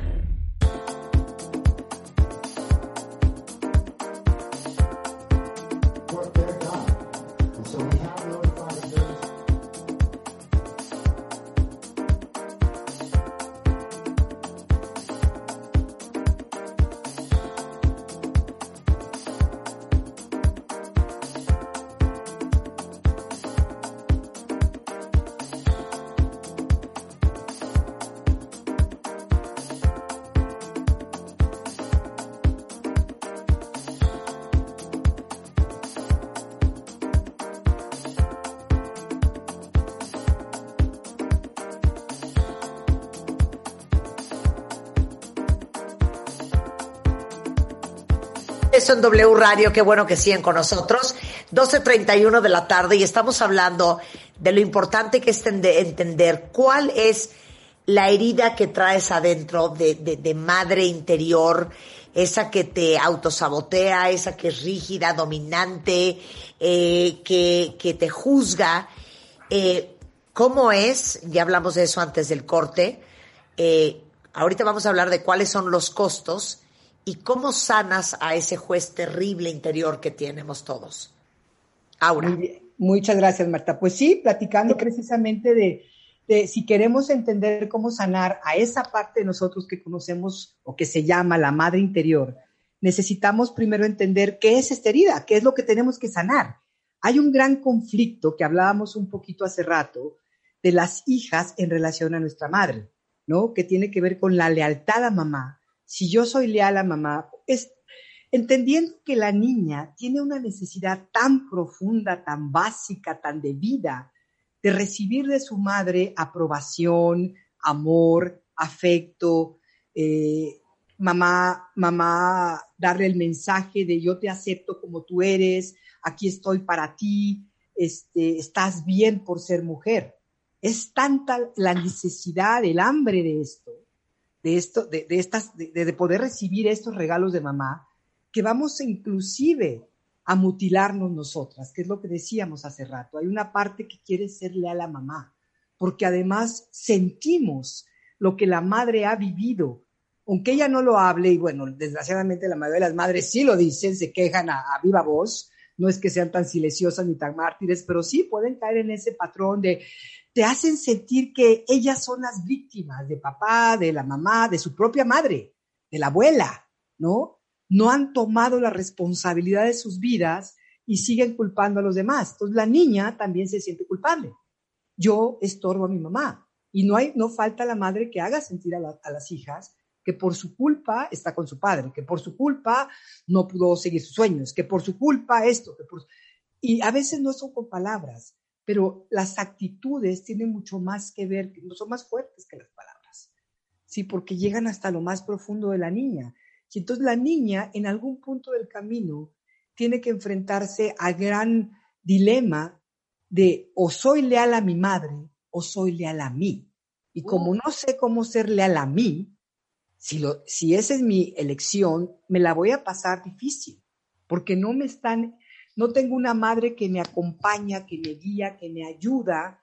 Regreso en W Radio, qué bueno que siguen con nosotros. 12.31 de la tarde y estamos hablando de lo importante que es entender cuál es la herida que traes adentro de, de, madre interior, esa que te autosabotea, esa que es rígida, dominante, eh, que, que, te juzga. Eh, ¿Cómo es? Ya hablamos de eso antes del corte. Eh, ahorita vamos a hablar de cuáles son los costos y cómo sanas a ese juez terrible interior que tenemos todos. Aura. Muchas gracias, Marta. Pues sí, platicando precisamente de, de, si queremos entender cómo sanar a esa parte de nosotros que conocemos o que se llama la madre interior, necesitamos primero entender qué es esta herida, qué es lo que tenemos que sanar. Hay un gran conflicto que hablábamos un poquito hace rato de las hijas en relación a nuestra madre, ¿no? Que tiene que ver con la lealtad a mamá si yo soy leal a mamá, es entendiendo que la niña tiene una necesidad tan profunda, tan básica, tan de vida, de recibir de su madre aprobación, amor, afecto, eh, mamá, mamá, darle el mensaje de yo te acepto como tú eres, aquí estoy para ti, este, estás bien por ser mujer. Es tanta la necesidad, el hambre de esto, de esto, de, estas, de, poder recibir estos regalos de mamá, que vamos inclusive a mutilarnos nosotras, que es lo que decíamos hace rato. Hay una parte que quiere ser leal a mamá, porque además sentimos lo que la madre ha vivido, aunque ella no lo hable, y bueno, desgraciadamente la mayoría de las madres sí lo dicen, se quejan a viva voz, no es que sean tan silenciosas ni tan mártires, pero sí pueden caer en ese patrón de te hacen sentir que ellas son las víctimas de papá, de la mamá, de su propia madre, de la abuela, ¿no? No han tomado la responsabilidad de sus vidas y siguen culpando a los demás. Entonces la niña también se siente culpable. Yo estorbo a mi mamá y no hay, no falta la madre que haga sentir a, a las hijas que por su culpa está con su padre, que por su culpa no pudo seguir sus sueños, que por su culpa esto, que por... Y a veces no son con palabras, pero las actitudes tienen mucho más que ver, son más fuertes que las palabras, ¿sí? Porque llegan hasta lo más profundo de la niña. Y entonces la niña en algún punto del camino tiene que enfrentarse al gran dilema de o soy leal a mi madre o soy leal a mí. Y como no sé cómo ser leal a mí, si, lo, si esa es mi elección, me la voy a pasar difícil, porque no me están no tengo una madre que me acompaña, que me guía, que me ayuda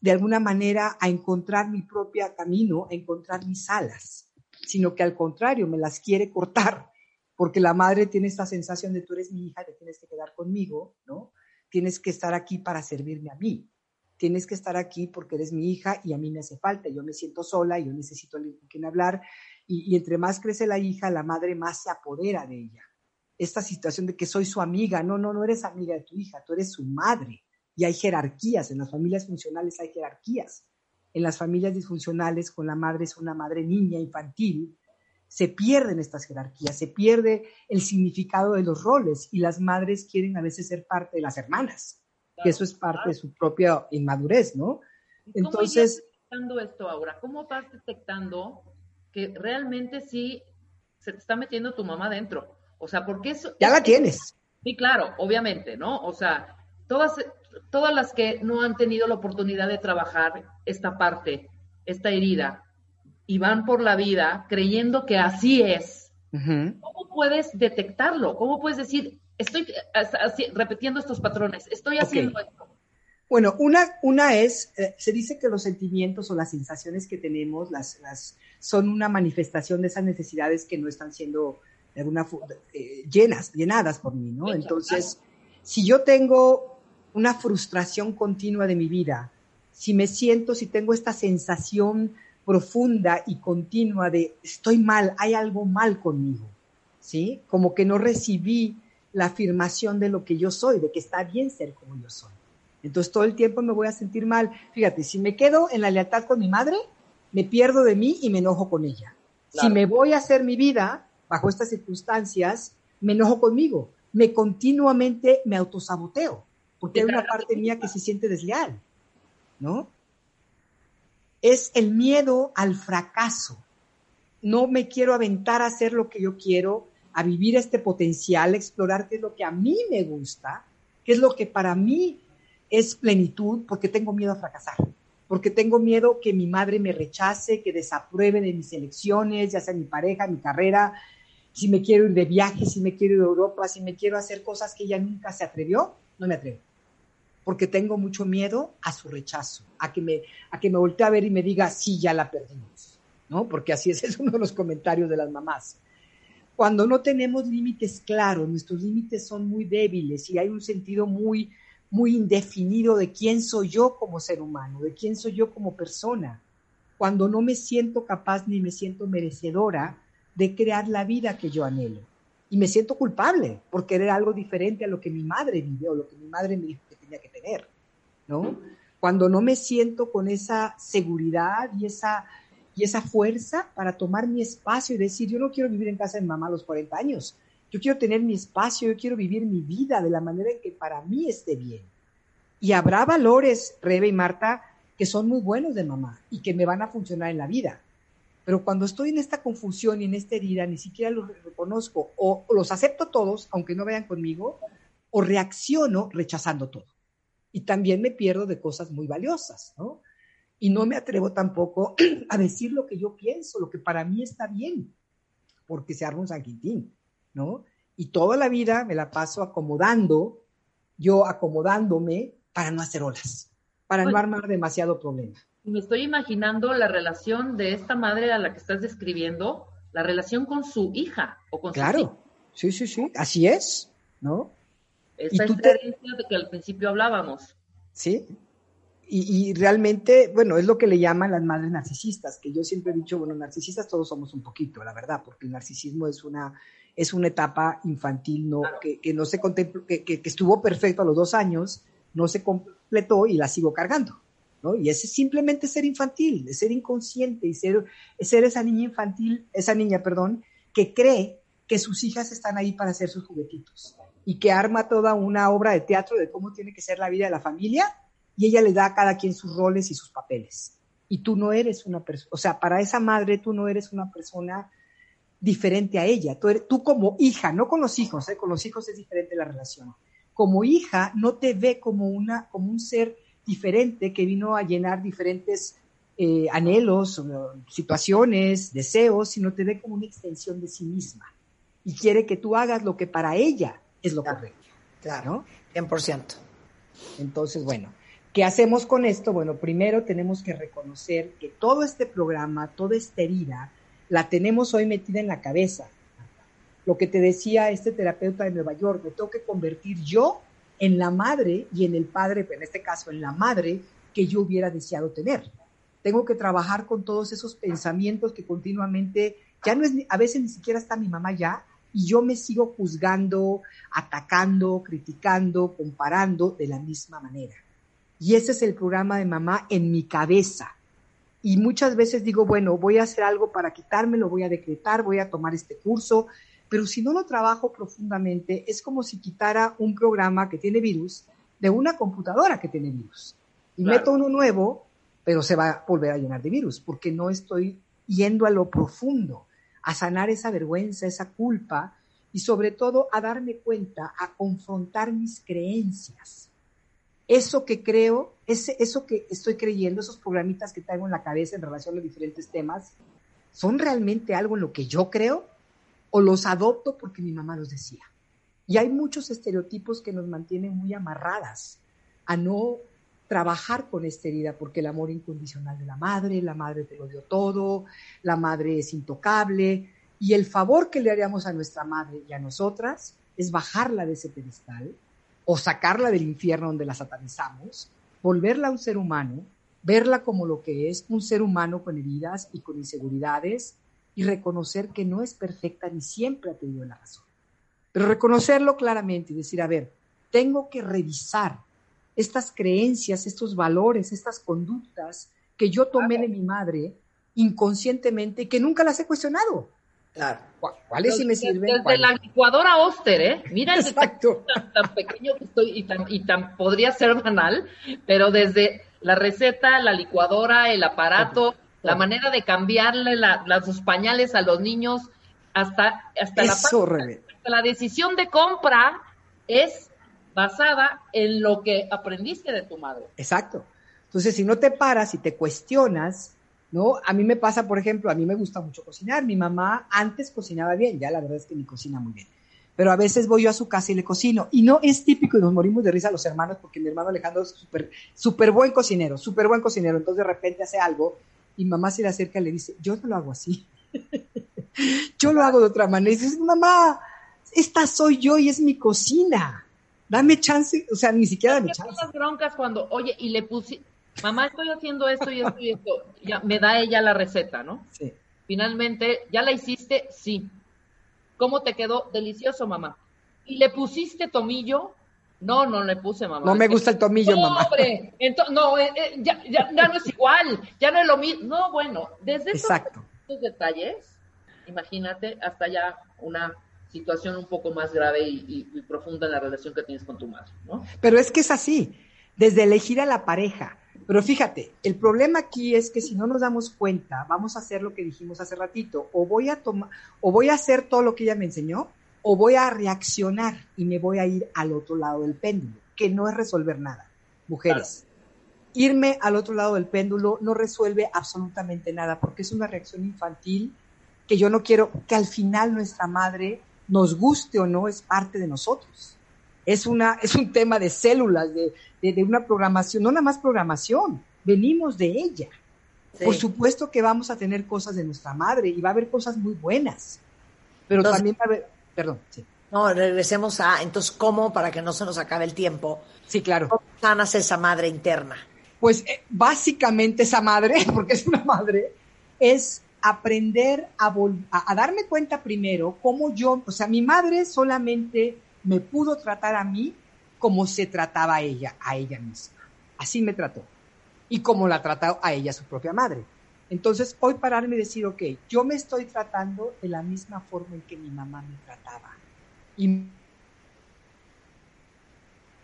de alguna manera a encontrar mi propio camino, a encontrar mis alas, sino que al contrario me las quiere cortar, porque la madre tiene esta sensación de tú eres mi hija, te tienes que quedar conmigo, ¿no? Tienes que estar aquí para servirme a mí. Tienes que estar aquí porque eres mi hija y a mí me hace falta. Yo me siento sola, y yo necesito alguien con quien hablar. Y entre más crece la hija, la madre más se apodera de ella esta situación de que soy su amiga. No, no, no eres amiga de tu hija, tú eres su madre. Y hay jerarquías, en las familias funcionales hay jerarquías. En las familias disfuncionales, con la madre es una madre niña, infantil, se pierden estas jerarquías, se pierde el significado de los roles y las madres quieren a veces ser parte de las hermanas, que eso es parte de su propia inmadurez, ¿no? Entonces... ¿Cómo detectando esto ahora? ¿Cómo vas detectando que realmente sí se te está metiendo tu mamá dentro? O sea, porque eso... Ya la tienes. Sí, claro, obviamente, ¿no? O sea, todas, todas las que no han tenido la oportunidad de trabajar esta parte, esta herida, y van por la vida creyendo que así es, ¿cómo puedes detectarlo? ¿Cómo puedes decir, estoy repitiendo estos patrones, estoy haciendo esto? Bueno, una, una es, eh, se dice que los sentimientos o las sensaciones que tenemos las, las, son una manifestación de esas necesidades que no están siendo de alguna eh, llenas, llenadas por mí, ¿no? Entonces, si yo tengo una frustración continua de mi vida, si me siento, si tengo esta sensación profunda y continua de estoy mal, hay algo mal conmigo, ¿sí? Como que no recibí la afirmación de lo que yo soy, de que está bien ser como yo soy. Entonces todo el tiempo me voy a sentir mal. Fíjate, si me quedo en la lealtad con mi madre, me pierdo de mí y me enojo con ella. Si me voy a hacer mi vida, bajo estas circunstancias, me enojo conmigo, me continuamente me autosaboteo, porque hay una parte mía que se siente desleal, ¿no? Es el miedo al fracaso. No me quiero aventar a hacer lo que yo quiero, a vivir este potencial, a explorar qué es lo que a mí me gusta, qué es lo que para mí es plenitud, porque tengo miedo a fracasar, porque tengo miedo que mi madre me rechace, que desapruebe de mis elecciones, ya sea mi pareja, mi carrera, si me quiero ir de viaje, si me quiero ir a Europa, si me quiero hacer cosas que ella nunca se atrevió, no me atrevo. Porque tengo mucho miedo a su rechazo, a que me, a que me voltee a ver y me diga, sí, ya la perdimos, ¿no? Porque así es, [laughs] es uno de los comentarios de las mamás. Cuando no tenemos límites claros, nuestros límites son muy débiles y hay un sentido muy, muy indefinido de quién soy yo como ser humano, de quién soy yo como persona. Cuando no me siento capaz ni me siento merecedora de crear la vida que yo anhelo. Y me siento culpable por querer algo diferente a lo que mi madre vivió, lo que mi madre me dijo que tenía que tener, ¿no? Cuando no me siento con esa seguridad y esa, y esa fuerza para tomar mi espacio y decir, yo no quiero vivir en casa de mamá a los 40 años, yo quiero tener mi espacio, yo quiero vivir mi vida de la manera en que para mí esté bien. Y habrá valores, Rebe y Marta, que son muy buenos de mamá y que me van a funcionar en la vida. Pero cuando estoy en esta confusión y en esta herida, ni siquiera los reconozco o los acepto todos, aunque no vayan conmigo, o reacciono rechazando todo. Y también me pierdo de cosas muy valiosas, ¿no? Y no me atrevo tampoco [clears throat] a decir lo que yo pienso, lo que para mí está bien, porque se arma un San Quintín, ¿no? Y toda la vida me la paso acomodando, yo acomodándome para no hacer olas, para no armar demasiado problema me estoy imaginando la relación de esta madre a la que estás describiendo, la relación con su hija o con claro. su hija. Sí, sí, sí, así es, ¿no? Esa experiencia de que al principio hablábamos. Sí, y, y, realmente, bueno, es lo que le llaman las madres narcisistas, que yo siempre he dicho, bueno, narcisistas todos somos un poquito, la verdad, porque el narcisismo es una, es una etapa infantil no, que, que, no se contempló, que, que, estuvo perfecto a los dos años, no se completó y la sigo cargando. Y ese es simplemente ser infantil, ser inconsciente y ser, esa niña infantil, esa niña, perdón, que cree que sus hijas están ahí para hacer sus juguetitos y que arma toda una obra de teatro de cómo tiene que ser la vida de la familia y ella le da a cada quien sus roles y sus papeles. Y tú no eres una persona, o sea, para esa madre tú no eres una persona diferente a ella. Tú, eres, como hija, no con los hijos, ¿eh? con los hijos es diferente la relación. Como hija no te ve como, una, como un ser diferente que vino a llenar diferentes eh, anhelos, situaciones, deseos, sino te ve como una extensión de sí misma y quiere que tú hagas lo que para ella es lo correcto. Claro, 100%. Entonces, bueno, ¿qué hacemos con esto? Bueno, primero tenemos que reconocer que todo este programa, toda esta herida, la tenemos hoy metida en la cabeza. Lo que te decía este terapeuta de Nueva York, me tengo que convertir yo en la madre y en el padre, en este caso en la madre que yo hubiera deseado tener. Tengo que trabajar con todos esos pensamientos que continuamente, ya no es, a veces ni siquiera está mi mamá ya, y yo me sigo juzgando, atacando, criticando, comparando de la misma manera. Y ese es el programa de mamá en mi cabeza. Y muchas veces digo, bueno, voy a hacer algo para quitármelo, voy a decretar, voy a tomar este curso, pero si no lo trabajo profundamente, es como si quitara un programa que tiene virus de una computadora que tiene virus. Y meto uno nuevo, pero se va a volver a llenar de virus, porque no estoy yendo a lo profundo, a sanar esa vergüenza, esa culpa, y sobre todo a darme cuenta, a confrontar mis creencias. Eso que creo, ese, eso que estoy creyendo, esos programitas que traigo en la cabeza en relación a los diferentes temas, ¿son realmente algo en lo que yo creo? O los adopto porque mi mamá los decía. Y hay muchos estereotipos que nos mantienen muy amarradas a no trabajar con esta herida, porque el amor incondicional de la madre, la madre te lo dio todo, la madre es intocable, y el favor que le haríamos a nuestra madre y a nosotras es bajarla de ese pedestal o sacarla del infierno donde la satanizamos, volverla a un ser humano, verla como lo que es, un ser humano con heridas y con inseguridades, y reconocer que no es perfecta ni siempre ha tenido la razón. Pero reconocerlo claramente y decir, a ver, tengo que revisar estas creencias, estos valores, estas conductas que yo tomé de mi madre inconscientemente y que nunca las he cuestionado. Claro. ¿Cuáles sí me sirven? Desde la licuadora Oster, ¿eh? Mira Exacto. Tan, tan, pequeño que estoy y tan, y tan podría ser banal, pero desde la receta, la licuadora, el aparato, la manera de cambiarle la, los pañales a los niños, hasta, hasta, la, Eso, hasta la decisión de compra es basada en lo que aprendiste de tu madre. Exacto. Entonces, si no te paras y te cuestionas, ¿no? A mí me pasa, por ejemplo, a mí me gusta mucho cocinar. Mi mamá antes cocinaba bien, ya la verdad es que ni cocina muy bien. Pero a veces voy yo a su casa y le cocino. Y no es típico y nos morimos de risa los hermanos porque mi hermano Alejandro es súper súper buen cocinero, súper buen cocinero. Entonces de repente hace algo y mamá se le acerca y le dice, yo no lo hago así. [laughs] yo lo hago de otra manera. Y dices, mamá, esta soy yo y es mi cocina. Dame chance, o sea, ni siquiera dame ¿Qué chance. las broncas cuando, oye, y le puse, mamá, estoy haciendo esto y esto y esto, ya me da ella la receta, ¿no? Sí. Finalmente, ¿ya la hiciste? Sí. ¿Cómo te quedó? Delicioso, mamá. ¿Y le pusiste tomillo? No, no le puse, mamá. No me gusta el tomillo, no, mamá. hombre, ento- no, eh, eh, ya, ya- ya no es igual, ya no es lo mismo. No, bueno, desde esos, Exacto. esos detalles, imagínate hasta ya una situación un poco más grave y, y- y profunda en la relación que tienes con tu madre, ¿no? Pero es que es así, desde elegir a la pareja. Pero fíjate, el problema aquí es que si no nos damos cuenta, vamos a hacer lo que dijimos hace ratito, o voy a tomar, o voy a hacer todo lo que ella me enseñó, o voy a reaccionar y me voy a ir al otro lado del péndulo, que no es resolver nada. Mujeres, irme al otro lado del péndulo no resuelve absolutamente nada, porque es una reacción infantil que yo no quiero que al final nuestra madre, nos guste o no, es parte de nosotros es, una, es un tema de células, de, de, de una programación, no nada más programación, venimos de ella. Sí. Por supuesto que vamos a tener cosas de nuestra madre y va a haber cosas muy buenas, pero Entonces- también va a haber, perdón, sí, No, regresemos a, entonces, ¿cómo, para que no se nos acabe el tiempo, sí, claro. cómo sanas esa madre interna? Pues eh, básicamente esa madre, [laughs] porque es una madre, es aprender a, vol- a, a darme cuenta primero cómo yo, o sea, mi madre solamente me pudo tratar a mí como se trataba a ella, a ella misma. Así me trató. Y como la trató a ella su propia madre. Entonces, hoy pararme y decir, ok, yo me estoy tratando de la misma forma en que mi mamá me trataba. Y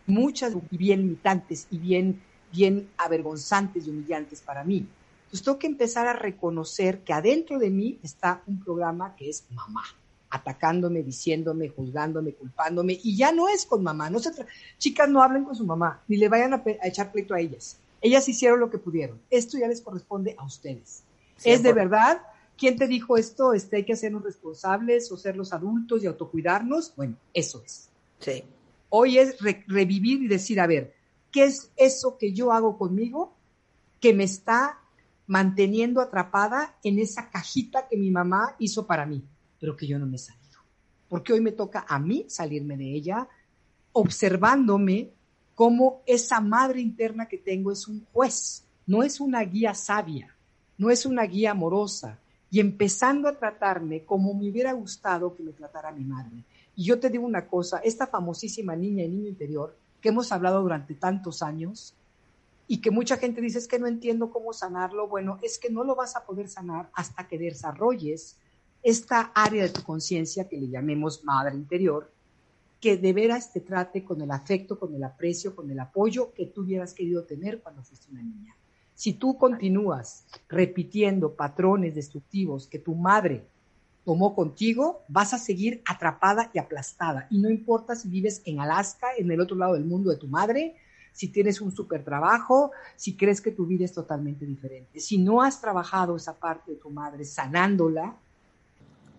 muchas y bien limitantes y bien, bien avergonzantes y humillantes para mí. Entonces tengo que empezar a reconocer que adentro de mí está un programa que es mamá, atacándome, diciéndome, juzgándome, culpándome, y ya no es con mamá. No se Chicas, no hablen con su mamá, ni le vayan a, a echar pleito a ellas. Ellas hicieron lo que pudieron. Esto ya les corresponde a ustedes. Es de 100%. verdad. ¿Quién te dijo esto? Este, hay que hacernos responsables o ser los adultos y autocuidarnos. Bueno, eso es. Sí. Hoy es re- revivir y decir, a ver, ¿qué es eso que yo hago conmigo que me está manteniendo atrapada en esa cajita que mi mamá hizo para mí, pero que yo no me he salido? Porque hoy me toca a mí salirme de ella, observándome cómo esa madre interna que tengo es un juez, no es una guía sabia, no es una guía amorosa, y empezando a tratarme como me hubiera gustado que me tratara mi madre. Y yo te digo una cosa, esta famosísima niña y niño interior que hemos hablado durante tantos años y que mucha gente dice es que no entiendo cómo sanarlo, bueno, es que no lo vas a poder sanar hasta que desarrolles esta área de tu conciencia que le llamemos madre interior, de veras te trate con el afecto, con el aprecio, con el apoyo que tú hubieras querido tener cuando fuiste una niña. Si tú continúas repitiendo patrones destructivos que tu madre tomó contigo, vas a seguir atrapada y aplastada. Y no importa si vives en Alaska, en el otro lado del mundo de tu madre, si tienes un super trabajo, si crees que tu vida es totalmente diferente. Si no has trabajado esa parte de tu madre sanándola,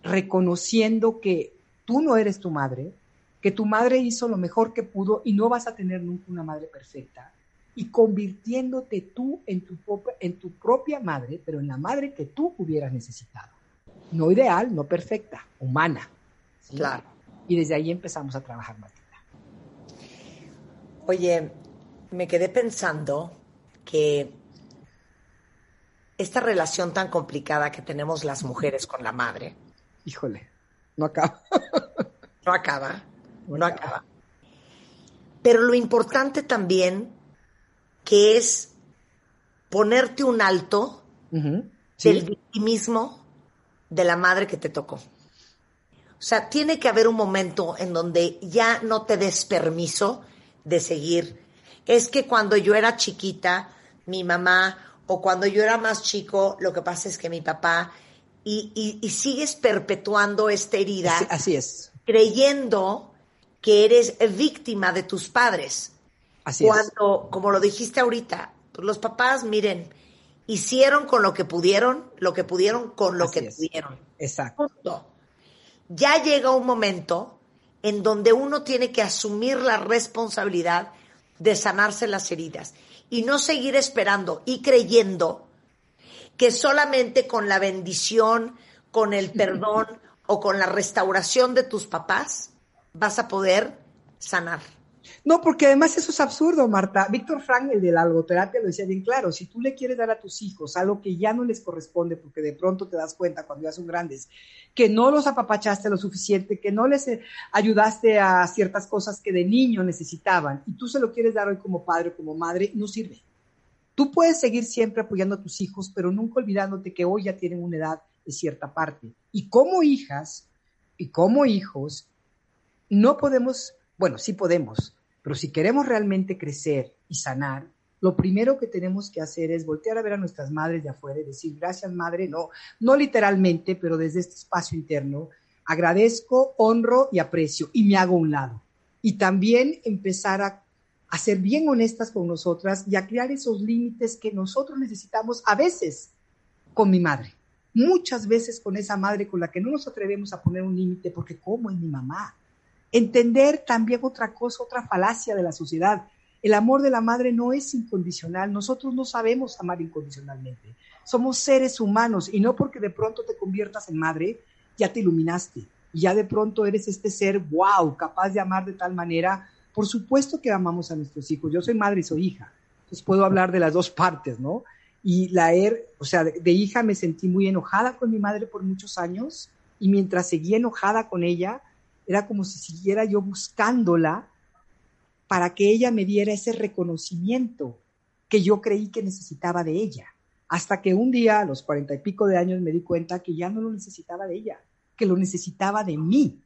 reconociendo que tú no eres tu madre, que tu madre hizo lo mejor que pudo y no vas a tener nunca una madre perfecta, y convirtiéndote tú en tu, propia, en tu propia madre, pero en la madre que tú hubieras necesitado. No ideal, no perfecta, humana. ¿sí? Claro. Y desde ahí empezamos a trabajar, Martina. Oye, me quedé pensando que esta relación tan complicada que tenemos las mujeres con la madre Híjole, no acaba. [laughs] no acaba, No acaba. Pero lo importante también que es ponerte un alto del sí. victimismo de la madre que te tocó. O sea, tiene que haber un momento en donde ya no te des permiso de seguir. Es que cuando yo era chiquita, mi mamá, o cuando yo era más chico, lo que pasa es que mi papá, y, y, sigues perpetuando esta herida. Así, es. Creyendo que eres víctima de tus padres. Así Cuando, como lo dijiste ahorita, pues los papás, miren, hicieron con lo que pudieron, lo que pudieron con lo que pudieron. Exacto. Ya llega un momento en donde uno tiene que asumir la responsabilidad de sanarse las heridas y no seguir esperando y creyendo que solamente con la bendición, con el [laughs] perdón o con la restauración de tus papás vas a poder sanar. No, porque además eso es absurdo, Marta. Víctor Frank, el de la algoterapia, lo decía bien claro. Si tú le quieres dar a tus hijos algo que ya no les corresponde, porque de pronto te das cuenta cuando ya son grandes, que no los apapachaste lo suficiente, que no les eh, ayudaste a ciertas cosas que de niño necesitaban, y tú se lo quieres dar hoy como padre o como madre, no sirve. Tú puedes seguir siempre apoyando a tus hijos, pero nunca olvidándote que hoy ya tienen una edad de cierta parte. Y como hijas y como hijos, no podemos, bueno, sí podemos, pero si queremos realmente crecer y sanar, lo primero que tenemos que hacer es voltear a ver a nuestras madres de afuera y decir, gracias madre, no, no literalmente, pero desde este espacio interno, agradezco, honro y aprecio y me hago un lado. Y también empezar a, a ser bien honestas con nosotras y a crear esos límites que nosotros necesitamos a veces con mi madre. Muchas veces con esa madre con la que no nos atrevemos a poner un límite porque como es mi mamá, Entender también otra cosa, otra falacia de la sociedad. El amor de la madre no es incondicional. Nosotros no sabemos amar incondicionalmente. Somos seres humanos y no porque de pronto te conviertas en madre, ya te iluminaste. Y ya de pronto eres este ser, wow, capaz de amar de tal manera. Por supuesto que amamos a nuestros hijos. Yo soy madre y soy hija. Entonces puedo hablar de las dos partes, ¿no? Y la er, o sea, de hija me sentí muy enojada con mi madre por muchos años y mientras seguía enojada con ella, era como si siguiera yo buscándola para que ella me diera ese reconocimiento que yo creí que necesitaba de ella. Hasta que un día, a los cuarenta y pico de años, me di cuenta que ya no lo necesitaba de ella, que lo necesitaba de mí.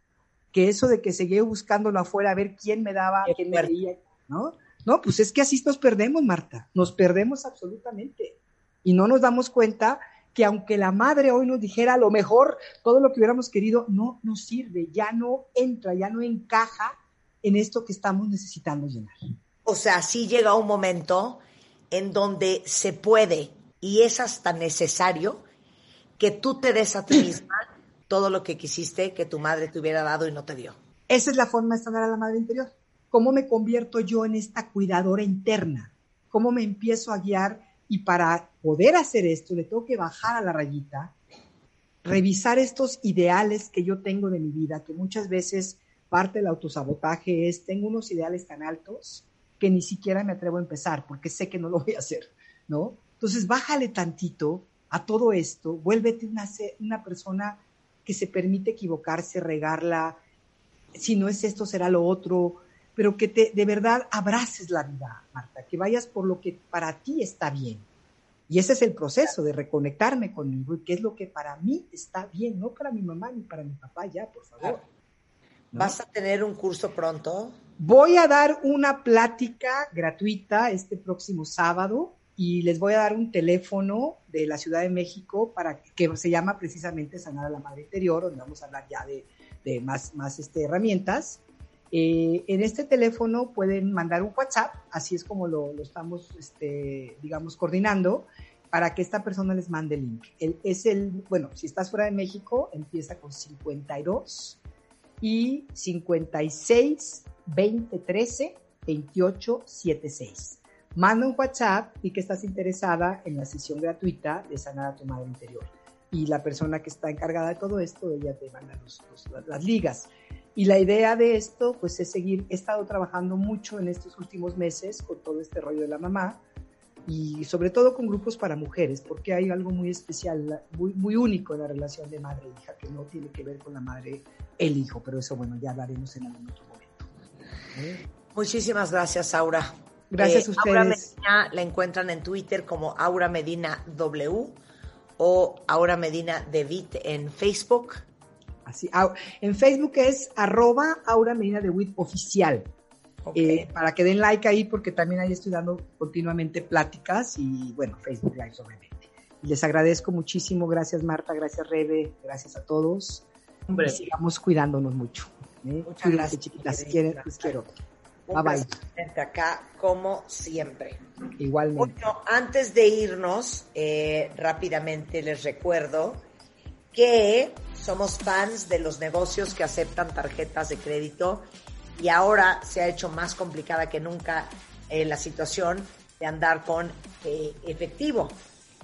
Que eso de que seguía buscándolo afuera a ver quién me daba, quién me veía, ¿no? No, pues es que así nos perdemos, Marta. Nos perdemos absolutamente. Y no nos damos cuenta que aunque la madre hoy nos dijera a lo mejor todo lo que hubiéramos querido, no nos sirve, ya no entra, ya no encaja en esto que estamos necesitando llenar. O sea, sí llega un momento en donde se puede y es hasta necesario que tú te des a ti misma todo lo que quisiste que tu madre te hubiera dado y no te dio. Esa es la forma de sanar a la madre interior. ¿Cómo me convierto yo en esta cuidadora interna? ¿Cómo me empiezo a guiar y para poder hacer esto, le tengo que bajar a la rayita, revisar estos ideales que yo tengo de mi vida, que muchas veces parte del autosabotaje es, tengo unos ideales tan altos que ni siquiera me atrevo a empezar porque sé que no lo voy a hacer, ¿no? Entonces, bájale tantito a todo esto, vuélvete una, una persona que se permite equivocarse, regarla, si no es esto, será lo otro, pero que te, de verdad abraces la vida, Marta, que vayas por lo que para ti está bien. Y ese es el proceso de reconectarme conmigo y qué es lo que para mí está bien, no para mi mamá ni para mi papá, ya, por favor. ¿Vas a tener un curso pronto? Voy a dar una plática gratuita este próximo sábado y les voy a dar un teléfono de la Ciudad de México para que se llama precisamente Sanar a la Madre Interior, donde vamos a hablar ya de, de más, más este, herramientas eh, en este teléfono pueden mandar un WhatsApp, así es como lo, estamos, este, digamos, coordinando, para que esta persona les mande el link. es el, bueno, si estás fuera de México, empieza con 52 y 56 20 13 28 76. Manda un WhatsApp y que estás interesada en la sesión gratuita de sanar a tu madre interior. Y la persona que está encargada de todo esto, ella te manda las ligas. Y la idea de esto, pues es seguir, he estado trabajando mucho en estos últimos meses con todo este rollo de la mamá y sobre todo con grupos para mujeres, porque hay algo muy especial, muy, muy único en la relación de madre e hija, que no tiene que ver con la madre, el hijo, pero eso, bueno, ya hablaremos en algún otro momento. Muchísimas gracias, Aura. Gracias a eh, ustedes. Aura Medina la encuentran en Twitter como Aura Medina W o Aura Medina David en Facebook en Facebook es arroba Aura Medina de WIT oficial. Eh, para que den like ahí porque también ahí estoy dando continuamente pláticas y bueno, Facebook Live obviamente. Les agradezco muchísimo. Gracias, Marta. Gracias, Rebe. Gracias a todos. Hombre. Y sigamos cuidándonos mucho. ¿eh? Muchas Cuídense, gracias, chiquitas. querida. Quieren, les quiero. Un Bye, bye. acá, como siempre. Igualmente. Bueno, antes de irnos, eh, rápidamente les recuerdo que somos fans de los negocios que aceptan tarjetas de crédito y ahora se ha hecho más complicada que nunca eh, la situación de andar con eh, efectivo.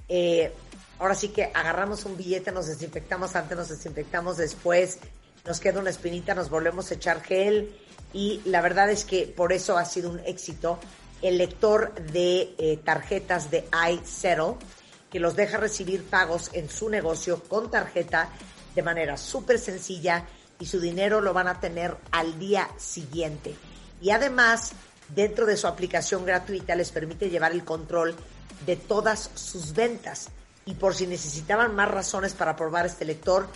Eh, ahora sí que agarramos un billete, nos desinfectamos antes, nos desinfectamos después, nos queda una espinita, nos volvemos a echar gel y la verdad es que por eso ha sido un éxito el lector de tarjetas de iSettle que los deja recibir pagos en su negocio con tarjeta de manera súper sencilla y su dinero lo van a tener al día siguiente. Y además, dentro de su aplicación gratuita les permite llevar el control de todas sus ventas. Y por si necesitaban más razones para probar este lector,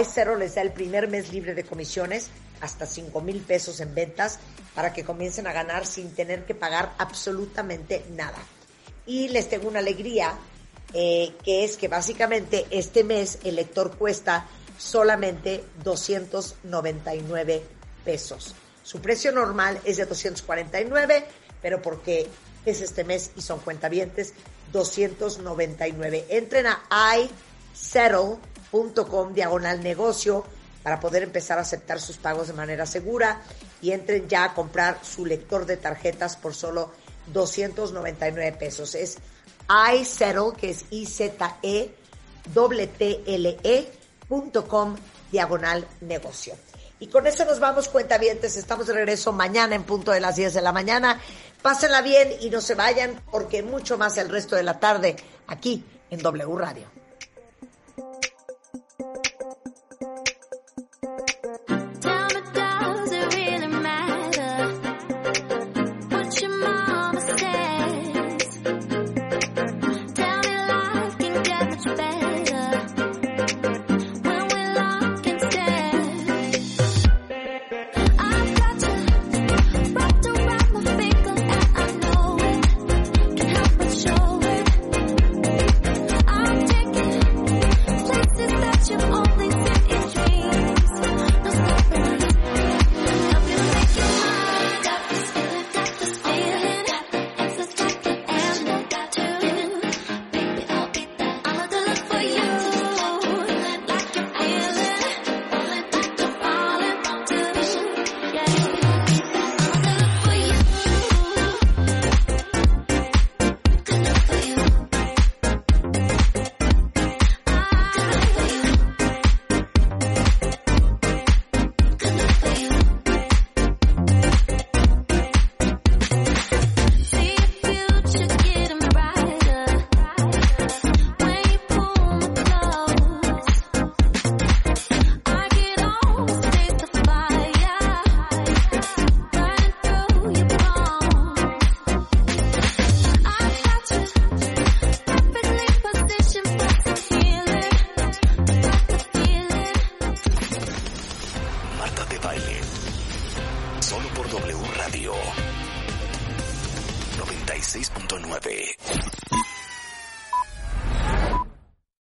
iCero les da el primer mes libre de comisiones, hasta 5 mil pesos en ventas, para que comiencen a ganar sin tener que pagar absolutamente nada. Y les tengo una alegría, eh, que es que básicamente este mes el lector cuesta solamente 299 pesos. Su precio normal es de 249, pero porque es este mes y son cuentavientes, 299. Entren a isettle.com diagonal negocio para poder empezar a aceptar sus pagos de manera segura y entren ya a comprar su lector de tarjetas por solo 299 pesos. Es isettle, que es i z e t l e.com diagonal negocio. Y con eso nos vamos, cuentavientes. Estamos de regreso mañana en punto de las 10 de la mañana. Pásenla bien y no se vayan porque mucho más el resto de la tarde aquí en W Radio.